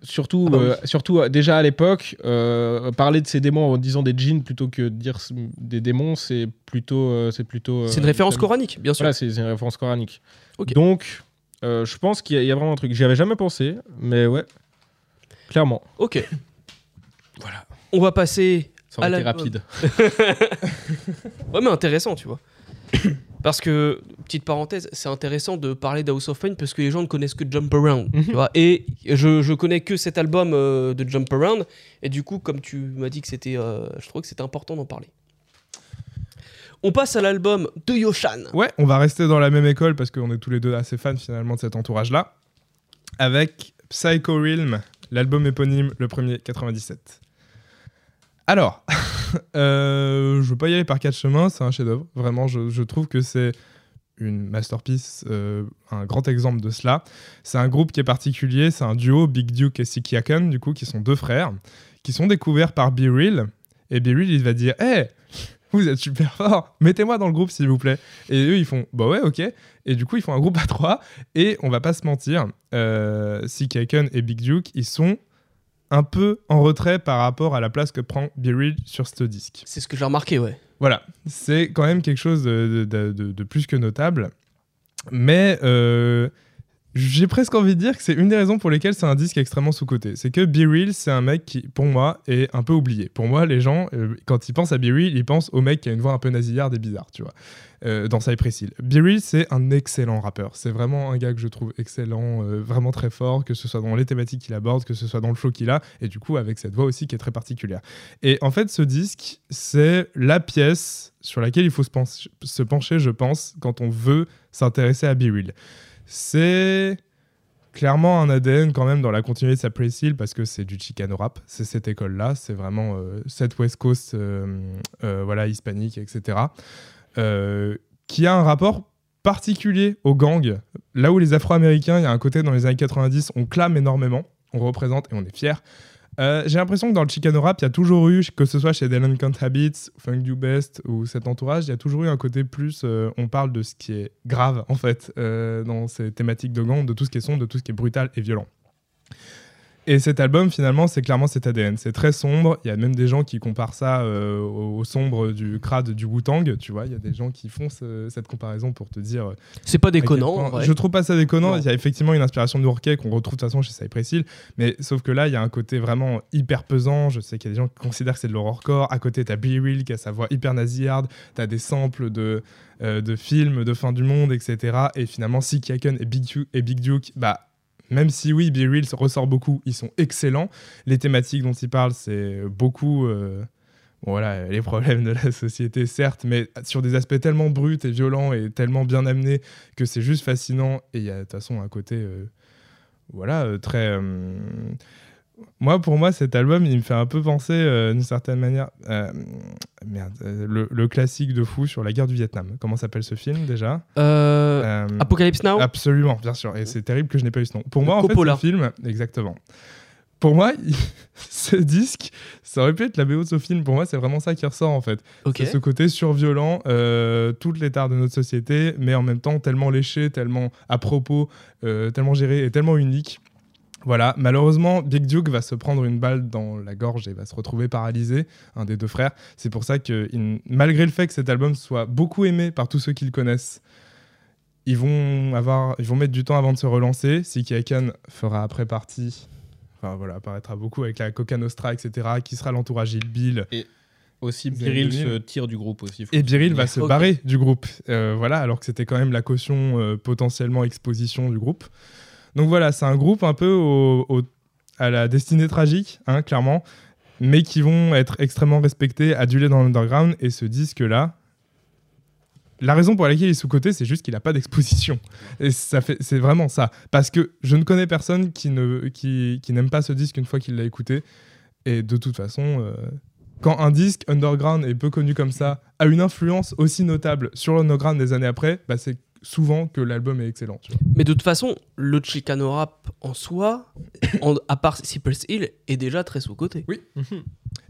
Surtout, Ah bah oui. euh, surtout euh, déjà à l'époque, euh, parler de ces démons en disant des djinns plutôt que de dire des démons, c'est plutôt. euh, c'est plutôt. C'est une référence coranique, bien sûr. Voilà, c'est une référence coranique. Ok. Donc, je pense qu'il y, a- y a vraiment un truc. J'y avais jamais pensé, mais ouais, clairement. Ok. Voilà. On va passer. Ça aurait À été l'album. rapide. Ouais, mais intéressant, tu vois. Parce que, petite parenthèse, c'est intéressant de parler d'House of Pain parce que les gens ne connaissent que Jump Around. Mhm. tu vois. Et je, je connais que cet album euh, de Jump Around. Et du coup, comme tu m'as dit que c'était. euh, je trouvais que c'était important d'en parler. On passe à l'album de Yoshan. Ouais, on va rester dans la même école parce qu'on est tous les deux assez fans finalement de cet entourage-là. Avec Psycho Realm, l'album éponyme, le premier 97. Alors, euh, je veux pas y aller par quatre chemins, c'est un chef-d'œuvre. Vraiment, je, je trouve que c'est une masterpiece, euh, un grand exemple de cela. C'est un groupe qui est particulier, c'est un duo, Big Duke et Siki Aken, du coup, qui sont deux frères, qui sont découverts par Be Real. Et Be Real, il va dire Hé, vous êtes super fort, mettez-moi dans le groupe s'il vous plaît. Et eux, ils font Bah ouais, ok. Et du coup, ils font un groupe à trois. Et on va pas se mentir, euh, Siki Aken et Big Duke, ils sont un peu en retrait par rapport à la place que prend Be Real sur ce disque. C'est ce que j'ai remarqué, ouais. Voilà, c'est quand même quelque chose de, plus que notable. Mais euh, j'ai presque envie de dire que c'est une des raisons pour lesquelles c'est un disque extrêmement sous-coté. C'est que Be Real, c'est un mec qui, pour moi, est un peu oublié. Pour moi, les gens, euh, quand ils pensent à Be Real, ils pensent au mec qui a une voix un peu nasillarde et bizarre, tu vois, euh, dans Cypress Hill. Be Real, c'est un excellent rappeur. C'est vraiment un gars que je trouve excellent, euh, vraiment très fort, que ce soit dans les thématiques qu'il aborde, que ce soit dans le flow qu'il a, et du coup, avec cette voix aussi qui est très particulière. Et en fait, ce disque, c'est la pièce sur laquelle il faut se, pencher, se pencher, je pense, quand on veut s'intéresser à Be Real. C'est clairement un ADN quand même dans la continuité de sa Hill parce que c'est du Chicano rap, c'est cette école-là, c'est vraiment euh, cette West Coast, euh, euh, voilà, hispanique, etc. qui a un rapport particulier au gang. Là où les Afro-Américains, il y a un côté dans les années 90, on clame énormément, on représente et on est fier. Euh, J'ai l'impression que dans le Chicano rap, il y a toujours eu, que ce soit chez Delinquent Habits, Funk Du Best ou cet entourage, il y a toujours eu un côté plus. euh, on parle de ce qui est grave, en fait, euh, dans ces thématiques de gang, de tout ce qui est sombre, de tout ce qui est brutal et violent. Et cet album, finalement, c'est clairement cet ADN. C'est très sombre. Il y a même des gens qui comparent ça euh, au, au sombre du crade du Wu-Tang. Tu vois, il y a des gens qui font ce- cette comparaison pour te dire. C'est pas déconnant. point-. Je trouve pas ça déconnant. Il y a effectivement une inspiration de Nourquet qu'on retrouve de toute façon chez Cypress Hill. Mais sauf que là, il y a un côté vraiment hyper pesant. Je sais qu'il y a des gens qui considèrent que c'est de l'horrorcore. À côté, t'as Billy Will qui a sa voix hyper nasillarde. T'as des samples de, euh, de films de fin du monde, etc. Et finalement, Sick Yaken et Big, Duke, et Big Duke, bah. Même si oui, Be Real ressort beaucoup, ils sont excellents. Les thématiques dont ils parlent, c'est beaucoup euh, voilà, les problèmes de la société, certes, mais sur des aspects tellement bruts et violents et tellement bien amenés que c'est juste fascinant. Et il y a de toute façon un côté, euh, voilà, euh, très. Moi, pour moi, cet album, il me fait un peu penser, euh, d'une certaine manière, euh, merde, euh, le, le classique de fou sur la guerre du Vietnam. Comment s'appelle ce film déjà? Apocalypse Now? Absolument, bien sûr. Et c'est terrible que je n'ai pas eu ce nom. Pour moi, en fait, ce film, exactement. pour moi, il- ce disque, ça aurait pu être la BO de ce film. Pour moi, c'est vraiment ça qui ressort en fait. Ok. C'est ce côté surviolent, toutes les tares de notre société, mais en même temps tellement léché, tellement à propos, tellement géré et tellement unique. Voilà, malheureusement, Big Duke va se prendre une balle dans la gorge et va se retrouver paralysé, un des deux frères. C'est pour ça que, malgré le fait que cet album soit beaucoup aimé par tous ceux qui le connaissent, ils vont, avoir, ils vont mettre du temps avant de se relancer. Siki Akan fera après partie, enfin voilà, apparaîtra beaucoup avec la Coca Nostra, etc., qui sera l'entourage Bill. Aussi, Vous avez Biril se tire du groupe aussi. Et Biril va se barrer du groupe. Euh, voilà, alors que c'était quand même la caution euh, potentiellement exposition du groupe. Donc voilà, c'est un groupe un peu à la destinée tragique, hein, clairement, mais qui vont être extrêmement respectés, adulés dans l'underground. Et ce disque-là, la raison pour laquelle il est sous-côté, c'est juste qu'il n'a pas d'exposition. Et ça fait, c'est vraiment ça. Parce que je ne connais personne qui, n'aime pas ce disque une fois qu'il l'a écouté. Et de toute façon, euh, quand un disque underground est peu connu comme ça, a une influence aussi notable sur l'underground des années après, bah, c'est souvent que l'album est excellent. tu vois. Mais de toute façon, le Chicano rap en soi, en- à part Cypress Hill, est déjà très sous-côté. Oui.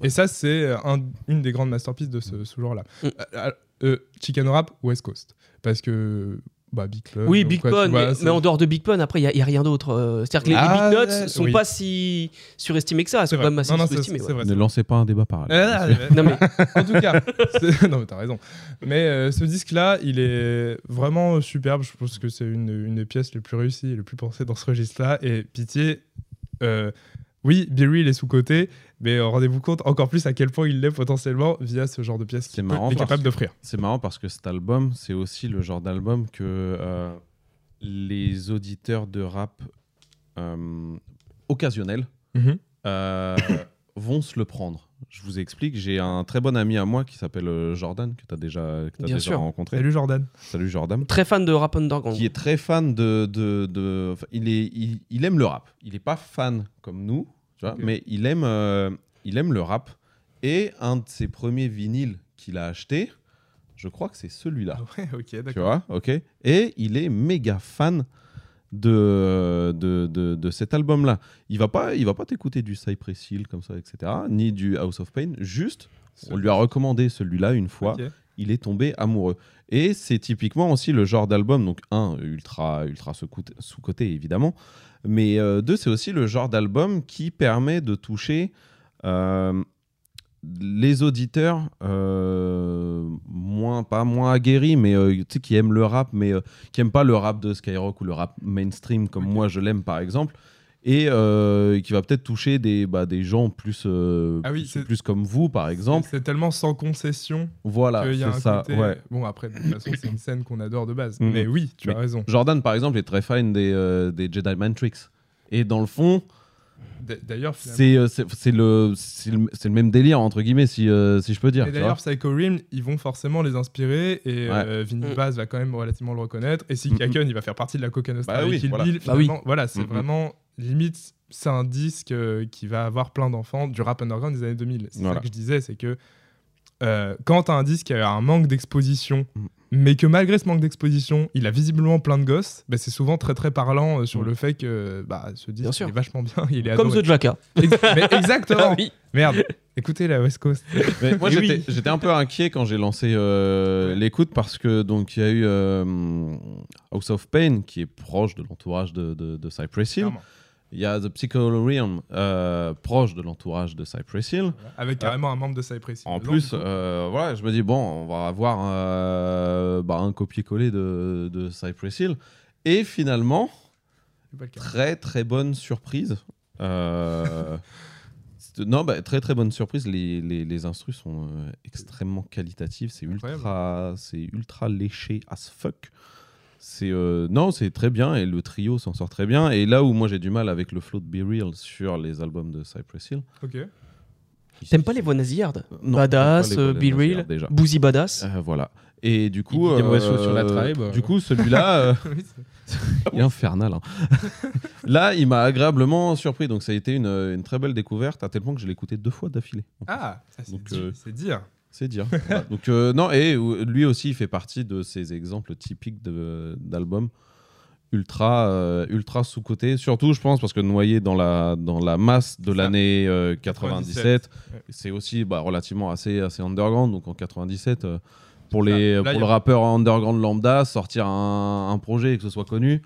Et ça, c'est un- une des grandes masterpieces de ce, ce genre-là. Mm. Euh, euh, Chicano Rap, West Coast. Parce que, bah, Big Pun. Oui, Big Pun, vois, mais, en dehors de Big Pun, après, il n'y a, rien d'autre. euh, C'est-à-dire que les, les Ah, Big Nuts ouais, sont oui. pas si surestimés que ça. Elles C'est sont quand même assez sous-estimées. c'est ouais. vrai. Ne lancez pas un débat parallèle. Ah, mais- Non, mais en tout cas, non mais t'as raison. Mais euh, ce disque-là, il est vraiment superbe. Je pense que c'est une, une des pièces les plus réussies et les plus pensées dans ce registre-là. Et pitié, euh, oui, Billy il est sous-côté, mais euh, rendez-vous compte encore plus à quel point il l'est potentiellement via ce genre de pièce C'est qu'il marrant est parce capable que- d'offrir. C'est marrant parce que cet album, c'est aussi le genre d'album que euh, les auditeurs de rap euh, occasionnels Mhm. euh, vont se le prendre. Je vous explique, j'ai un très bon ami à moi qui s'appelle Jordan, que tu as déjà, que t'as Bien déjà sûr. rencontré. Salut Jordan. Salut Jordan. très fan de rap underground. Qui est très fan de. de, de- enfin, il, est, il, il aime le rap. Il n'est pas fan comme nous, tu vois, Ok. mais il aime, euh, il aime le rap. Et un de ses premiers vinyles qu'il a acheté, je crois que c'est celui-là. Ouais, ok, Tu vois, ok. Et il est méga fan de, de, de, de cet album-là. Il va pas, il va pas t'écouter du Cypress Hill comme ça, etc. Ni du House of Pain. Juste, on lui a recommandé celui-là une fois. Il est tombé amoureux. Et c'est typiquement aussi le genre d'album, donc un, ultra, ultra sous-côté, évidemment, mais euh, deux, c'est aussi le genre d'album qui permet de toucher euh, les auditeurs euh, moins, pas moins aguerris, mais qui aiment le rap, mais qui aiment pas le rap de Skyrock ou le rap mainstream comme moi je l'aime par exemple, et euh, qui va peut-être toucher des, bah, des gens plus, euh, Ah oui, plus, comme vous par exemple. C'est tellement sans concession Voilà, c'est ça. côté. Ouais. Bon, après, de toute façon, c'est une scène qu'on adore de base. Mhm. Mais oui, tu Mais- as raison. Jordan, par exemple, est très fan des, euh, des Jedi Mind Tricks. Et dans le fond, D'ailleurs, c'est euh, c'est- le, même délire, entre guillemets, si, euh, si je peux dire. Et d'ailleurs, Psycho Realm, ils vont forcément les inspirer et euh, Vinny Mm. Baz va quand même relativement le reconnaître. Et si Mm, Kaken, il va faire partie de la Coca Nostra Bah avec oui, Kill voilà. Bill, Bah oui. voilà, c'est Mm, mm. vraiment limite, c'est un disque euh, qui va avoir plein d'enfants du rap underground des années 2000. C'est Voilà. ça que je disais, c'est que euh, quand t'as un disque qui a un manque d'exposition, Mm. mais que malgré ce manque d'exposition, il a visiblement plein de gosses, bah, c'est souvent très très parlant euh, sur Mm. le fait que bah, ce disque Bien sûr. il est vachement bien. Il est Comme adoré. The Jacka. Ex- mais exactement. Ah oui. Merde. Écoutez la West Coast. Mais moi, j'étais oui. un peu inquiet quand j'ai lancé euh, l'écoute parce que donc il y a eu euh, House of Pain qui est proche de l'entourage de, de, de Cypress Hill. Clairement. Il y a The Psycho Realm euh, proche de l'entourage de Cypress Hill. Avec carrément un membre de Cypress Hill En plus, euh, voilà, je me dis, bon, on va avoir euh, bah, un copier-coller de, de Cypress Hill. Et finalement, très très bonne surprise. Euh, non, bah, très très bonne surprise. Les, les, les instrus sont euh, extrêmement qualitatifs. C'est ultra, c'est ultra léché as fuck. C'est euh, non, c'est très bien et le trio s'en sort très bien. Et là où moi j'ai du mal avec le flow de Be Real sur les albums de Cypress Hill. Ok. T'aimes pas les voix nasillardes Badass, euh, Be Real. Boozy Badass. Euh, voilà. Et du coup, dit des mauvaises choses sur la tribe. Du coup, celui-là, euh, il est infernal. hein. Là, il m'a agréablement surpris. Donc, ça a été une, une très belle découverte, à tel point que je l'ai écouté deux fois d'affilée. ah, ça, euh, c'est dire. C'est dire. Voilà. Donc, euh, non, et euh, lui aussi, il fait partie de ces exemples typiques d'albums ultra, euh, ultra sous-coté. Surtout, je pense, parce que noyé dans la, dans la masse de l'année euh, 97, 97, ouais. c'est aussi bah, relativement assez, assez underground. Donc en 97, euh, pour, les, Là, pour le rappeur underground lambda, sortir un, un projet et que ce soit connu,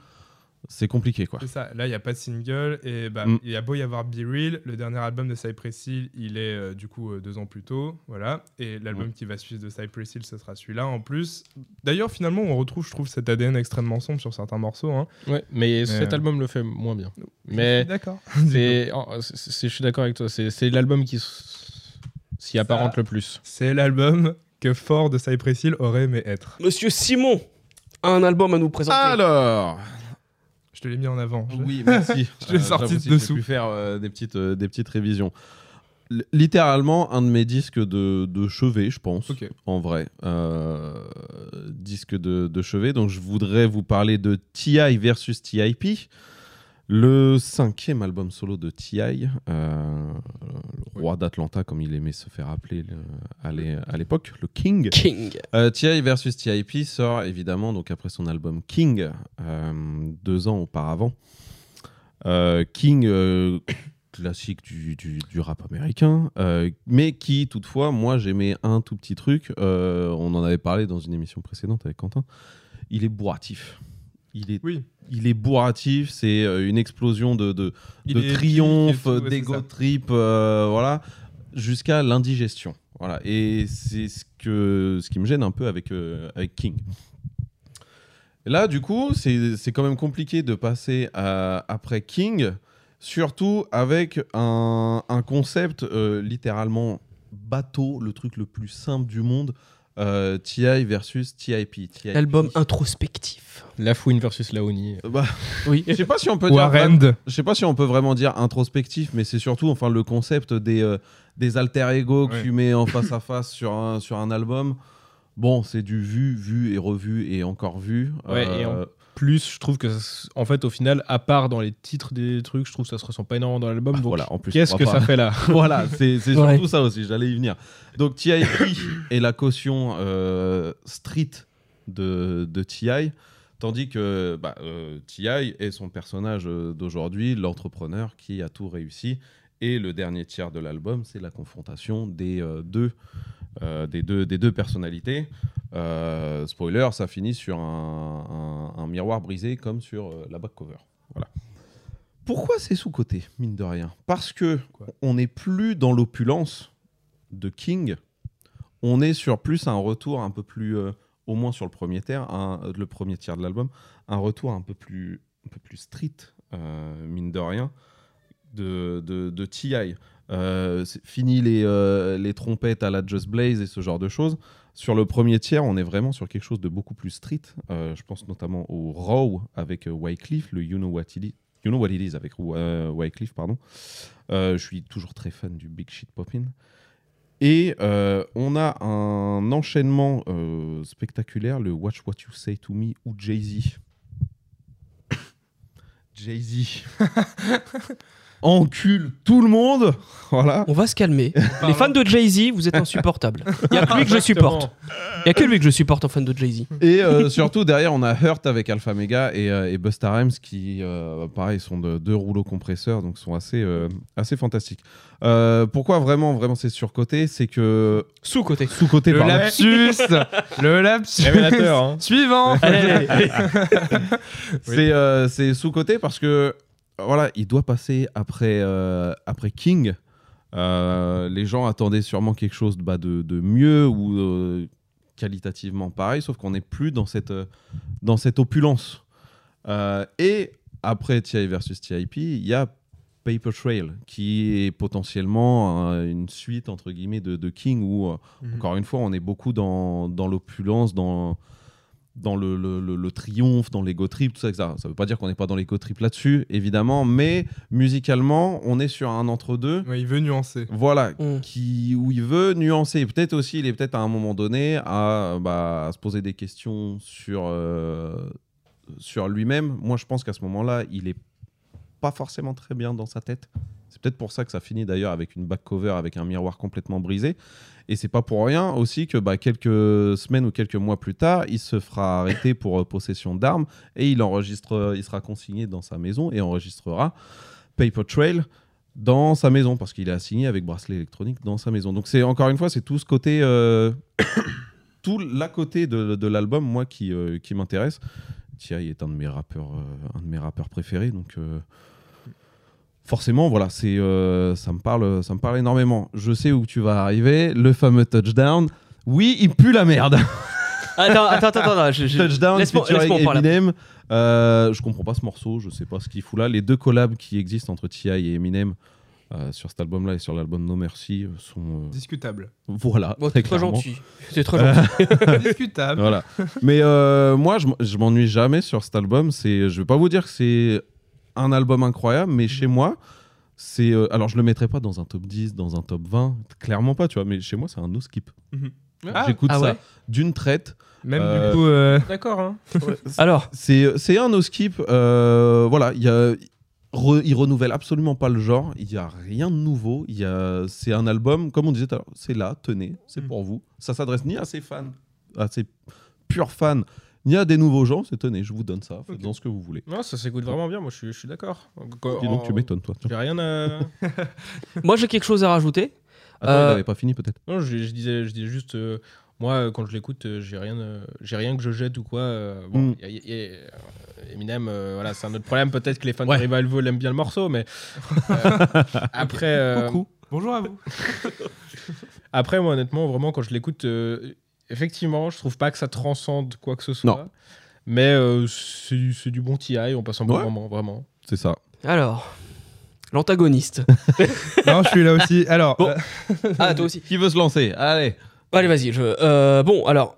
c'est compliqué. quoi. C'est ça, là il n'y a pas de single et bah, Mm. il y a beau y avoir Be Real, le dernier album de Cypress Hill, il est euh, du coup euh, deux ans plus tôt, voilà, et l'album qui va suivre de Cypress Hill, ce sera celui-là en plus. D'ailleurs finalement on retrouve je trouve cet ADN extrêmement sombre sur certains morceaux. Hein. Ouais, mais cet euh, album le fait moins bien. Mais D'accord. c'est, oh, je suis d'accord avec toi. C'est, l'album qui s'y apparente le plus. C'est l'album que Ford de Cypress Hill aurait aimé être. Monsieur Simon a un album à nous présenter. Alors, Je te l'ai mis en avant. Oui, merci. Je l'ai sorti j'avoue, de si j'ai dessous. pu faire euh, des, petites, euh, des petites révisions. Littéralement, un de mes disques de, de chevet, je pense, en vrai. Euh, disque de, de chevet. Donc, je voudrais vous parler de TI versus TIP. Le cinquième album solo de TI, euh, le roi d'Atlanta, comme il aimait se faire appeler le- à l'é- à l'époque, le King. King. Euh, TI versus TIP sort évidemment donc après son album King euh, deux ans auparavant. King, classique du, du- du rap américain, mais qui toutefois, moi j'aimais un tout petit truc. on en avait parlé dans une émission précédente avec Quentin. Il est bourratif. Il est, Oui. il est bourratif. C'est euh, une explosion de, de, triomphe, ouais, d'ego trip, euh, voilà, jusqu'à l'indigestion. Voilà. Et c'est ce, que, ce qui me gêne un peu avec, euh, avec King. Là, du coup, c'est c'est quand même compliqué de passer à- après King, surtout avec un, un concept euh, littéralement bateau, le truc le plus simple du monde. Euh, TI versus TIP. TIP. Album introspectif. La Fouine versus Laoni. Bah, Oui. je sais pas si on peut dire je sais pas si on peut vraiment dire introspectif, mais c'est surtout enfin le concept des, euh, des alter ego que Ouais. tu mets en face à face sur un, sur un album. Bon, c'est du vu, vu et revu et encore vu. Ouais, et Euh, Plus, je trouve que, ça- en fait, au final, à part dans les titres des trucs, je trouve que ça se ressent pas énormément dans l'album. bah, donc, voilà, en plus, qu'est-ce on que ça fait là Voilà, c'est c'est Ouais. surtout ça aussi, j'allais y venir. Donc TIP est la caution euh, street de, de TI, tandis que bah, euh, TI est son personnage euh, d'aujourd'hui, l'entrepreneur qui a tout réussi. Et le dernier tiers de l'album, c'est la confrontation des, euh, deux, euh, des, deux, des deux personnalités. Euh, spoiler, ça finit sur un, un- un miroir brisé comme sur euh, la back cover. Voilà. Pourquoi c'est sous-côté, mine de rien? Parce que Quoi? on n'est plus dans l'opulence de King, on est sur plus un retour un peu plus, au moins sur le premier tiers, un- le premier tiers de l'album, un retour un peu plus, un peu plus street, mine de rien, de, de, de TI. Euh, fini les, euh, les trompettes à la Just Blaze et ce genre de choses. Sur le premier tiers, on est vraiment sur quelque chose de beaucoup plus street. Euh, je pense notamment au Raw avec euh, Wycliffe, le You Know What It Is, you know what it is avec Wycliffe, pardon. Je suis toujours très fan du Big Shit Poppin'. Et on a un enchaînement spectaculaire, le Watch What You Say to Me ou Jay-Z. Jay-Z encule tout le monde. Voilà. On va se calmer. Les fans de Jay-Z, vous êtes insupportables. Il y a que lui que je supporte. Il y a que lui que je supporte en fan de Jay-Z. Et euh, surtout, derrière, on a Hurt avec Alpha Mega et, euh, et Busta Rhymes qui, euh, pareil, sont de, deux rouleaux compresseurs, donc sont assez, euh, assez fantastiques. Euh, pourquoi vraiment, vraiment c'est surcoté? C'est que. Sous-côté. Sous-côté, Le pardon. lapsus Le lapsus hein. Suivant Allez, allez, allez. C'est euh, c'est sous-côté parce que voilà, il doit passer après, euh, après King. Euh, les gens attendaient sûrement quelque chose bah, de, de mieux ou euh, qualitativement pareil, sauf qu'on n'est plus dans cette, dans cette opulence. Et après TI versus TIP, il y a Paper Trail, qui est potentiellement euh, une suite entre guillemets de, de King où euh, Mhm. encore une fois, on est beaucoup dans, dans l'opulence, dans, dans le, le- le- le triomphe, dans l'ego trip, tout ça, etc. Ça veut pas dire qu'on n'est pas dans l'ego trip là-dessus, évidemment, mais musicalement, on est sur un entre-deux. Ouais, il veut nuancer. Voilà, Mm. qui, où il veut nuancer. Peut-être aussi, il est peut-être à un moment donné à, bah, à se poser des questions sur, euh, sur lui-même. Moi, je pense qu'à ce moment-là, il est pas forcément très bien dans sa tête. C'est peut-être pour ça que ça finit d'ailleurs avec une back cover avec un miroir complètement brisé. Et c'est pas pour rien aussi que bah, quelques semaines ou quelques mois plus tard, il se fera arrêter pour euh, possession d'armes et il enregistre, il sera consigné dans sa maison et enregistrera Paper Trail dans sa maison parce qu'il est assigné avec bracelet électronique dans sa maison. Donc c'est encore une fois, c'est tout ce côté, euh, tout l'à côté de, l'album, moi qui, euh, m'intéresse. T.I. est un de mes rappeurs, euh, un de mes rappeurs préférés, donc euh, forcément, voilà, c'est, euh, ça me parle, ça me parle énormément. Je sais où tu vas arriver, le fameux touchdown. Oui, il pue la merde. Attends, attends, attends, attends, je- je- touchdown featuring laisse-moi en parler. Eminem. Euh, je comprends pas ce morceau, je sais pas ce qu'il fout là. Les deux collabs qui existent entre T.I. et Eminem euh, sur cet album-là et sur l'album No Mercy sont euh, Discutable. voilà. Bon, c'est très clairement. gentil. C'est très gentil. Discutable. Voilà. Mais euh, moi, je, je m'ennuie jamais sur cet album. C'est, je vais pas vous dire que c'est un album incroyable, mais chez moi, c'est. euh, alors, je le mettrai pas dans un top 10, dans un top 20, clairement pas, tu vois. Mais chez moi, c'est un no skip. Ah, J'écoute ah ça d'une traite. Même Euh, du coup, euh, D'accord, hein. Alors, C'est, c'est un no skip. euh, voilà, il y a. re- il renouvelle absolument pas le genre, il y a rien de nouveau. Il y a, c'est un album, comme on disait tout à l'heure, c'est là, tenez, c'est Mm. pour vous. Ça s'adresse ni à ses fans, à ses purs fans, ni à des nouveaux gens. C'est tenez, je vous donne ça, faites dans ce que vous voulez. Non, ça s'écoute vraiment bien. Moi, je suis, je suis d'accord. Dis donc, tu m'étonnes, toi. J'ai rien à. moi j'ai quelque chose à rajouter. Attends, Euh, il n'avait pas fini peut-être. Non, je, je disais, je disais juste, euh, moi, quand je l'écoute, euh, j'ai rien, euh, j'ai rien que je jette ou quoi. euh, bon, Mm. y a- y a- y a- Eminem, euh, voilà, c'est un autre problème. Peut-être que les fans Ouais. de Revival aiment bien le morceau, mais euh, après, euh, coucou. Bonjour à vous. après, moi, honnêtement, vraiment, quand je l'écoute, euh, effectivement, je trouve pas que ça transcende quoi que ce soit. Non. Mais euh, c'est du- c'est du bon TI, on passe un bon Ouais. moment, vraiment. C'est ça. Alors, l'antagoniste. non, je suis là aussi. Alors, Bon. euh, Ah, toi aussi. Qui veut se lancer? Allez. Allez, vas-y. Je... euh, bon, alors,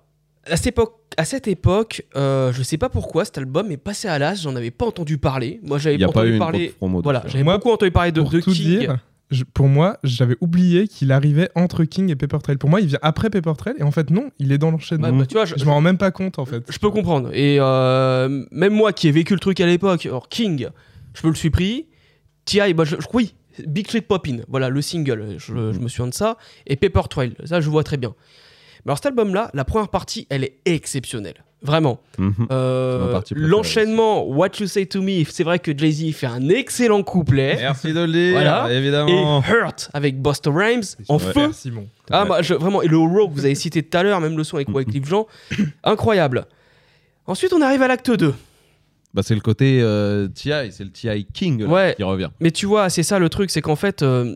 à cette époque, à cette époque euh, je sais pas pourquoi cet album est passé à l'as. J'en avais pas entendu parler. Moi, j'avais pas entendu eu parler. Voilà, ça. j'avais beaucoup entendu parler de, pour de tout King. dire, je- pour moi, j'avais oublié qu'il arrivait entre King et Paper Trail. Pour moi, il vient après Paper Trail. Et en fait, non, il est dans l'enchaînement. Bah, tu vois, je, Je m'en rends même pas compte, en fait. je peux comprendre. Et euh, même moi qui ai vécu le truc à l'époque, alors King, je me le suis pris. T.I., bah, je, oui, Big Street Poppin', voilà, le single, je, je me souviens de ça. Et Paper Trail, ça, je vois très bien. Mais alors, cet album-là, la première partie, elle est exceptionnelle. Vraiment. Mhm. Euh, L'enchaînement What You Say to Me, c'est vrai que Jay-Z fait un excellent couplet. Merci de le dire, Voilà. Et évidemment. Hurt avec Busta Rhymes en Ouais. feu. Simon. Ah, Ouais. bah, je- vraiment, et le row que vous avez cité tout à l'heure, même le son avec Mhm. Wycliffe Jean, incroyable. Ensuite, on arrive à l'acte 2. Bah, c'est le côté euh, TI, c'est le TI King là, Ouais. qui revient. Mais tu vois, c'est ça le truc, c'est qu'en fait, euh,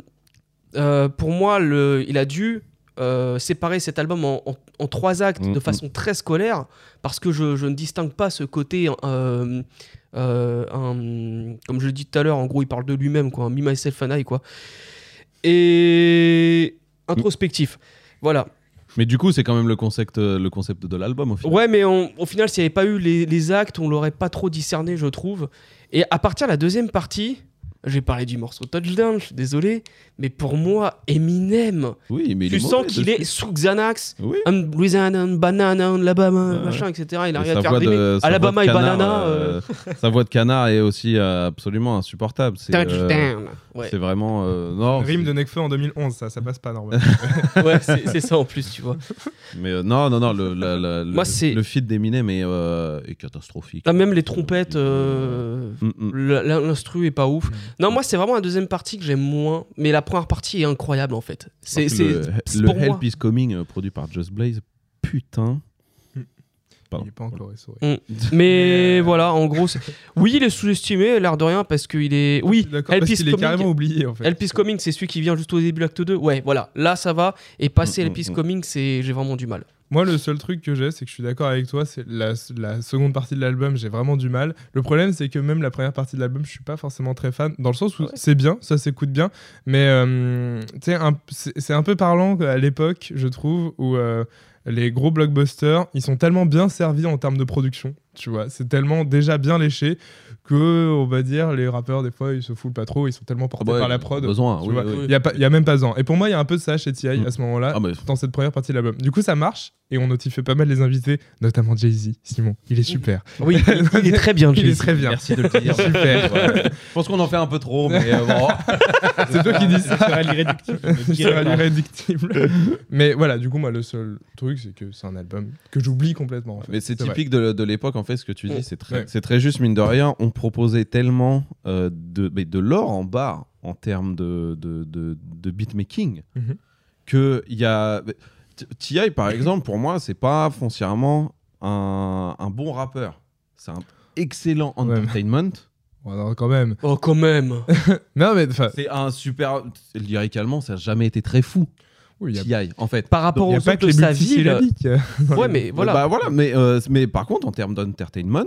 euh, pour moi, le, il a dû euh, séparer cet album en, en- en trois actes Mm, de mm. façon très scolaire, parce que je, je ne distingue pas ce côté, euh, euh, un- comme je l'ai dit tout à l'heure, en gros, il parle de lui-même, quoi, un me, myself and I, quoi. Et introspectif. Voilà. Mais du coup, c'est quand même le concept, euh, le concept de l'album au final. Ouais, mais on- au final, s'il n'y avait pas eu les, les actes, on l'aurait pas trop discerné, je trouve. Et à partir de la deuxième partie, j'ai parlé du morceau Touchdown, je suis désolé, mais pour moi, Eminem, Oui, mais tu sens qu'il est sous Xanax, Oui. un Louisiana, un banana, un Alabama, Ouais. machin, etc. Il Et arrive sa à faire de- Alabama et de canard, banana. euh, euh, sa voix de canard est aussi euh, absolument insupportable. C'est euh, Touchdown. Ouais, c'est vraiment. euh, non, Rime de Necfeu en 2011, ça, ça passe pas normalement. ouais c'est ça en plus, tu vois. Mais euh, non, non, non, le, la- la- Moi, le, le feat d'Eminem est, euh, est catastrophique. Là, même les trompettes, euh, Mm, mm. l'instru est pas ouf. Mm. Non, moi, c'est vraiment la deuxième partie que j'aime moins, mais la première partie est incroyable en fait. C'est le, le pour moi. Help is Coming euh, produit par Just Blaze. Putain. Il est pas encore essoré. Mais Mais, euh, voilà, en gros, oui, il est sous-estimé, l'air de rien, parce qu'il est. Oui, suis D'accord, Help parce is qu'il est Coming. carrément oublié, en fait. Help is Coming, c'est celui qui vient juste au début de l'acte 2. Ouais, voilà, là ça va. Et passer Mm, Help is mm, mm. Coming, c'est j'ai vraiment du mal. Moi, le seul truc que j'ai, c'est que je suis d'accord avec toi, c'est la, la seconde partie de l'album, j'ai vraiment du mal. Le problème, c'est que même la première partie de l'album, je suis pas forcément très fan, dans le sens où Ah ouais. c'est bien, ça s'écoute bien, mais euh, c'est un peu parlant à l'époque, je trouve, où euh, les gros blockbusters, ils sont tellement bien servis en termes de production, tu vois, c'est tellement déjà bien léché que, on va dire, les rappeurs, des fois, ils se foutent pas trop, ils sont tellement portés Ah bah, par la prod. Besoin, tu oui, vois. oui. Il y a, pas- il y a même pas besoin. Et pour moi, il y a un peu de ça chez T.I. Mm. à ce moment-là, Ah, dans cette première partie de l'album. Du coup, ça marche. et on notifiait pas mal les invités, notamment Jay-Z, Simon. Il est super. Oui, il, est très bien, Il est Jay-Z. très bien. Merci de le dire. Super. Ouais. Je pense qu'on en fait un peu trop, mais euh, bon. C'est toi qui dis ça. L'irréductible. C'est direct. irréductible. Mais voilà, du coup, moi, le seul truc, c'est que c'est un album que j'oublie complètement. en fait. Mais c'est vrai. typique de, de l'époque, en fait, ce que tu dis, c'est très, Ouais. c'est très juste, mine de rien. On proposait tellement euh, de, mais de l'or en barre en termes de, de, de, de beatmaking Mhm. que il y a. T.I., par exemple, pour moi, c'est pas foncièrement un, un bon rappeur. C'est un excellent entertainment. Ouais, non, quand même. Oh, quand même. Non, mais C'est un super. Lyricalement, ça n'a jamais été très fou. Oui, il y a, T.I., en fait. Par rapport il y a aux pas autres que de sa ville. dans Ouais, mais voilà. Bah voilà, mais, euh, mais par contre, en termes d'entertainment.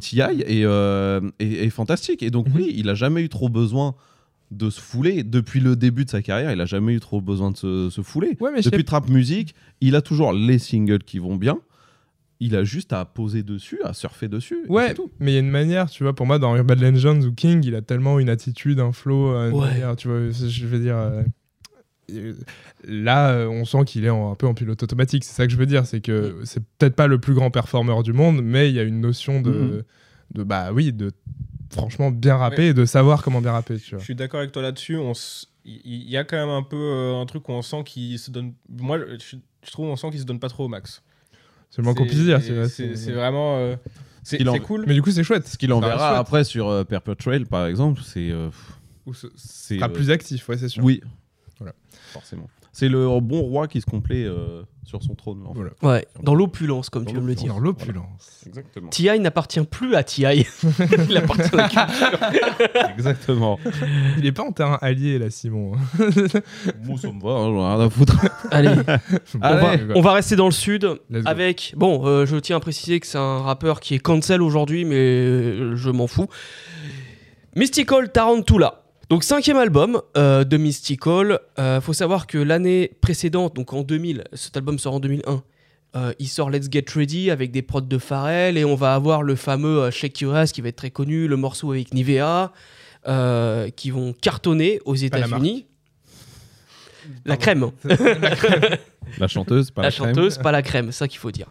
T.I. est, euh, est- est fantastique. Et donc, Mhm. oui, il a jamais eu trop besoin de se fouler. Depuis le début de sa carrière, il a jamais eu trop besoin de se, se fouler. Ouais, mais je sais Depuis Trap Music, il a toujours les singles qui vont bien. Il a juste à poser dessus, à surfer dessus. Ouais, tout. mais il y a une manière, tu vois, pour moi, dans Urban Legends ou King, il a tellement une attitude, un flow, euh, une Ouais. manière, tu vois, je veux dire. euh, euh, Là, euh, on sent qu'il est en- un peu en pilote automatique. C'est ça que je veux dire. C'est que c'est peut-être pas le plus grand performeur du monde, mais il y a une notion de, Mhm. de bah oui, de franchement bien rapper et de savoir comment bien rapper. Tu Je suis d'accord avec toi là-dessus. On Il y a quand même un peu euh, un truc où on sent qu'il se donne. Moi, je, je trouve on sent qu'il se donne pas trop au max. C'est le moins qu'on puisse dire. c'est- vraiment. euh, c'est en- cool. Mais du coup, c'est chouette. Ce qu'il enverra après sur euh, Perpetual, par exemple, c'est. euh, ce sera euh, plus actif, ouais, c'est sûr. Oui. Voilà. Forcément. C'est le bon roi qui se complaît euh, sur son trône. en fait. Voilà. Ouais, dans l'opulence, comme Dans tu viens de le dire. Dans l'opulence. Exactement. T.I. n'appartient plus à T.I. Il appartient à la culture. Exactement. Il est pas en terrain allié, là, Simon. Moi, ça me va, hein, j'en ai rien à foutre. Allez, on va, Allez. on va rester dans le sud avec. Bon, euh, je tiens à préciser que c'est un rappeur qui est cancel aujourd'hui, mais euh, je m'en fous. Mystical Tarantula. Donc cinquième album euh, de Mystical. Euh, faut savoir que l'année précédente, donc en 2000, cet album sort en 2001. euh, il sort Let's Get Ready avec des prods de Pharrell et on va avoir le fameux euh, Shake Your Ass qui va être très connu, le morceau avec Nivea euh, qui vont cartonner aux Pas la États-Unis. La crème. La chanteuse, pas la, la, crème. chanteuse, pas la crème, c'est ça qu'il faut dire.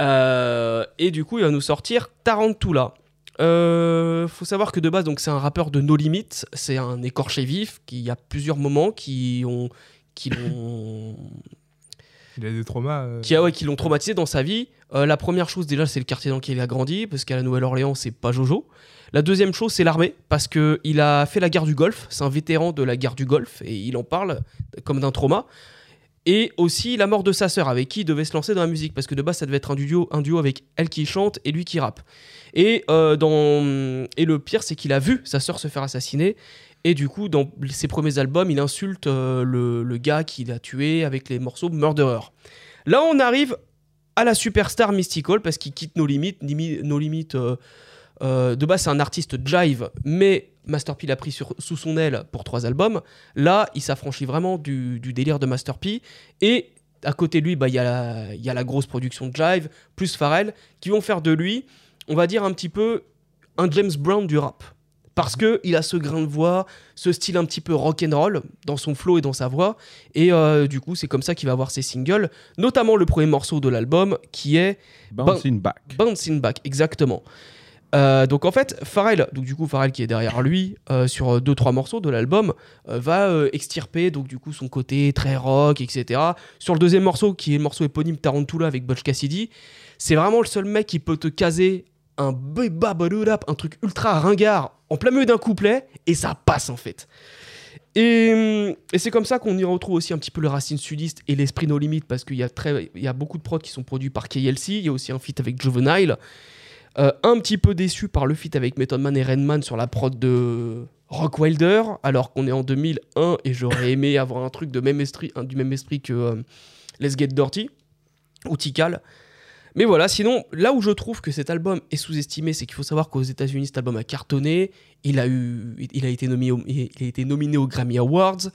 Euh, et du coup, il va nous sortir Tarantula. Euh, faut savoir que de base, donc c'est un rappeur de No Limits, c'est un écorché vif qui a plusieurs moments qui ont qui l'ont Il a des traumas. euh, qui, a- ouais, qui l'ont traumatisé dans sa vie. Euh, la première chose déjà, c'est le quartier dans lequel il a grandi, parce qu'à la Nouvelle-Orléans, c'est pas Jojo. La deuxième chose, c'est l'armée, parce que il a fait la guerre du Golfe. C'est un vétéran de la guerre du Golfe et il en parle comme d'un trauma. Et aussi la mort de sa sœur, avec qui il devait se lancer dans la musique, parce que de base, ça devait être un duo, un duo avec elle qui chante et lui qui rappe. Et, euh, le pire, c'est qu'il a vu sa sœur se faire assassiner. Et du coup, dans ses premiers albums, il insulte euh, le, gars qui l'a tué avec les morceaux Murderer. Là, on arrive à la superstar Mystical parce qu'il quitte nos limites. Limi- nos limites euh, de base, c'est un artiste jive, mais Master P l'a pris sur- sous son aile pour trois albums. Là, il s'affranchit vraiment du, du délire de Master P. Et à côté de lui, bah, il y, a la- il y a la grosse production de jive, plus Pharrell, qui vont faire de lui, on va dire un petit peu un James Brown du rap. Parce que il a ce grain de voix, ce style un petit peu rock and roll dans son flow et dans sa voix, et euh, du coup c'est comme ça qu'il va avoir ses singles, notamment le premier morceau de l'album qui est Bouncing back. Bouncing Back, exactement. Euh, donc en fait, Pharrell, donc du coup Pharrell qui est derrière lui euh, sur deux trois morceaux de l'album, euh, va euh, extirper donc du coup son côté très rock, etc. Sur le deuxième morceau qui est le morceau éponyme Tarantula avec Butch Cassidy, c'est vraiment le seul mec qui peut te caser un un truc ultra ringard en plein milieu d'un couplet et ça passe en fait. Et, hum, et c'est comme ça qu'on y retrouve aussi un petit peu le racine sudiste et l'esprit no limite parce qu'il y, a très- il y a beaucoup de prods qui sont produits par KLC, il y a aussi un feat avec Juvenile. Euh, un petit peu déçu par le feat avec Method Man et Redman sur la prod de Rock Wilder, alors qu'on est en 2001 et j'aurais aimé avoir un truc de même esprit, un- du même esprit que euh, Let's Get Dirty ou Tikal. Mais voilà, sinon, là où je trouve que cet album est sous-estimé, c'est qu'il faut savoir qu'aux États-Unis, cet album a cartonné. Il a, eu, il a, été, nominé au, il a été nominé aux Grammy Awards.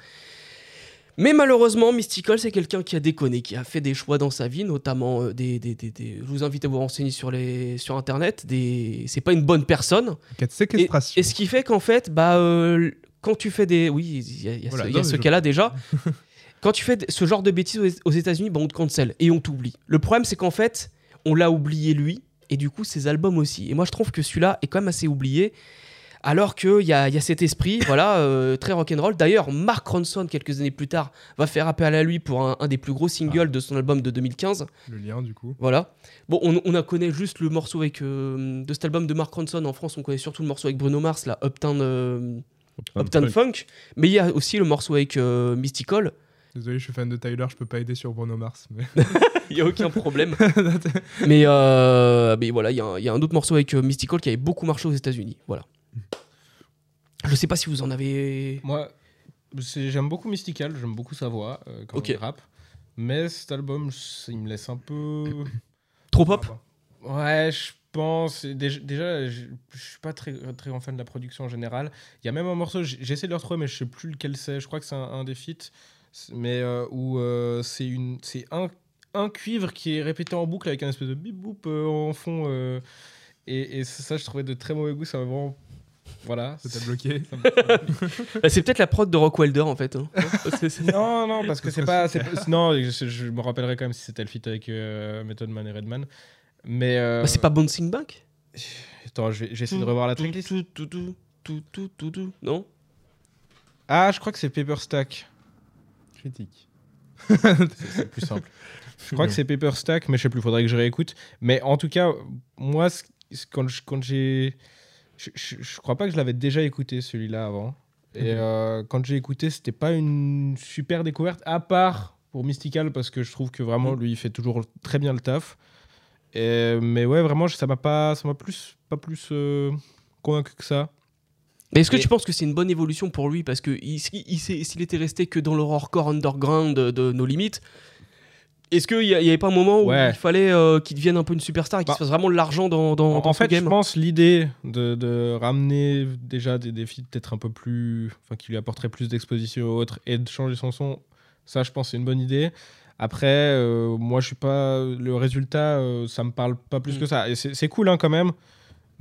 Mais malheureusement, Mystical, c'est quelqu'un qui a déconné, qui a fait des choix dans sa vie, notamment euh, des, des- des- des- Je vous invite à vous renseigner sur, les, sur Internet. Des... C'est pas une bonne personne. Cas de Et, séquestration. et ce qui fait qu'en fait, bah, euh, quand tu fais des. Oui, il y a, il y a Voilà, ce, cas-là déjà. Quand tu fais ce genre de bêtises aux- États-Unis, bon, on te cancel et on t'oublie. Le problème, c'est qu'en fait, on l'a oublié lui, et du coup, ses albums aussi. Et moi, je trouve que celui-là est quand même assez oublié. Alors qu'il y a, il y a cet esprit, voilà, euh, très rock'n'roll. D'ailleurs, Mark Ronson, quelques années plus tard, va faire appel à lui pour un, un des plus gros singles de son album de 2015. Le lien, du coup. Voilà. Bon, on, on a connaît juste le morceau avec euh, de cet album de Mark Ronson en France. On connaît surtout le morceau avec Bruno Mars, là, Uptown, euh, Uptown Funk. Mais il y a aussi le morceau avec Mystical. Désolé, je suis fan de Tyler, je peux pas aider sur Bruno Mars. Mais... Il y a aucun problème. mais, euh, mais voilà, il y, a un- il y a un autre morceau avec Mystical qui avait beaucoup marché aux États-Unis. Voilà. Je sais pas si vous en avez. Moi, j'aime beaucoup Mystical, j'aime beaucoup sa voix euh, quand il rappe. Mais cet album, il me laisse un peu. Trop pop Ouais, je pense. Déjà, déjà, je suis pas très, très grand fan de la production en général. Il y a même un morceau, j'essaie de le retrouver, mais je sais plus lequel c'est. Je crois que c'est un, un des feats. Mais euh, où euh, c'est une, c'est un, un cuivre qui est répété en boucle avec un espèce de bip boop euh, en fond. et, et ça, je trouvais de très mauvais goût. Ça m'a vraiment. Voilà. T'a bloqué Bah, C'est peut-être la prod de Rock Wilder en fait. hein. Non, non, parce que Ce c'est pas. Non, je, je me rappellerai quand même si c'était le feat avec euh, Method Man et Redman. Mais. euh, Bah, c'est pas Bouncing Back? Attends, j'essaie de revoir la tracklist. Tout, tout, tout, tout, tout, tout, tout. Non? Ah, je crois que c'est Paper Stack. Critique. C'est plus simple. Je crois que c'est Paper Stack, mais je sais plus, faudrait que je réécoute. Mais en tout cas, moi, quand j'ai. Je, je, je crois pas que je l'avais déjà écouté celui-là avant. Et Ok. euh, quand j'ai écouté, c'était pas une super découverte, à part pour Mystical, parce que je trouve que vraiment, lui, il fait toujours très bien le taf. Et, mais ouais, vraiment, ça m'a pas, ça m'a plus, pas plus euh, convaincu que ça. Mais est-ce que Et- tu penses que c'est une bonne évolution pour lui? Parce que il- s'il il était resté que dans l'horrorcore underground de, de nos limites, est-ce qu'il n'y avait pas un moment où Ouais. il fallait euh, qu'il devienne un peu une superstar et qu'il Bah, se fasse vraiment de l'argent dans, dans, En, dans en fait, game? je pense l'idée de, de ramener déjà des défis peut-être un peu plus, enfin qui lui apporteraient plus d'exposition ou autre, et de changer son son, ça, je pense, c'est une bonne idée. Après, euh, moi, je suis pas le résultat, euh, ça me parle pas plus Mm. que ça. Et c'est c'est cool, hein, quand même.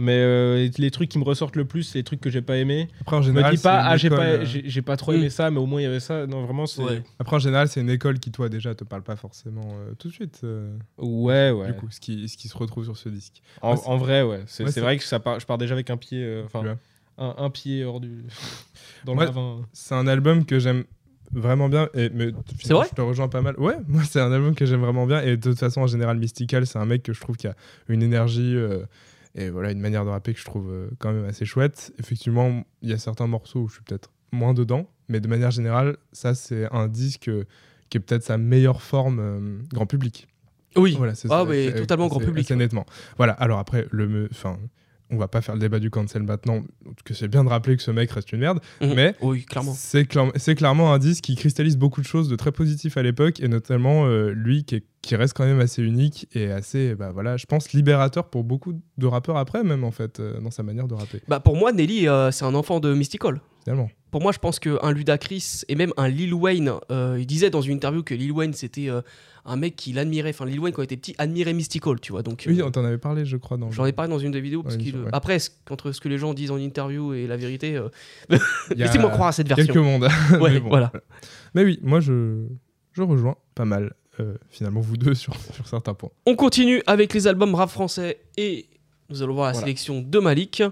Mais euh, les trucs qui me ressortent le plus, c'est les trucs que j'ai pas aimé. Après, en Je me général, dis pas, c'est une ah, j'ai école, pas, euh, j'ai pas trop Mm. aimé ça, mais au moins il y avait ça. Non, vraiment, c'est. Ouais. Après, en général, c'est une école qui, toi, déjà, te parle pas forcément euh, tout de suite. euh, Ouais, ouais. Du coup, ce qui, ce qui se retrouve sur ce disque. En, Ouais, c'est- en vrai, ouais. C'est Ouais, vrai que ça part, je pars déjà avec un pied, enfin, un, un pied hors du. dans Ouais. le. C'est un album que j'aime vraiment bien. Et, mais C'est vrai Je te rejoins pas mal. Ouais, moi, c'est un album que j'aime vraiment bien. Et de toute façon, en général, Mystical, c'est un mec que je trouve qui a une énergie euh, et voilà, une manière de rapper que je trouve euh, quand même assez chouette. Effectivement, il y a certains morceaux où je suis peut-être moins dedans. Mais de manière générale, ça, c'est un disque euh, qui est peut-être sa meilleure forme euh, grand public. Oui. Voilà, c'est Ah, c'est- totalement grand public. assez nettement. Voilà, alors après, le enfin, on va pas faire le débat du cancel maintenant, que c'est bien de rappeler que ce mec reste une merde, Mhm. mais Oui, clairement. c'est clair- c'est clairement un disque qui cristallise beaucoup de choses de très positif à l'époque, et notamment euh, lui qui, est- qui reste quand même assez unique et assez, bah, voilà, je pense, libérateur pour beaucoup de rappeurs après, même en fait, euh, dans sa manière de rapper, Bah, pour moi, Nelly, euh, c'est un enfant de Mystical. finalement. Pour moi, je pense qu'un Ludacris et même un Lil Wayne, euh, il disait dans une interview que Lil Wayne, c'était un mec qu'il admirait. Enfin, Lil Wayne, quand il était petit, admirait Mystical, tu vois. Donc, Oui, on t'en avait parlé, je crois, dans J'en ai parlé dans une des vidéos. Parce qu'il- ouais. Après, entre ce que les gens disent en interview et la vérité, laissez-moi croire à cette version. quelques mondes. Ouais, bon, voilà. Mais oui, moi, je, je rejoins pas mal, euh, finalement, vous deux sur, sur certains points. On continue avec les albums rap français et nous allons voir la Voilà. sélection de Malik.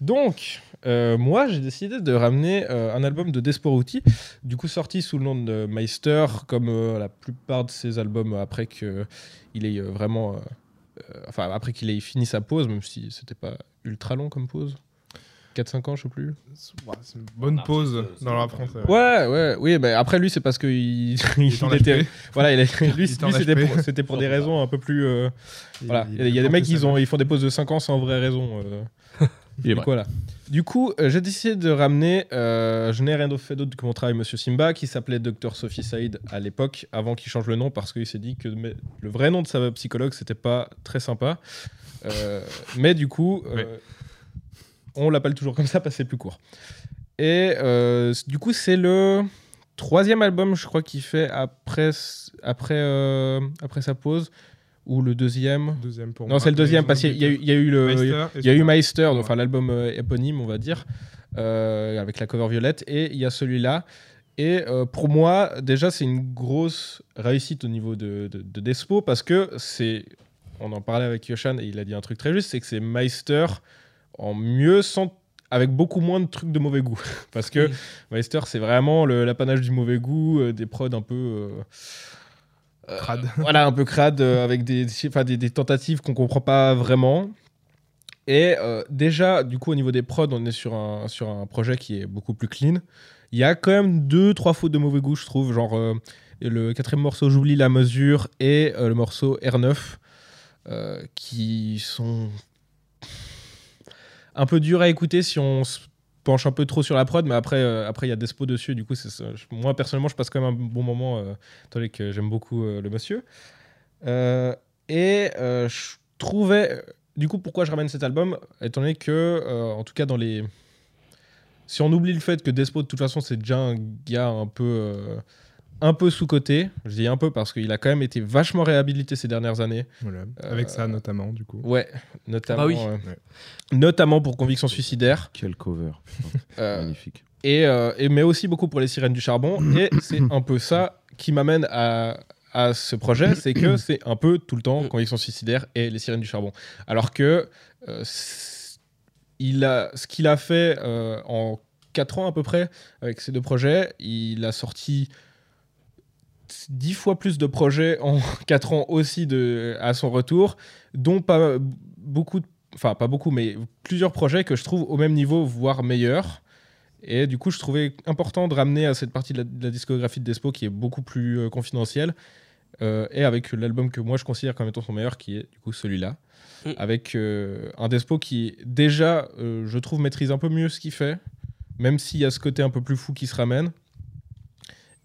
Donc, euh, moi, j'ai décidé de ramener euh, un album de Desporuti, du coup sorti sous le nom de Meister, comme euh, la plupart de ses albums après qu'il ait vraiment, euh, euh, enfin après qu'il ait fini sa pause, même si c'était pas ultra long comme pause, 4-5 ans, je sais plus. C'est une bonne pause dans rap français. ouais. Ouais, ouais, oui, mais après lui, c'est parce que il, était, voilà, il est- lui, Il c'était pour, c'était pour des raisons un peu plus, euh, voilà. Il- Il y a, il y a des mecs porte ils sa ont, ils font des pauses de 5 ans sans vraie raison. euh. Il est Du coup, voilà. Du coup, euh, j'ai décidé de ramener, euh, je n'ai rien d'autre fait d'autre que mon travail Monsieur Simba, qui s'appelait Dr Sophie Saïd à l'époque, avant qu'il change le nom, parce qu'il s'est dit que mais- le vrai nom de sa psychologue, c'était pas très sympa. Euh, mais du coup, euh, Ouais. On l'appelle toujours comme ça parce que c'est plus court. Et euh, du coup, c'est le troisième album, je crois, qu'il fait après, après, euh, après sa pause, ou le deuxième. Deuxième pour Non, c'est le deuxième, parce qu'il y, a eu- il y a eu le. Meister Il y a eu. Meister, donc, Ouais. enfin l'album euh, éponyme, on va dire, euh, avec la cover violette, et il y a celui-là. Et euh, pour moi, déjà, c'est une grosse réussite au niveau de, de, de Despo parce que c'est. On en parlait avec Yoshan et il a dit un truc très juste c'est que c'est Meister en mieux sans avec beaucoup moins de trucs de mauvais goût. Parce que Oui. Meister, c'est vraiment l'apanage du mauvais goût, euh, des prods un peu. euh, euh, Crade. voilà, un peu crade, euh, avec des, des, des tentatives qu'on comprend pas vraiment. Et déjà, du coup, au niveau des prods, on est sur un, sur un projet qui est beaucoup plus clean. Il y a quand même deux, trois fautes de mauvais goût, je trouve. Genre, le quatrième morceau, J'oublie la mesure, et le morceau R9, euh, qui sont un peu durs à écouter si on se penche un peu trop sur la prod, mais après, euh, après il y a Despo dessus, du coup, ça. Moi, personnellement, je passe quand même un bon moment, euh, étant donné que j'aime beaucoup euh, le monsieur. Euh, et je trouvais. Du coup, pourquoi je ramène cet album Étant donné que, en tout cas, dans les. Si on oublie le fait que Despo, de toute façon, c'est déjà un gars un peu. Un peu sous-côté. Je dis un peu parce qu'il a quand même été vachement réhabilité ces dernières années. Voilà. Euh, Avec ça, notamment, du coup. Ouais, notamment. Bah oui. euh, Ouais. Notamment pour Conviction suicidaire. Quel cover. Euh, Magnifique. et, euh, et- mais aussi beaucoup pour les sirènes du charbon. Et c'est un peu ça qui m'amène à, à ce projet, c'est que c'est un peu tout le temps Conviction suicidaire et les sirènes du charbon. Alors que euh, il a, ce qu'il a fait euh, en 4 ans à peu près avec ces deux projets, il a sorti 10 fois plus de projets en 4 ans aussi de, à son retour, dont pas beaucoup, enfin pas beaucoup, mais plusieurs projets que je trouve au même niveau, voire meilleurs. Et du coup, je trouvais important de ramener à cette partie de la, de la discographie de Despo qui est beaucoup plus euh, confidentielle. euh, et avec l'album que moi je considère comme étant son meilleur, qui est du coup celui-là. Mm. Avec euh, un Despo qui, déjà, je trouve, maîtrise un peu mieux ce qu'il fait, même s'il y a ce côté un peu plus fou qui se ramène.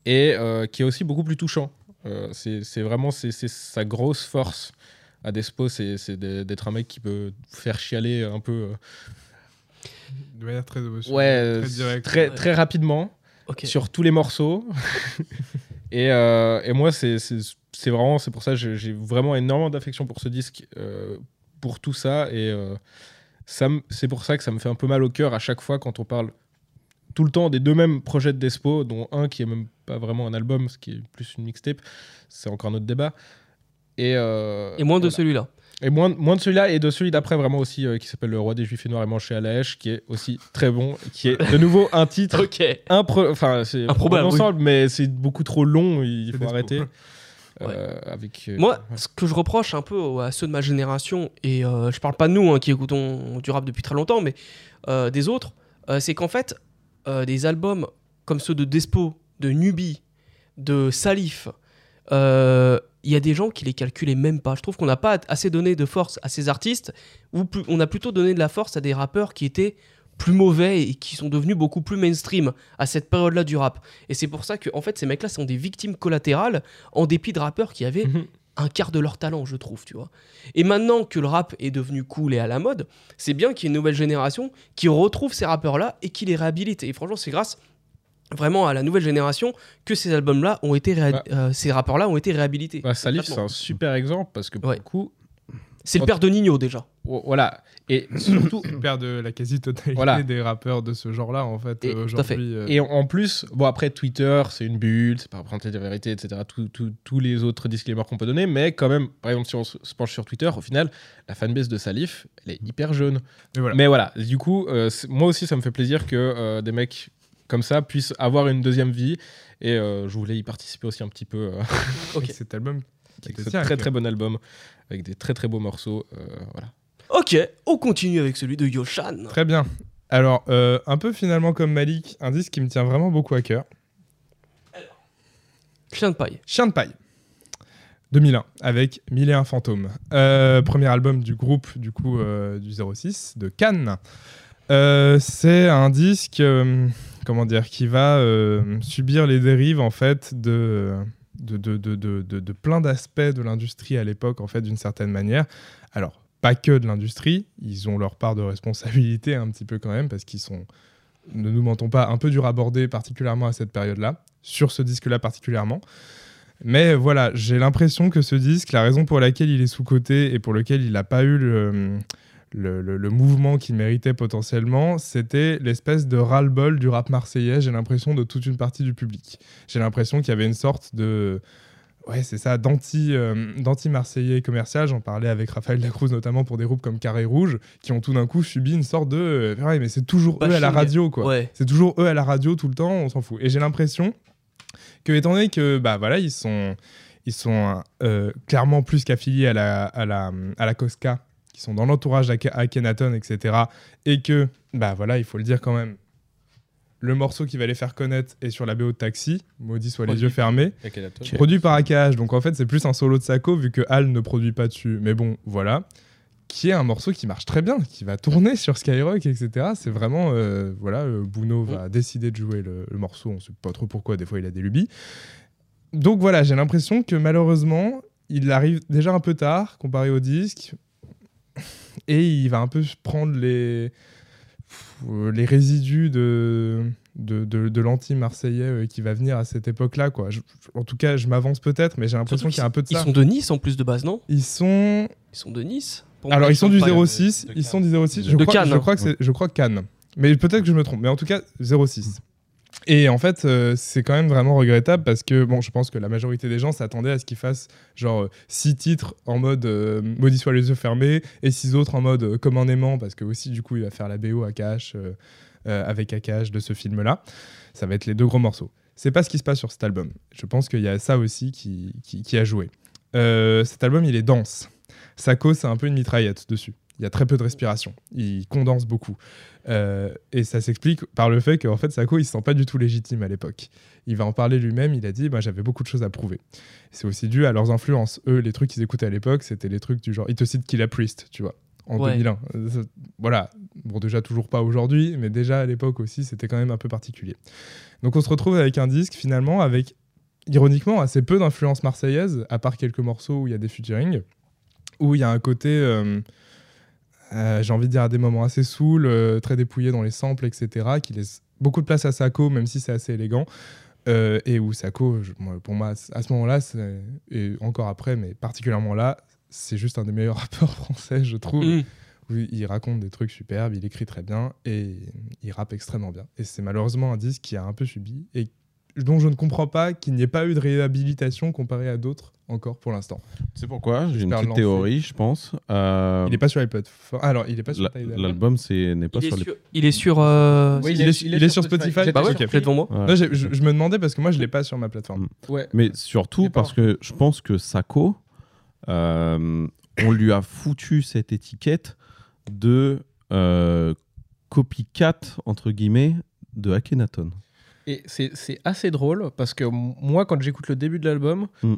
Et euh, qui est aussi beaucoup plus touchant. Euh, c'est vraiment c'est sa grosse force à Despo, c'est d'être un mec qui peut faire chialer un peu. euh, De manière très émotionnelle, Ouais, très très, rapidement Ok. sur tous les morceaux. et, euh, et moi, c'est vraiment, c'est pour ça que j'ai- vraiment énormément d'affection pour ce disque, euh, pour tout ça. Et euh, ça c'est pour ça que ça me fait un peu mal au cœur à chaque fois quand on parle tout le temps des deux mêmes projets de Despo, dont un qui est même pas vraiment un album, ce qui est plus une mixtape. C'est encore un autre débat. Et, euh, Et moins de voilà. celui-là. Et moins, moins de celui-là et de celui d'après vraiment aussi euh, qui s'appelle Le Roi des Juifs et Noirs et Manché à la Hache qui est aussi très bon, qui est de nouveau un titre Ok. impro enfin c'est Improbable, ensemble mais c'est beaucoup trop long, il faut Despo. arrêter. Euh, avec euh, Moi, ce que je reproche un peu à ceux de ma génération, et euh, je parle pas de nous hein, qui écoutons du rap depuis très longtemps, mais euh, des autres, euh, c'est qu'en fait, euh, des albums comme ceux de Despo, de Nubi, de Salif, euh, il y a des gens qui les calculaient même pas. Je trouve qu'on n'a pas assez donné de force à ces artistes, ou on a plutôt donné de la force à des rappeurs qui étaient plus mauvais et qui sont devenus beaucoup plus mainstream à cette période-là du rap. Et c'est pour ça que, en fait, ces mecs-là sont des victimes collatérales en dépit de rappeurs qui avaient Mhm. Un quart de leur talent, je trouve, tu vois. Et maintenant que le rap est devenu cool et à la mode, c'est bien qu'il y ait une nouvelle génération qui retrouve ces rappeurs-là et qui les réhabilite. Et franchement, c'est grâce vraiment à la nouvelle génération que ces albums-là ont été, Bah. euh, ces rappeurs-là ont été réhabilités. bah, Salif c'est un super exemple parce que pour Ouais. le coup C'est le père de Nino déjà. vo- voilà et surtout Le père de la quasi-totalité Voilà. des rappeurs de ce genre-là, en fait, Et- euh, tout à fait. aujourd'hui. euh, et en- plus bon après Twitter c'est une bulle c'est pas représenter la vérité etc Tout- tout- tous les autres disclaimers qu'on peut donner mais quand même par exemple si on se penche sur Twitter au final la fanbase de Salif elle est hyper jeune mais voilà. Mais voilà, du coup, euh, moi aussi, ça me fait plaisir que euh, des mecs comme ça puissent avoir une deuxième vie. Et euh, je voulais y participer aussi un petit peu euh, Ok. Cet album qui avec te ce tient à très très bon album, avec des très très beaux morceaux. euh, voilà. Ok, on continue avec celui de Yoshan. Très bien. Alors, euh, un peu finalement comme Malik, un disque qui me tient vraiment beaucoup à cœur. Chien de paille. Chien de paille. 2001, avec Mille et un fantômes. Euh, premier album du groupe, du coup, euh, du 06, de Cannes. Euh, c'est un disque, euh, comment dire, qui va euh, subir les dérives, en fait, de, de, de, de, de, plein d'aspects de l'industrie à l'époque, en fait, d'une certaine manière. Alors, pas que de l'industrie, ils ont leur part de responsabilité un petit peu quand même, parce qu'ils sont, ne nous mentons pas, un peu dur à aborder, particulièrement à cette période-là, sur ce disque-là particulièrement. Mais voilà, j'ai l'impression que ce disque, la raison pour laquelle il est sous-coté et pour lequel il n'a pas eu le, le, le- le mouvement qu'il méritait potentiellement, c'était l'espèce de ras-le-bol du rap marseillais, j'ai l'impression, de toute une partie du public. J'ai l'impression qu'il y avait une sorte de. Ouais, c'est ça, euh, d'anti-marseillais commercial. J'en parlais avec Raphaël Lacruz, notamment pour des groupes comme Carré Rouge, qui ont tout d'un coup subi une sorte de. euh, ouais, mais c'est toujours eux à la radio, quoi. Ouais. C'est toujours eux à la radio tout le temps, on s'en fout. Et j'ai l'impression que, étant donné que, bah voilà, ils sont, ils sont euh, clairement plus qu'affiliés à la, à, la, à la Cosca, qui sont dans l'entourage d'Ake- Akhenaton, etc. Et que, bah voilà, il faut le dire quand même, le morceau qui va les faire connaître est sur la BO de Taxi, maudit soit les yeux fermés. Produit par AKH, donc en fait c'est plus un solo de Sako vu que Hal ne produit pas dessus. Mais bon, voilà. Qui est un morceau qui marche très bien, qui va tourner sur Skyrock, etc. C'est vraiment. euh, voilà, euh, Buno va décider de jouer le, le morceau, on sait pas trop pourquoi, des fois il a des lubies. Donc voilà, j'ai l'impression que malheureusement, il arrive déjà un peu tard comparé au disque. Et il va un peu prendre les, les résidus de, de, de, de l'anti-marseillais euh, qui va venir à cette époque-là. quoi. Je- en tout cas, je m'avance peut-être, mais j'ai l'impression qu'il y a un peu de Ils ça. sont de Nice en plus de base, non? Ils sont. Ils sont de Nice Pour moi, Alors, ils sont du pas- 06. de Ils sont du 06. Je De crois, Cannes, je hein. crois que c'est, je crois Cannes. Mais peut-être que je me trompe. Mais en tout cas, 06. Et en fait, euh, c'est quand même vraiment regrettable parce que, bon, je pense que la majorité des gens s'attendaient à ce qu'ils fassent genre euh, six titres en mode euh, Maudit soit les yeux fermés et six autres en mode euh, Comme un aimant parce que aussi, du coup, il va faire la BO à cash avec AKH de ce film-là. Ça va être les deux gros morceaux. C'est pas ce qui se passe sur cet album. Je pense qu'il y a ça aussi qui, qui, a joué. Euh, cet album, il est dense. Sako, c'est un peu une mitraillette dessus. Il y a très peu de respiration. Il condense beaucoup. Euh, et ça s'explique par le fait qu'en fait, Sako, il se sent pas du tout légitime à l'époque. Il va en parler lui-même. Il a dit bah, J'avais beaucoup de choses à prouver. C'est aussi dû à leurs influences. Eux, les trucs qu'ils écoutaient à l'époque, c'était les trucs du genre. Il te cite Killa Priest, tu vois, en Ouais. 2001. Euh, ça- Voilà. Bon, déjà, toujours pas aujourd'hui, mais déjà à l'époque aussi, c'était quand même un peu particulier. Donc, on se retrouve avec un disque finalement avec, ironiquement, assez peu d'influence marseillaise, à part quelques morceaux où il y a des featuring, où il y a un côté. euh, euh, j'ai envie de dire à des moments assez saoul, euh, très dépouillé dans les samples, etc., qui laisse beaucoup de place à Sako, même si c'est assez élégant. Euh, et où Sako, je- moi, pour moi, à ce moment-là, et encore après, mais particulièrement là, c'est juste un des meilleurs rappeurs français, je trouve. Mm. Où il raconte des trucs superbes, il écrit très bien et il rappe extrêmement bien. Et c'est malheureusement un disque qui a un peu subi et dont je ne comprends pas qu'il n'y ait pas eu de réhabilitation comparé à d'autres encore pour l'instant. C'est pourquoi? J'ai une petite lancer. théorie, je pense. Euh, Il n'est pas sur les plateformes. Ah, alors, il n'est pas sur. L'album c'est- n'est pas Il sur les. sur. Il est sur. euh, Oui, il, est, il est sur Spotify. J'étais Bah ouais, devant moi. Ouais. Non, j'ai- je, je me demandais parce que moi je l'ai pas sur ma plateforme. Ouais. Mais surtout parce que je pense que Sako, euh, on lui a foutu cette étiquette de euh, copycat, entre guillemets, de Akhenaton. Et c'est c'est assez drôle parce que moi, quand j'écoute le début de l'album, Mm.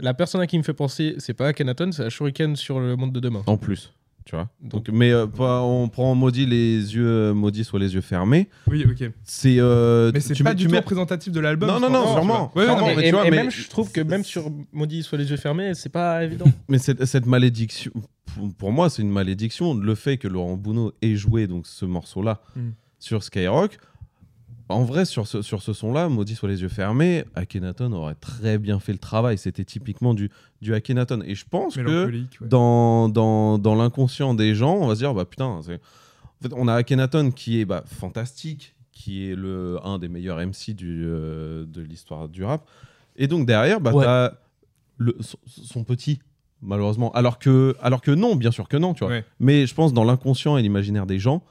la personne à qui me fait penser, c'est pas Akhenaton, c'est Shuriken sur le monde de demain. En plus. Tu vois Donc, mais euh, pas- on prend maudit les yeux euh, maudits soit les yeux fermés. Oui, ok. C'est. euh, Mais c'est pas mets- du tout mets- représentatif de l'album. Non, non, je non, sûrement. Ouais, mais et, tu vois, et mais- même, je trouve que même sur Maudit soit les yeux fermés, c'est pas évident. Mais cette, cette malédiction, pour, pour moi, c'est une malédiction. Le fait que Laurent Bounot ait joué donc, ce morceau-là Mm. sur Skyrock, en vrai, sur ce, sur ce son-là, Maudit soit les yeux fermés, Akhenaton aurait très bien fait le travail. C'était typiquement du, du Akhenaton. Et je pense que ouais. dans, dans, dans l'inconscient des gens, on va se dire, bah putain, c'est- en fait, on a Akhenaton qui est bah, fantastique, qui est le, un des meilleurs MC du, euh, de l'histoire du rap. Et donc derrière, bah, Ouais. t'as le, son, son petit, malheureusement. Alors que, alors que non, bien sûr que non, tu vois. Ouais. Mais je pense dans l'inconscient et l'imaginaire des gens,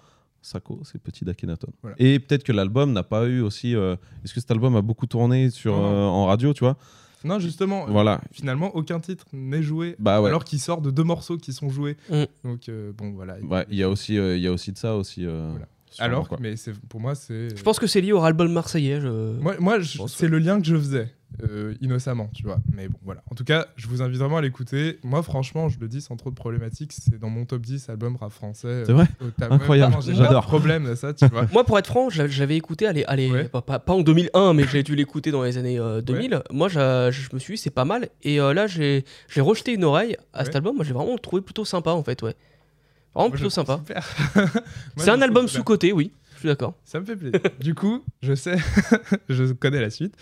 Sako, c'est le petit d'Akhenaton. Voilà. Et peut-être que l'album n'a pas eu aussi. euh, Est-ce que cet album a beaucoup tourné sur, Non, non. euh, en radio, tu vois? Non, justement, euh, Voilà. finalement, aucun titre n'est joué. Bah ouais. Alors qu'il sort de deux morceaux qui sont joués. Mm. Donc, euh, bon, voilà. Ouais, il y a aussi, euh, il y a aussi de ça aussi. euh, Voilà. sûrement, Alors, quoi. mais c'est pour moi, c'est. Je pense que c'est lié au ras-le-bol marseillais. je- Moi, moi c'est le lien que je faisais, euh, innocemment, tu vois. Mais bon, voilà. En tout cas, je vous invite vraiment à l'écouter. Moi, franchement, je le dis sans trop de problématiques, c'est dans mon top 10 album rap français. euh, C'est vrai ta- Incroyable, j'adore. pas de problème à ça, tu vois. Moi, pour être franc, j'a- j'avais écouté, allez, allez Ouais. pas, pas- pas en 2001, mais j'ai dû l'écouter dans les années euh, 2000. Moi, je me suis dit, c'est pas mal. Et euh, là, j'ai j'ai rejeté une oreille à cet album. Moi, j'ai vraiment trouvé plutôt sympa, en fait, ouais. Vraiment Moi, plutôt sympa. C'est un album sous-côté, oui. Suis d'accord. Ça me fait plaisir. du coup, je sais, je connais la suite.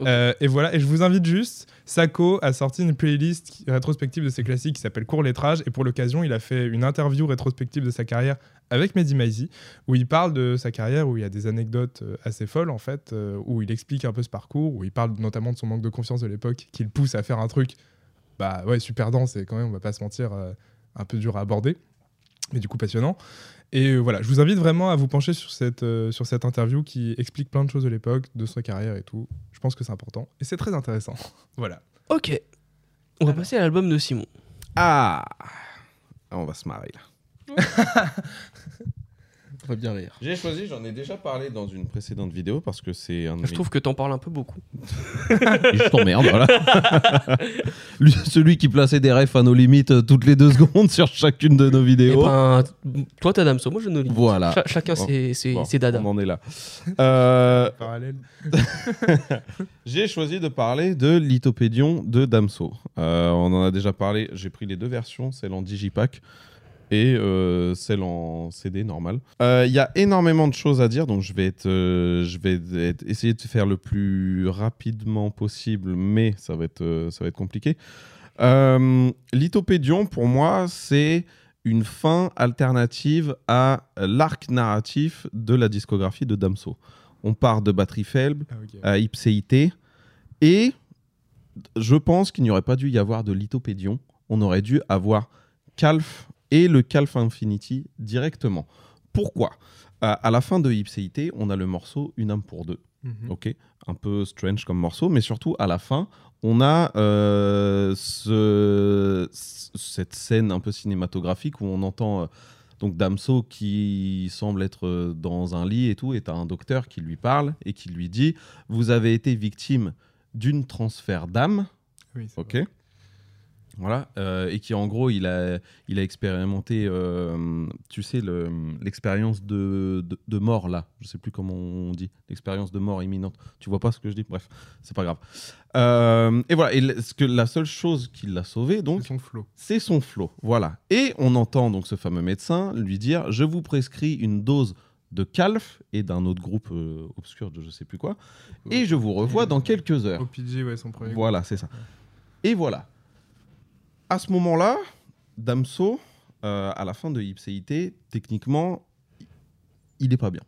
Euh, et voilà, et je vous invite juste, Sako a sorti une playlist rétrospective de ses classiques qui s'appelle Court lettrage. Et pour l'occasion, il a fait une interview rétrospective de sa carrière avec Mehdi Maizi, où il parle de sa carrière, où il y a des anecdotes euh, assez folles en fait, euh, où il explique un peu ce parcours, où il parle notamment de son manque de confiance de l'époque, qui le pousse à faire un truc, bah ouais, super dense et quand même, on va pas se mentir, euh, un peu dur à aborder, mais du coup passionnant. Et euh, voilà, je vous invite vraiment à vous pencher sur cette, euh, sur cette interview qui explique plein de choses de l'époque, de sa carrière et tout. Je pense que c'est important et c'est très intéressant. voilà. Ok. On va passer à l'album de Simon. Ah On va se marrer là. On va bien rire. J'ai choisi, j'en ai déjà parlé dans une précédente vidéo parce que c'est un Je trouve que t'en parles un peu beaucoup. Et je t'emmerde, voilà. Lui, celui qui plaçait des refs à nos limites euh, toutes les deux secondes sur chacune de nos Et vidéos. ben, toi t'as Damso, moi je ne lis. voilà. Cha- chacun Bon. ses, ses, Bon, ses dadas. On en est là. Euh, Parallèle. J'ai choisi de parler de Lithopédion de Damso. Euh, on en a déjà parlé, j'ai pris les deux versions, celle en digipack et euh, celle en CD normal. Euh, Il y a énormément de choses à dire, donc je vais, être, euh, je vais être- essayer de faire le plus rapidement possible, mais ça va être, ça va être compliqué. Lithopédion, pour moi, c'est une fin alternative à l'arc narratif de la discographie de Damso. On part de batterie faible, Ah, à ipséité. Et je pense qu'il n'y aurait pas dû y avoir de lithopédion. On aurait dû avoir Calf et le Calf Infinity directement. Pourquoi? Euh, À la fin de ipséité, on a le morceau Une âme pour deux. Mhm. Ok, un peu strange comme morceau, mais surtout à la fin, on a euh, ce- cette scène un peu cinématographique où on entend euh, donc Damso qui semble être dans un lit et tout, et t'as un docteur qui lui parle et qui lui dit Vous avez été victime d'une transfert d'âme, Oui, ok vrai. Voilà, euh, et qui en gros, il a, il a expérimenté, euh, tu sais, le- l'expérience de, de, de mort là, je sais plus comment on dit, l'expérience de mort imminente. Tu vois pas ce que je dis? Bref, c'est pas grave. Euh, et voilà, et ce que, la seule chose qui l'a sauvé, donc, C'est son flow. c'est son flot. Voilà. Et on entend donc ce fameux médecin lui dire Je vous prescris une dose de calf et d'un autre groupe obscur de je sais plus quoi, et je vous revois dans quelques heures. OPG, ouais, son premier. Voilà, c'est ça. Et voilà. À ce moment-là, Damso, euh, à la fin de Ipséité, techniquement, il est pas bien.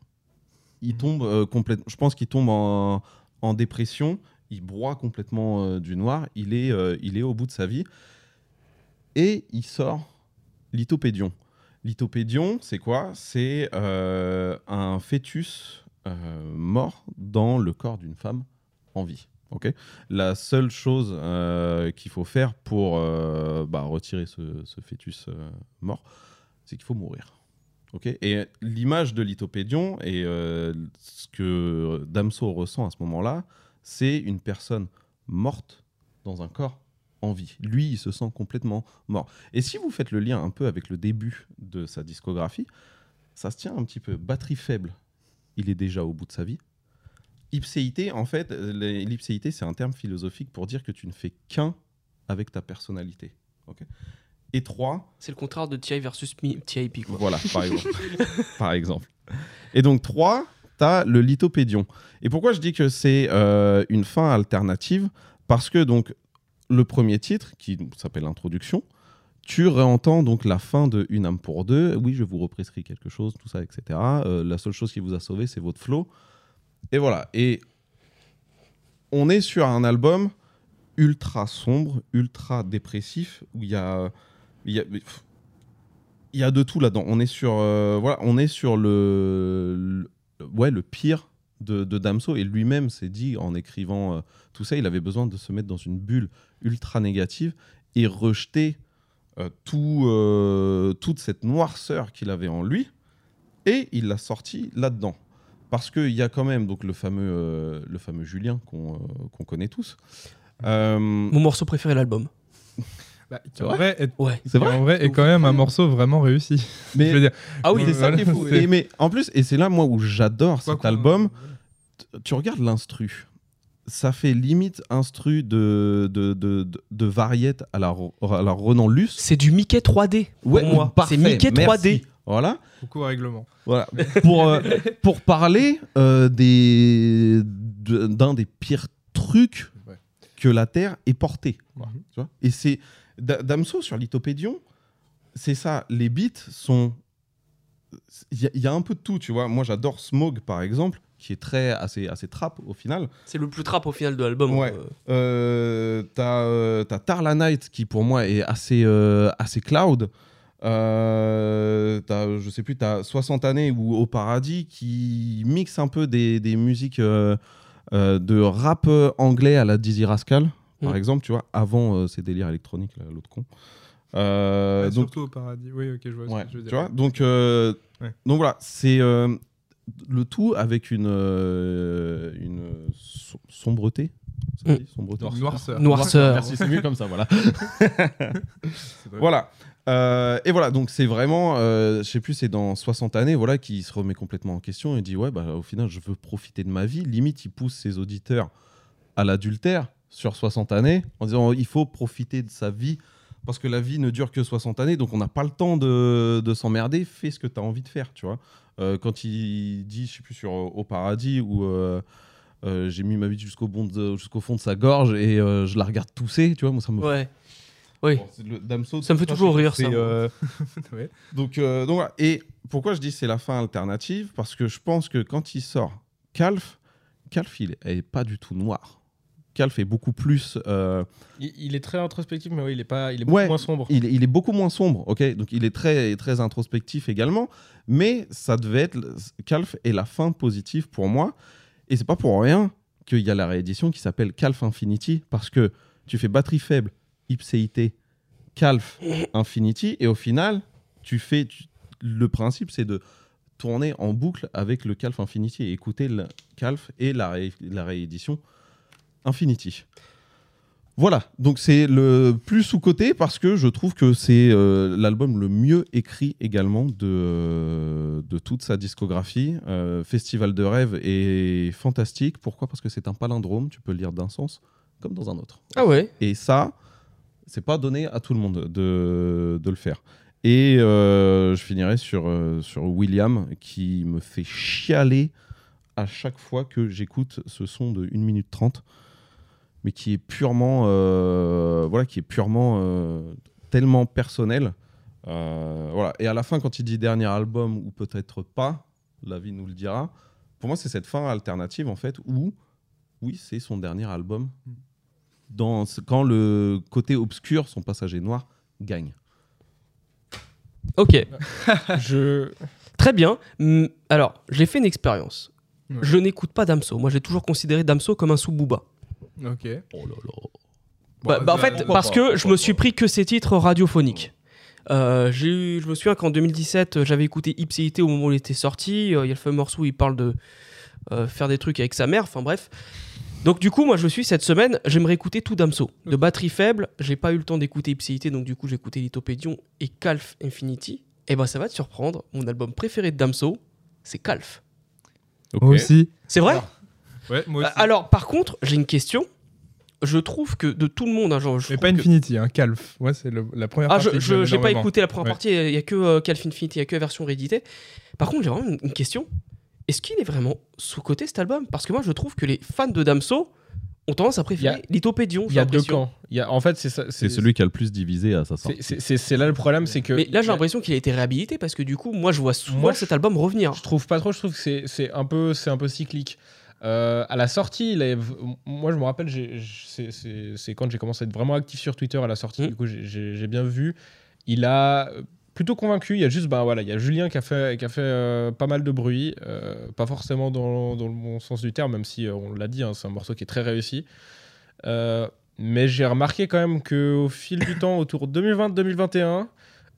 Il tombe complètement. Je pense qu'il tombe en, en dépression. Il broie complètement euh, du noir. Il est, euh, il est au bout de sa vie. Et il sort Lithopédion. Lithopédion, c'est quoi? C'est euh, un fœtus euh, mort dans le corps d'une femme en vie. Ok la seule chose euh, qu'il faut faire pour euh, bah, retirer ce, fœtus euh, mort, c'est qu'il faut mourir. Ok et l'image de Lithopédion et ce que Damso ressent à ce moment-là, c'est une personne morte dans un corps en vie. Lui, il se sent complètement mort. Et si vous faites le lien un peu avec le début de sa discographie, ça se tient un petit peu. Batterie faible, il est déjà au bout de sa vie. Ipséité, en fait, euh, l'ipséité, c'est un terme philosophique pour dire que tu ne fais qu'un avec ta personnalité. ok? Et trois, C'est le contraire de TI versus TIP quoi. voilà, par exemple. par exemple. Et donc, 3, tu as le lithopédion. Et pourquoi je dis que c'est euh, une fin alternative? Parce que donc, le premier titre, qui s'appelle Introduction, tu réentends donc la fin de Une âme pour deux. Oui, je vous represcris quelque chose, tout ça, etc. Euh, la seule chose qui vous a sauvé, c'est votre flow. Et voilà. Et on est sur un album ultra sombre, ultra dépressif, où il y a, y a, y a de tout là-dedans. On est sur, euh, voilà, on est sur le, ouais, le pire de, Damso. Et lui-même s'est dit en écrivant euh, tout ça, il avait besoin de se mettre dans une bulle ultra négative et rejeter euh, tout, toute cette noirceur qu'il avait en lui. Et il l'a sorti là-dedans. Parce qu'il y a quand même donc, le, fameux, euh, le fameux Julien qu'on euh, qu'on connaît tous. Euh, Mon morceau préféré de l'album. Bah, qui en vrai est, Ouais. c'est vrai en vrai est quand même un morceau vraiment réussi. mais Je veux dire, Ah oui, Ouais, c'est ça qui est fou. Et mais en plus, et c'est là moi où j'adore quoi cet qu'on- album, t- tu regardes l'instru. Ça fait limite instru de, de, de, de, de variette à la, Ro- à la Renan Luce. C'est du Mickey 3D. Ouais, pour moi. parfait, C'est Mickey merci. 3D. Voilà. Beaucoup de règlements. Voilà. pour, euh, pour parler euh, des, d'un des pires trucs Ouais. que la Terre ait porté. Mhm. tu vois Et c'est. Da- Damso sur Lithopédion, c'est ça. Les beats sont. Il y, a- il y a un peu de tout, tu vois. Moi, j'adore Smog, par exemple, qui est très assez, assez trap au final. C'est le plus trap au final de l'album. Ouais. euh. Euh, t'as, euh, t'as Tarla Night qui pour moi est assez, euh, assez cloud. Euh, t'as, je sais plus, t'as 60 années ou Au Paradis qui mixe un peu des, des musiques euh, euh, de rap euh, anglais à la Dizzy Rascal, par Mm. exemple, tu vois, avant euh, ces délires électroniques, l'autre con. Euh, Ouais, donc, Surtout au paradis. Oui, ok, je vois Ouais, ce que tu veux tu dire. vois donc, euh, Ouais. donc voilà, c'est euh, le tout avec une, euh, une so- sombreté. Mm. dit, sombreté Noirceur. Noirceur. Merci, c'est mieux comme ça, voilà. Voilà. Euh, et voilà, donc c'est vraiment, euh, je sais plus, c'est dans 60 années, voilà, qui se remet complètement en question et dit ouais, bah au final, je veux profiter de ma vie. Limite, il pousse ses auditeurs à l'adultère sur 60 années en disant il faut profiter de sa vie parce que la vie ne dure que 60 années, donc on n'a pas le temps de, de s'emmerder. Fais ce que tu as envie de faire, tu vois. Euh, quand il dit, je sais plus, sur Au Paradis où euh, j'ai mis ma vie jusqu'au fond de sa gorge et je la regarde tousser, tu vois, moi ça me Ouais. Oui. Bon, c'est le Damso, Ça me fait toujours rire, ça, euh, Ouais. donc, euh, donc voilà. Et pourquoi je dis c'est la fin alternative? Parce que je pense que quand il sort Calf, Calf, il est pas du tout noir. Calf est beaucoup plus. euh, Il, il est très introspectif, mais oui, il est, pas, il est beaucoup Ouais. moins sombre. il, est- il est beaucoup moins sombre, ok? Donc il est très, très introspectif également. Mais ça devait être. Calf est la fin positive pour moi. Et c'est pas pour rien qu'il y a la réédition qui s'appelle Calf Infinity. Parce que tu fais batterie faible, ipséité, Calf Infinity. Et au final, tu fais. tu- le principe, c'est de tourner en boucle avec le Calf Infinity et écouter le Calf et la, ré- la réédition Infinity. Voilà, donc c'est le plus sous-côté parce que je trouve que c'est euh, l'album le mieux écrit également de, de toute sa discographie. Euh, Festival de rêve est fantastique. Pourquoi? Parce que c'est un palindrome, tu peux le lire d'un sens comme dans un autre. Ah ouais? Et ça, c'est pas donné à tout le monde de, de le faire. Et euh, je finirai sur, euh, sur William qui me fait chialer à chaque fois que j'écoute ce son de 1 minute 30, mais qui est purement, euh, voilà, qui est purement tellement personnel. Voilà. Et à la fin, quand il dit dernier album ou peut-être pas, la vie nous le dira. Pour moi, c'est cette fin alternative en fait où, oui, c'est son dernier album dans ce- quand le côté obscur, son passager noir, gagne. Ok. Je... Très bien. Alors, j'ai fait une expérience. Ouais. Je n'écoute pas Damso. Moi, j'ai toujours considéré Damso comme un sous-booba. Ok. Oh là là. Bah, bah, en fait, parce pas, que je me suis pris que ces titres radiophoniques. Euh, j'ai eu- je me souviens qu'en 2017, euh, j'avais écouté Ipséité au moment où il était sorti. Euh, Il y a le fameux morceau où il parle de euh, faire des trucs avec sa mère. Enfin bref. Donc du coup, moi, je me suis cette semaine, j'aimerais écouter tout Damso. De batterie faible, j'ai pas eu le temps d'écouter Ipséité, donc du coup, j'ai écouté Lithopédion et Calf Infinity. Et ben, ça va te surprendre. Mon album préféré de Damso, c'est Calf. Moi aussi. C'est vrai Ouais, moi aussi. Euh, Alors, par contre, j'ai une question. Je trouve que de tout le monde, hein, genre, je Mais pas que- Infinity, hein, Calf. Ouais, c'est la première Ah, partie. je que j'ai pas écouté la première Ouais. partie, il y a que euh, Calf Infinity, il y a que la version rééditée. Par contre, j'ai vraiment une, une question. Est-ce qu'il est vraiment sous-côté cet album? Parce que moi, je trouve que les fans de Damso ont tendance à préférer Il y Lithopédion. Il j'ai y a deux camps. Y a... En fait, c'est ça. C'est celui qui a le plus divisé à sa c'est- sortie. c'est- là le problème, c'est que. Mais là, j'ai l'impression qu'il a été réhabilité parce que du coup, moi, je vois souvent Moi, cet album revenir. Je trouve pas trop, je trouve que c'est- un peu, c'est un peu cyclique. Euh, à la sortie, il moi je me rappelle, c'est- quand j'ai commencé à être vraiment actif sur Twitter à la sortie, Mm. du coup j'ai bien vu. Il a plutôt convaincu, il y a juste, ben voilà, il y a Julien qui a fait, qui a fait euh, pas mal de bruit, euh, pas forcément dans, dans le bon sens du terme, même si euh, on l'a dit, hein, c'est un morceau qui est très réussi. Euh, mais j'ai remarqué quand même qu'au fil du temps, autour de 2020-2021,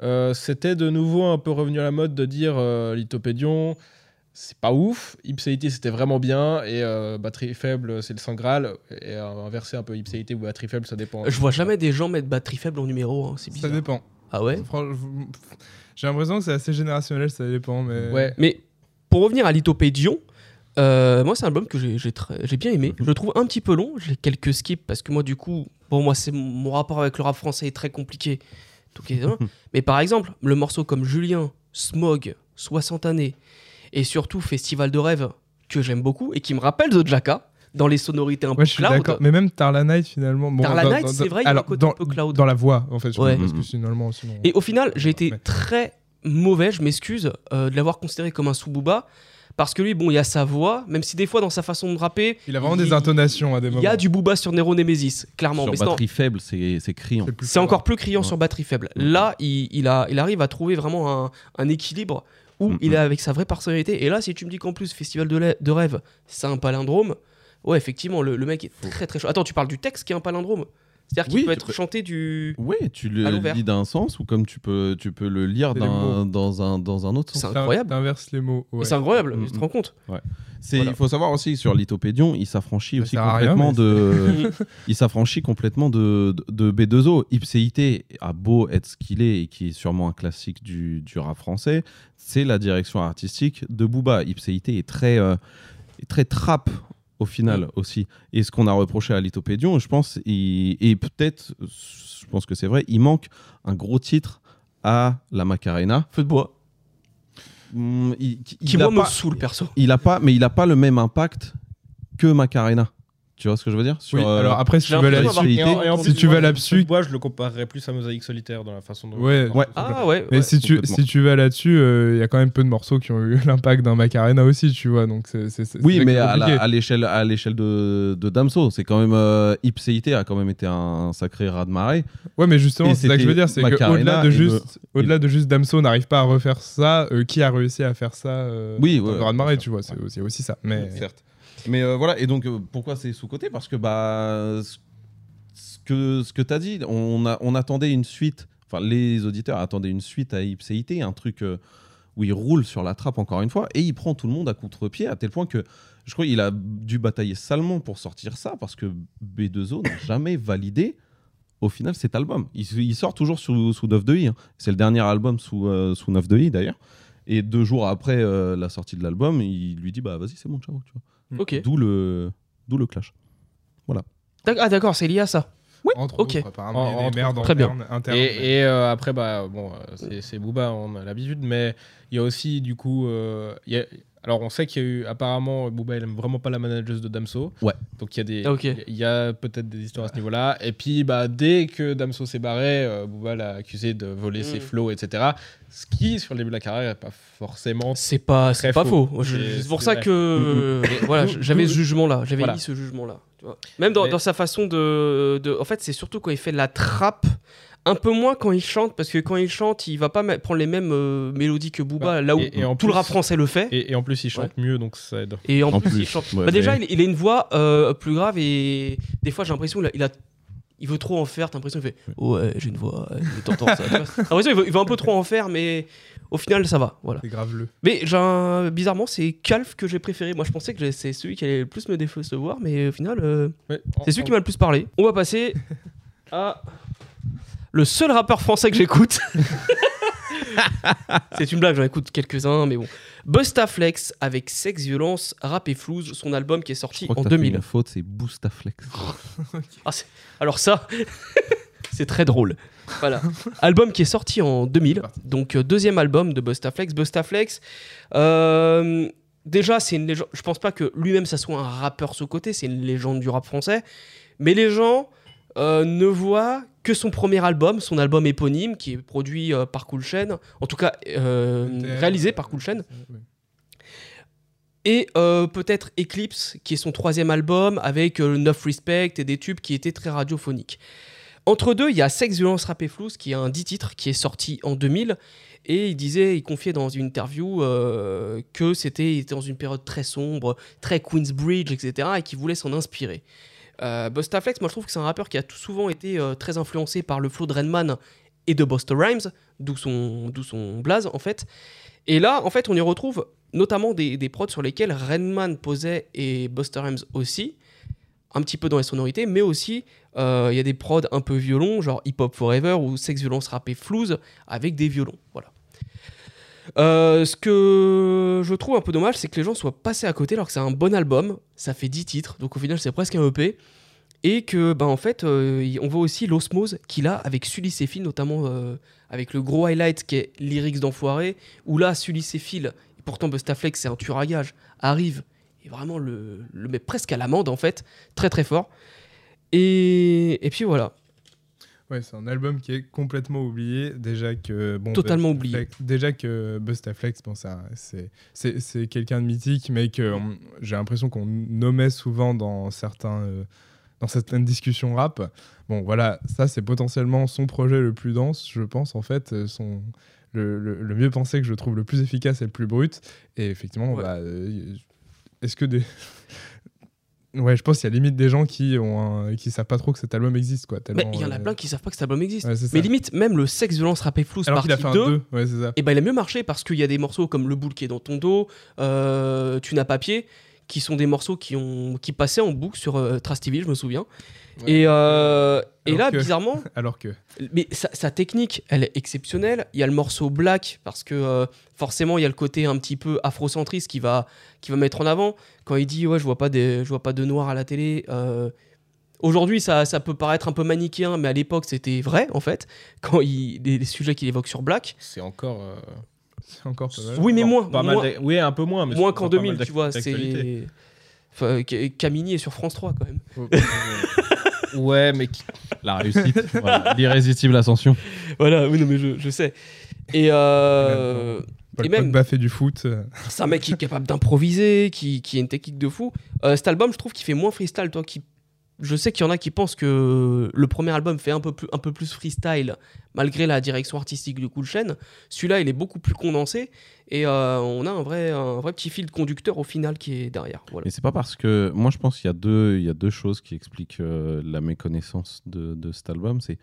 euh, c'était de nouveau un peu revenu à la mode de dire euh, Lithopédion, c'est pas ouf. Ipséité, c'était vraiment bien. Et euh, batterie faible, c'est le Saint Graal. Et euh, inverser un peu Ipséité ou batterie faible, ça dépend. Je vois jamais des gens mettre batterie faible en numéro, hein, c'est Ça bizarre. dépend. Ah ouais J'ai l'impression que c'est assez générationnel, ça dépend. Mais... Ouais. Mais pour revenir à Lithopédion, euh, moi c'est un album que j'ai- bien aimé. Je le trouve un petit peu long, j'ai quelques skips parce que moi du coup, bon moi c'est mon rapport avec le rap français est très compliqué. Mais par exemple, le morceau comme Julien, Smog, 60 années, et surtout Festival de rêve, que j'aime beaucoup et qui me rappelle The Jacka, dans les sonorités un peu je suis cloud. Mais même Tarla Night, finalement. Bon, Tarla dans- Night, c'est vrai, il y a alors, un côté dans, un peu cloud. Dans la voix, en fait. je Ouais. Parce que finalement, sinon. Et au final, j'ai été très mauvais, je m'excuse, euh, de l'avoir considéré comme un sous-booba. Parce que lui, bon, il y a sa voix, même si des fois, dans sa façon de rapper, Il a vraiment il- des intonations à des il moments. y a du booba sur Nero Nemesis, clairement. Sur Mais batterie faible, c'est c'est criant. C'est encore plus criant Ouais. sur batterie faible. Là, il, il a, il arrive à trouver vraiment un, un équilibre où il est avec sa vraie personnalité. Et là, si tu me dis qu'en plus, Festival de, de rêve, c'est un palindrome, ouais, effectivement, le, le mec est très très chaud. Attends, tu parles du texte qui est un palindrome C'est-à-dire qu'il Oui, peut tu être peux- chanté du. Ouais, tu À le l'ouvert. lis d'un sens ou comme tu peux, tu peux le lire C'est mots. dans, un, dans un autre C'est sens. incroyable. T'inverses les mots. ouais. C'est incroyable, tu te rends compte C'est- Voilà. Il faut savoir aussi que sur Lithopédion, il s'affranchit aussi rien, complètement de, il s'affranchit complètement de, de, de B2O. Ipséité a beau être ce qu'il est et qui est sûrement un classique du, du rap français, c'est la direction artistique de Booba. Ipséité est très, euh, est très trap au final aussi. Et ce qu'on a reproché à Lithopédion, je pense, il- et peut-être, je pense que c'est vrai, il manque un gros titre à la Macarena. Feu de bois. Hum, il- Qui, il moi, a me pas- saoule, perso. il a pas, mais il a pas le même impact que Macarena. Tu vois ce que je veux dire Oui, euh, alors après, si tu veux l'impression là-dessus. d'avoir- Et en- et en Si tu moi, vas là-dessus- bois, je le comparerais plus à Mosaïque solitaire dans la façon dont. Ouais, dont- ouais. Ah ouais, Mais ouais. si, tu, si tu vas là-dessus, il y a quand même peu de morceaux qui ont eu l'impact d'un Macarena aussi, tu vois. Donc c'est, Oui, mais à, compliqué. la- à l'échelle, à l'échelle de, de Damso, c'est quand même euh, Ipséité a quand même été un sacré raz de marée. Ouais, mais justement, c'est ça que je veux dire, c'est qu'au-delà de juste, au-delà de juste Damso n'arrive pas à refaire ça, euh, qui a réussi à faire ça euh, Oui, dans ouais, le raz de marée, tu vois, c'est aussi, c'est aussi ça. Mais certes. Mais euh, voilà, et donc euh, pourquoi c'est sous côté Parce que bah ce que ce que t'as dit, on a, on attendait une suite. Enfin, les auditeurs attendaient une suite à Ipséité, un truc euh, où il roule sur la trappe encore une fois, et il prend tout le monde à contre-pied à tel point que je crois qu'il a dû batailler salement pour sortir ça parce que B2O n'a jamais validé. Au final, cet album, il, sort toujours sous, sous 9 de i. hein. C'est le dernier album sous, sous 9 de i d'ailleurs. Et deux jours après la sortie de l'album, il lui dit bah vas-y c'est bon ciao. Tu vois. Ok. D'où le, d'où le clash. D'ac- Ah d'accord, c'est lié à ça. entre ok. autres, apparemment, il y a En- des entre merdes. Très bien. internes- internes. Et, et, euh, après, bah, bon, euh, c'est- c'est Booba, on a l'habitude, mais il y a aussi, du coup, euh, il y a- alors on sait qu'il y a eu, apparemment, Booba, il aime vraiment pas la manageuse de Damso. Ouais. Donc il y a des, ok. il y a- peut-être des histoires à ce niveau-là. Et puis, bah, dès que Damso s'est barré, euh, Booba l'a accusé de voler ses Mm. flows, etc. Ce qui, sur le début de la carrière, n'est pas forcément. C'est pas, c'est pas faux. C'est- pour ça vrai. que euh, voilà, j'avais ce jugement-là. J'avais Voilà. mis ce jugement-là. tu vois. Même dans, Mais- dans sa façon de, de- En fait, c'est surtout quand il fait de la trappe. Un peu moins quand il chante, parce que quand il chante, il va pas prendre les mêmes euh, mélodies que Booba, Bah, là où et- et en tout le plus- rap français le fait. Et, Et, et en plus, il chante mieux, donc ça aide. en, En plus, plus, il chante. ouais, Bah, déjà, mais- il, il a une voix euh, plus grave et des fois, j'ai l'impression qu'il a, il a- il veut trop en faire. T'as l'impression qu'il fait Ouais, j'ai une voix. ouais, T'entends ça. T'as l'impression qu'il veut, il veut un peu trop en faire, mais au final, ça va. Voilà. C'est grave le. Mais un- bizarrement, c'est Calf que j'ai préféré. Moi, je pensais que c'est celui qui allait le plus me décevoir, mais au final, euh, Ouais, c'est celui qui m'a le plus parlé. On va passer à le seul rappeur français que j'écoute. c'est une blague, j'en écoute quelques-uns, mais bon. Bustaflex avec Sex, Violence, Rap et Flouze, son album qui est Je sorti que en t'as fait 2000. une faute, c'est Boostaflex. Ah, c'est- Alors ça, c'est très drôle. Voilà. album qui est sorti en 2000. Donc euh, deuxième album de Bustaflex. Bustaflex, euh, déjà c'est une légende. Je pense pas que lui-même ça soit un rappeur sous côté. C'est une légende du rap français. Mais les gens euh, ne voient que son premier album, son album éponyme, qui est produit euh, par Cool Chain. En tout cas, euh, réalisé par Cool Chain. Et peut-être Eclipse, qui est son troisième album, avec Neuf Respect et des tubes qui étaient très radiophoniques. Entre deux, il y a Sex, Violence, Rap et Flouze, qui est un 10 titres, qui est sorti en 2000. Et il disait, il confiait dans une interview euh, que c'était dans une période très sombre, très Queensbridge, etc. et qu'il voulait s'en inspirer. Euh, Bustaflex, moi je trouve que c'est un rappeur qui a tout souvent été euh, très influencé par le flow de Redman et de Busta Rhymes, d'où son, son blaze en fait. Et là, en fait, on y retrouve notamment des, des prods sur lesquels Redman posait et Busta Rhymes aussi, un petit peu dans les sonorités, mais aussi euh, il y a des prods un peu violons, genre Hip Hop Forever ou Sex Violence Rap et Flouze avec des violons. Voilà. Euh, ce que je trouve un peu dommage, c'est que les gens soient passés à côté alors que c'est un bon album. Ça fait 10 titres, donc au final c'est presque un EP. Et que, ben, en fait, euh, on voit aussi l'osmose qu'il a avec Sully Phil, notamment euh, avec le gros highlight qui est Lyrics d'Enfoiré, où là, Sully Phil, et pourtant Bustaflex, c'est un tueur à gage, arrive et vraiment le, le met presque à l'amende, en fait, très très fort. Et, et puis voilà. Ouais, c'est un album qui est complètement oublié. Déjà que. Bon, Totalement Bustaflex- oublié. Déjà que Bustaflex, bon, ça, c'est, quelqu'un de mythique, mais que j'ai l'impression qu'on nommait souvent dans, certains, euh, dans certaines discussions rap. Bon, voilà, ça, c'est potentiellement son projet le plus dense, je pense, en fait. euh, Son, le, le- le mieux pensé que je trouve le plus efficace et le plus brut. Et effectivement, Ouais. bah, euh, est-ce que des. Ouais, je pense qu'il y a limite des gens qui ont un- qui savent pas trop que cet album existe quoi. Il y en a euh, plein qui savent pas que cet album existe. ouais. Mais limite, même le sexe, violence, rap et flouze partie fait un 2, 2, ouais, c'est ça. et ben il a mieux marché parce qu'il y a des morceaux comme Le boule qui est dans ton dos, euh, Tu n'as pas pied, qui sont des morceaux qui, ont, qui passaient en boucle sur euh, TV, je me souviens. Et, euh, et là, que- bizarrement, Alors que. mais sa, sa technique, elle est exceptionnelle. Il y a le morceau Black, parce que euh, forcément, il y a le côté un petit peu afrocentriste qui va, qui va mettre en avant. Quand il dit, ouais, je vois pas, des, je vois pas de noir à la télé. euh, Aujourd'hui, ça, ça peut paraître un peu manichéen, mais à l'époque, c'était vrai, en fait. Quand il, les, les sujets qu'il évoque sur Black. C'est encore. euh, C'est encore pas mal. Oui, mais moins. pas oui, un peu moins. Mais moins qu'en encore pas mal 2000, tu vois. C'est. Enfin, Camini est sur France 3, quand même. Ouais, mais qui- La réussite, voilà. l'irrésistible ascension. Voilà, oui, non, mais je, je sais. Et. euh, et même- Pogba fait du foot. C'est un mec qui est capable d'improviser, qui, qui a une technique de fou. Euh, cet album, je trouve qu'il fait moins freestyle. Toi, qui... Je sais qu'il y en a qui pensent que le premier album fait un peu plus, un peu plus freestyle, malgré la direction artistique de Cool Chain. Celui-là, il est beaucoup plus condensé. Et euh, on a un vrai, un vrai petit fil conducteur au final qui est derrière. Voilà. Mais c'est pas parce que. Moi, je pense qu'il y, a deux- il y a deux choses qui expliquent euh, la méconnaissance de, de cet album. C'est.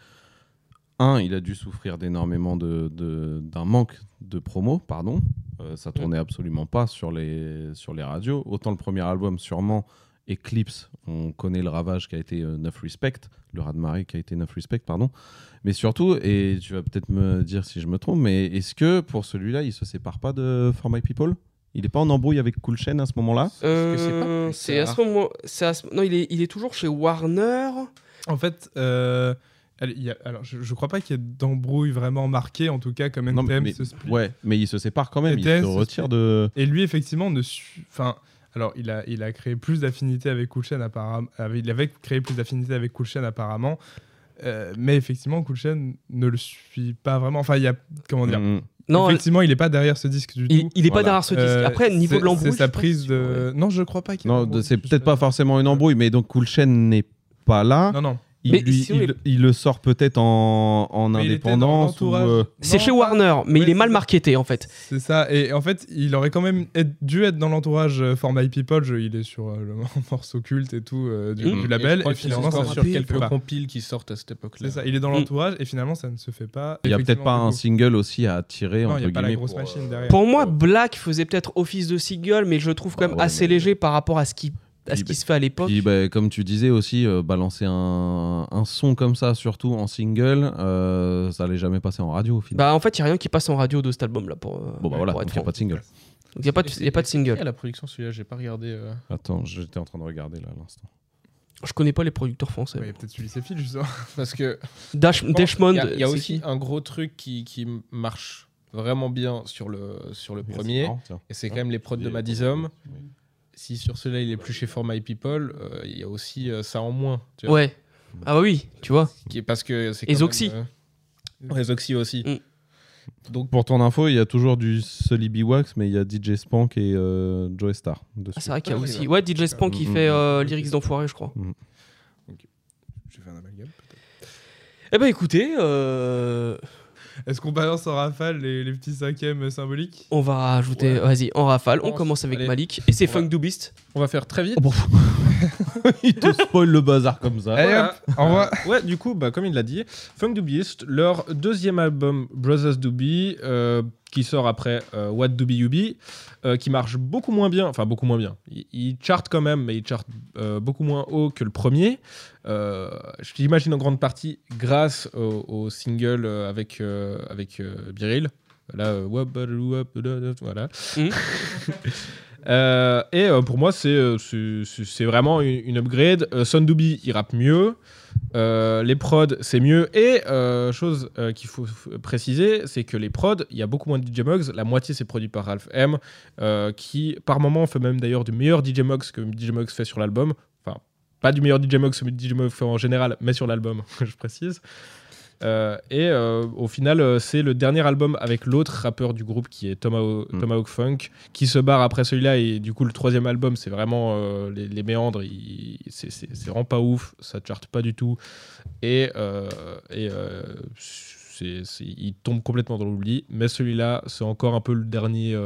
Un, il a dû souffrir d'énormément de, de- d'un manque de promo, pardon. Euh, ça tournait absolument pas sur les, sur les radios. Autant le premier album, sûrement, Eclipse, on connaît le ravage qui a été euh, Neuf Respect, le raz-de-marée qui a été Neuf Respect, pardon. Mais surtout, et tu vas peut-être me dire si je me trompe, mais est-ce que pour celui-là, il se sépare pas de For My People? Il est pas en embrouille avec Cool Chain à ce moment-là? Euh, c'est à ce moment. c'est à ce- Non, il est, il est toujours chez Warner. En fait, euh, elle- il y a- alors je, je crois pas qu'il y ait d'embrouille vraiment marquée, en tout cas comme Non, NTM mais- se split. Ouais, mais il se sépare quand même, il se se retire split. de. Et lui, effectivement, ne su- Enfin, alors, il a, il a créé plus d'affinité avec Cool Chain, apparemment. Il avait créé plus d'affinité avec Cool Chain, apparemment. Euh, mais effectivement, Cool Chain ne le suit pas vraiment. Enfin, il y a. Comment dire Mm. Non, Effectivement, il est pas derrière ce disque du il, tout. il est pas Voilà. derrière ce disque. Euh, Après, niveau de l'embrouille. C'est je sa prise si- de. Non, je crois pas qu'il Non, c'est peut-être pas forcément une embrouille, mais donc Cool Chain n'est pas là. Non, non. Il, Mais lui- il, il le sort peut-être en, en indépendance ou. euh, C'est chez Warner, mais Ouais, il est mal marketé en fait. C'est ça. Et en fait, il aurait quand même être- dû être dans l'entourage euh, For My People. Je- il est sur euh, le morceau culte et tout euh, du, Mm. du label. Et, qu'il finalement, ça sur se fait quelques compiles qui sortent à cette époque-là. C'est ça. Il est dans Mm. l'entourage et finalement, ça ne se fait pas. Il y a peut-être pas un single aussi à attirer, Non, entre il n'y a pas la grosse pour, machine euh, derrière. Pour moi, Black faisait peut-être office de single, mais je le trouve quand Ah même assez léger par rapport à ce qui, à ce qui se fait à l'époque. Puis, bah, comme tu disais aussi, euh, balancer un, un son comme ça, surtout en single, euh, ça allait jamais passer en radio au final. Bah en fait, il n'y a rien qui passe en radio de cet album-là pour, euh, bon, bah voilà, il n'y a franc. pas de single. Donc il n'y a, pas de- il y a pas de Et single. à la production, celui-là, j'ai pas regardé. euh. Attends, j'étais en train de regarder là à l'instant. Je connais pas les producteurs français. Ouais, il y a peut-être celui fils justement. Parce que Dash, Dashmond, Il y a, y aussi qui un gros truc qui, qui marche vraiment bien sur le, sur le C'est premier, marrant, et c'est quand même les prods de Madizom. Si sur ceux-là il est plus chez For My People, euh, il y a aussi euh, ça en moins. Tu vois, Ouais. Ah bah oui, tu vois. qui est parce que c'est euh, aussi. Mm. Donc Pour ton info, il y a toujours du Sully B Wax, mais il y a DJ Spank et euh, Joe Star. dessus. Ah, c'est vrai qu'il y a Ah aussi. Ouais, DJ Spank qui Mm, fait mm, euh, Lyrics d'Enfoiré, je crois. J'ai fait un amalgame. Eh ben écoutez, euh, Est-ce qu'on balance en rafale les, les petits cinquièmes symboliques on va rajouter. Ouais. Vas-y, en rafale. On commence avec Allez. Malik. Et c'est On va- Funk Doobist. on va faire très vite. il te spoil le bazar comme ça. Allez hop, au revoir. Ouais, du coup, bah, comme il l'a dit, Funk Doobieist, leur deuxième album Brothers Doobie, euh, qui sort après euh, What Doobie You Be, euh, qui marche beaucoup moins bien, enfin beaucoup moins bien. Il, il charte quand même, mais il charte euh, beaucoup moins haut que le premier. Je l'imagine en grande partie grâce au, au single avec, avec Biril. Badalou, voilà. Et pour moi, c'est vraiment une, une upgrade. Son Doobie, il rappe mieux. Euh, les prods, c'est mieux. Et euh, chose euh, qu'il faut préciser, c'est que les prods, il y a beaucoup moins de DJ Mugs. La moitié, c'est produit par Ralph M, qui par moment fait même d'ailleurs du meilleur DJ Mugs que DJ Mugs fait sur l'album. Enfin, pas du meilleur DJ Mugs que DJ Mugs fait en général, mais sur l'album, je précise. Euh, et euh, au final, euh, c'est le dernier album avec l'autre rappeur du groupe qui est Tomahawk, Mm. Tomahawk Funk qui se barre après celui-là. Et du coup, le troisième album, c'est vraiment les, les méandres. C'est c'est- c'est vraiment pas ouf. Ça charte pas du tout. Et, et il tombe complètement dans l'oubli. Mais celui-là, c'est encore un peu le dernier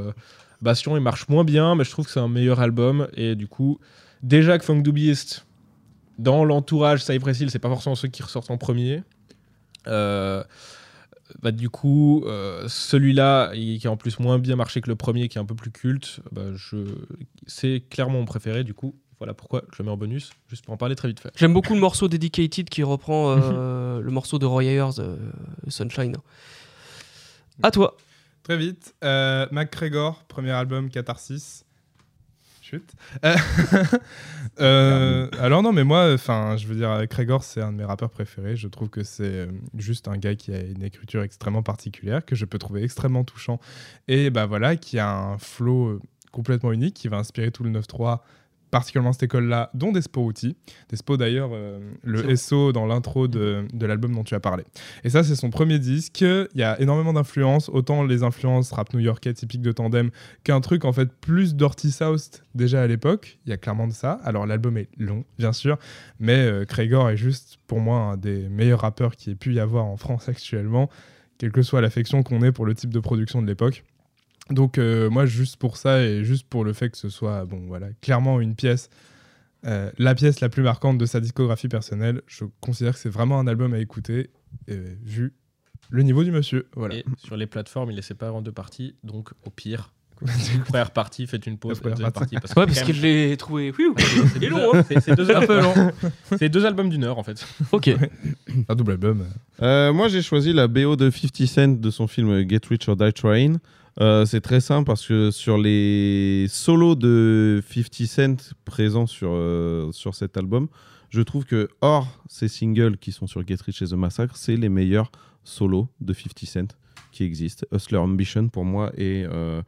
bastion. Il marche moins bien, mais je trouve que c'est un meilleur album. Et du coup, déjà que Funk Doobieist, dans l'entourage Cypress Hill, c'est pas forcément ceux qui ressortent en premier. Euh, bah, du coup, euh, celui-là, il- qui a en plus moins bien marché que le premier, qui est un peu plus culte, bah, je... c'est clairement mon préféré. Du coup, voilà pourquoi je le mets en bonus, juste pour en parler très vite fait. J'aime beaucoup le morceau Dedicated qui reprend euh, le morceau de Roy Ayers, euh, Sunshine. À toi. Très vite. Euh, McGregor, premier album Catharsis. Euh, euh, alors non, mais moi, enfin, je veux dire, Gregor, c'est un de mes rappeurs préférés. Je trouve que c'est euh, juste un gars qui a une écriture extrêmement particulière, que je peux trouver extrêmement touchant. Et bah voilà, qui a un flow complètement unique, qui va inspirer tout le 9-3 particulièrement cette école-là, dont Despo Outi. Despo, d'ailleurs, euh, le SO dans l'intro de, de l'album dont tu as parlé. Et ça, c'est son premier disque. Il y a énormément d'influences, autant les influences rap new-yorkais typiques de Tandem qu'un truc en fait plus Dirty South déjà à l'époque. Il y a clairement de ça. Alors l'album est long, bien sûr, mais euh, Craitor est juste pour moi un des meilleurs rappeurs qui ait pu y avoir en France actuellement, quelle que soit l'affection qu'on ait pour le type de production de l'époque. Donc euh, moi, juste pour ça et juste pour le fait que ce soit, bon voilà, clairement une pièce, euh, la pièce la plus marquante de sa discographie personnelle, je considère que c'est vraiment un album à écouter, euh, vu le niveau du monsieur. Voilà. Et sur les plateformes, il les sépare en deux parties, donc au pire. Première partie, faites une pause. Première deuxième partie. partie, parce Ouais, que parce que je l'ai trouvé. C'est long, hein. deux, c'est deux albums d'une heure en fait. Ok. Un double album. Euh, moi, j'ai choisi la BO de 50 Cent de son film Get Rich or Die Trying. Euh, c'est très simple parce que sur les solos de 50 Cent présents sur, euh, sur cet album, je trouve que hors ces singles qui sont sur Get Rich et The Massacre, c'est les meilleurs solos de 50 Cent qui existent. Hustler Ambition pour moi est euh,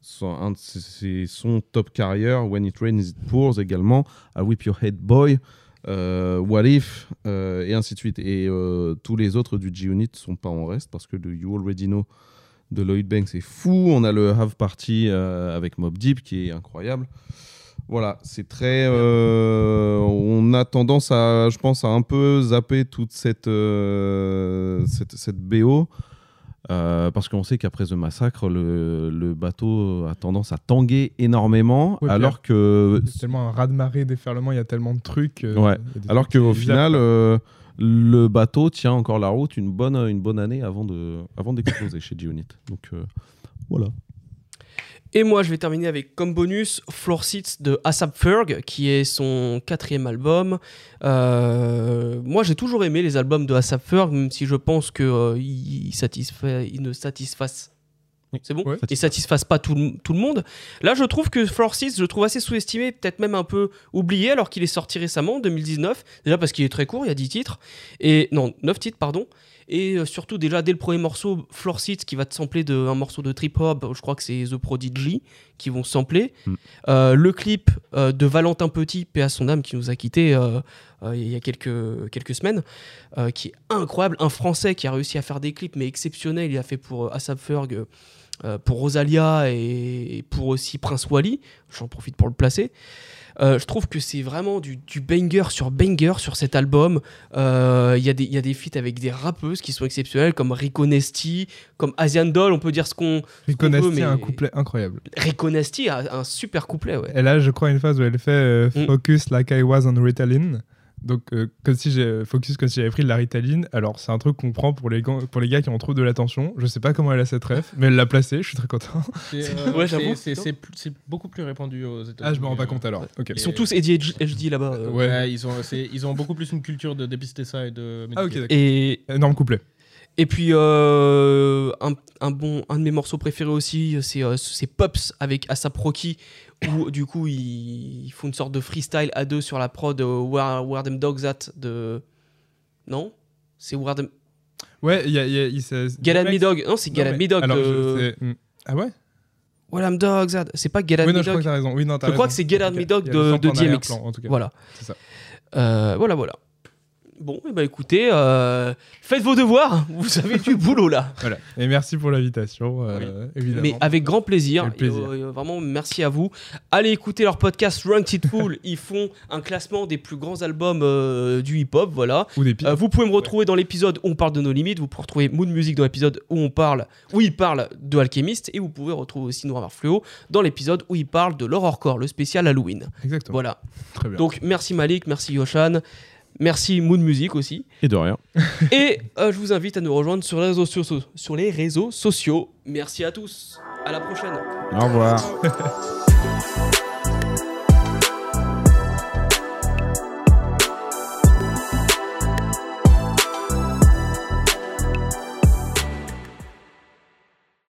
son, un de son top carrière. When It Rains It Pours également. I Whip Your Head Boy. What If et ainsi de suite. Et tous les autres du G-Unit sont pas en reste parce que le You Already Know de Lloyd Banks est fou. On a le Have Party euh, avec Mob Deep qui est incroyable. Voilà, c'est très. euh, on a tendance à, je pense, à un peu zapper toute cette, euh, cette, cette BO. euh, parce qu'on sait qu'après The Massacre, le, le bateau a tendance à tanguer énormément, Ouais, alors que C'est tellement un raz-de-marée, déferlement, il y a tellement de trucs. euh, Ouais. alors qu'au final, euh, le bateau tient encore la route une bonne, une bonne année avant de, avant d'exploser chez G-Unit. Donc euh, voilà. Et moi, je vais terminer avec comme bonus Floor Seats de ASAP Ferg, qui est son quatrième album. Euh, moi, j'ai toujours aimé les albums de ASAP Ferg, même si je pense que euh, il, ne satisfasse. C'est bon Ouais. Ils satisfassent pas tout le, tout le monde. Là, je trouve que Floor Seats, je le trouve assez sous-estimé, peut-être même un peu oublié, alors qu'il est sorti récemment, en 2019. Déjà parce qu'il est très court, il y a 10 titres. Et, non, 9 titres, pardon. Et euh, surtout, déjà, dès le premier morceau, Floor Seats, qui va te sampler de, un morceau de trip hop, je crois que c'est The Prodigy, qui vont sampler. Mm. Euh, le clip euh, de Valentin Petit, paix à son âme, qui nous a quittés euh, euh, il y a quelques, quelques semaines, euh, qui est incroyable. Un Français qui a réussi à faire des clips, mais exceptionnels. Il a fait pour euh, ASAP Ferg, pour Rosalia et, pour aussi Prince Wally. J'en profite pour le placer. Euh, je trouve que c'est vraiment du, du banger sur banger sur cet album. Euh, Il y, a des- il y a des feats avec des rappeuses qui sont exceptionnelles, comme Rico Nasty, comme Asian Doll. On peut dire ce qu'on. Rico Nasty mais- a un couplet incroyable. Rico Nasty a un super couplet, ouais. Et là, je crois une phase où elle fait euh, Mm. Focus like I was on Ritalin. Donc, euh, comme si j'ai focus comme si j'avais pris de la Ritaline. Alors, c'est un truc qu'on prend pour les, pour les gars qui ont trop de l'attention. Je sais pas comment elle a cette ref, mais elle l'a placé. Je suis très content. Ouais, j'avoue. C'est plus- c'est beaucoup plus répandu aux États-Unis. Ah, je me rends pas euh, compte alors. Ils sont tous Eddie HD là-bas. euh. Ouais. Ouais, ils, ont, c'est- ils ont beaucoup plus une culture de dépister ça et de. Ah, ok. Et, Énorme couplet. et puis, euh, un, un bon, un de mes morceaux préférés aussi, c'est euh, c'est Pops avec ASAP Rocky, où du coup ils, ils font une sorte de freestyle à deux sur la prod de Where, Where Them Dogs At de. Non? C'est Where Them. Ouais, il y a. y a- Get Me Dog. Non, c'est Get Me Dog alors, de. je- c'est- hmm. Ah ouais? Where Them Dogs. C'est pas Get at Oui, Me non, je crois que t'as raison. Oui, non, t'as Je crois que c'est Get at Me Dog de, de DMX. arrière-plan, En tout cas. Voilà. C'est ça. Euh, voilà, voilà. Bon, et bah écoutez, euh, faites vos devoirs. Vous avez du boulot là. Voilà. Et merci pour l'invitation, euh, évidemment. Mais avec grand plaisir. Avec plaisir. Euh, euh, vraiment, merci à vous. Allez écouter leur podcast Run It Full. Ils font un classement des plus grands albums du hip-hop. Voilà. Ou des pieds. Vous pouvez me retrouver dans l'épisode où on parle de nos limites. Vous pouvez retrouver Mood Music dans l'épisode où on parle, où il parle de Alchemist. Et vous pouvez retrouver aussi Noir Fluo dans l'épisode où il parle de l'horrorcore, le spécial Halloween. Exactement. Voilà. Très bien. Donc merci Malik, merci Yoshan, merci Mood Music aussi. Et de rien. Et euh, je vous invite à nous rejoindre sur les réseaux sociaux. Sur les réseaux sociaux. Merci à tous. À la prochaine. Au revoir.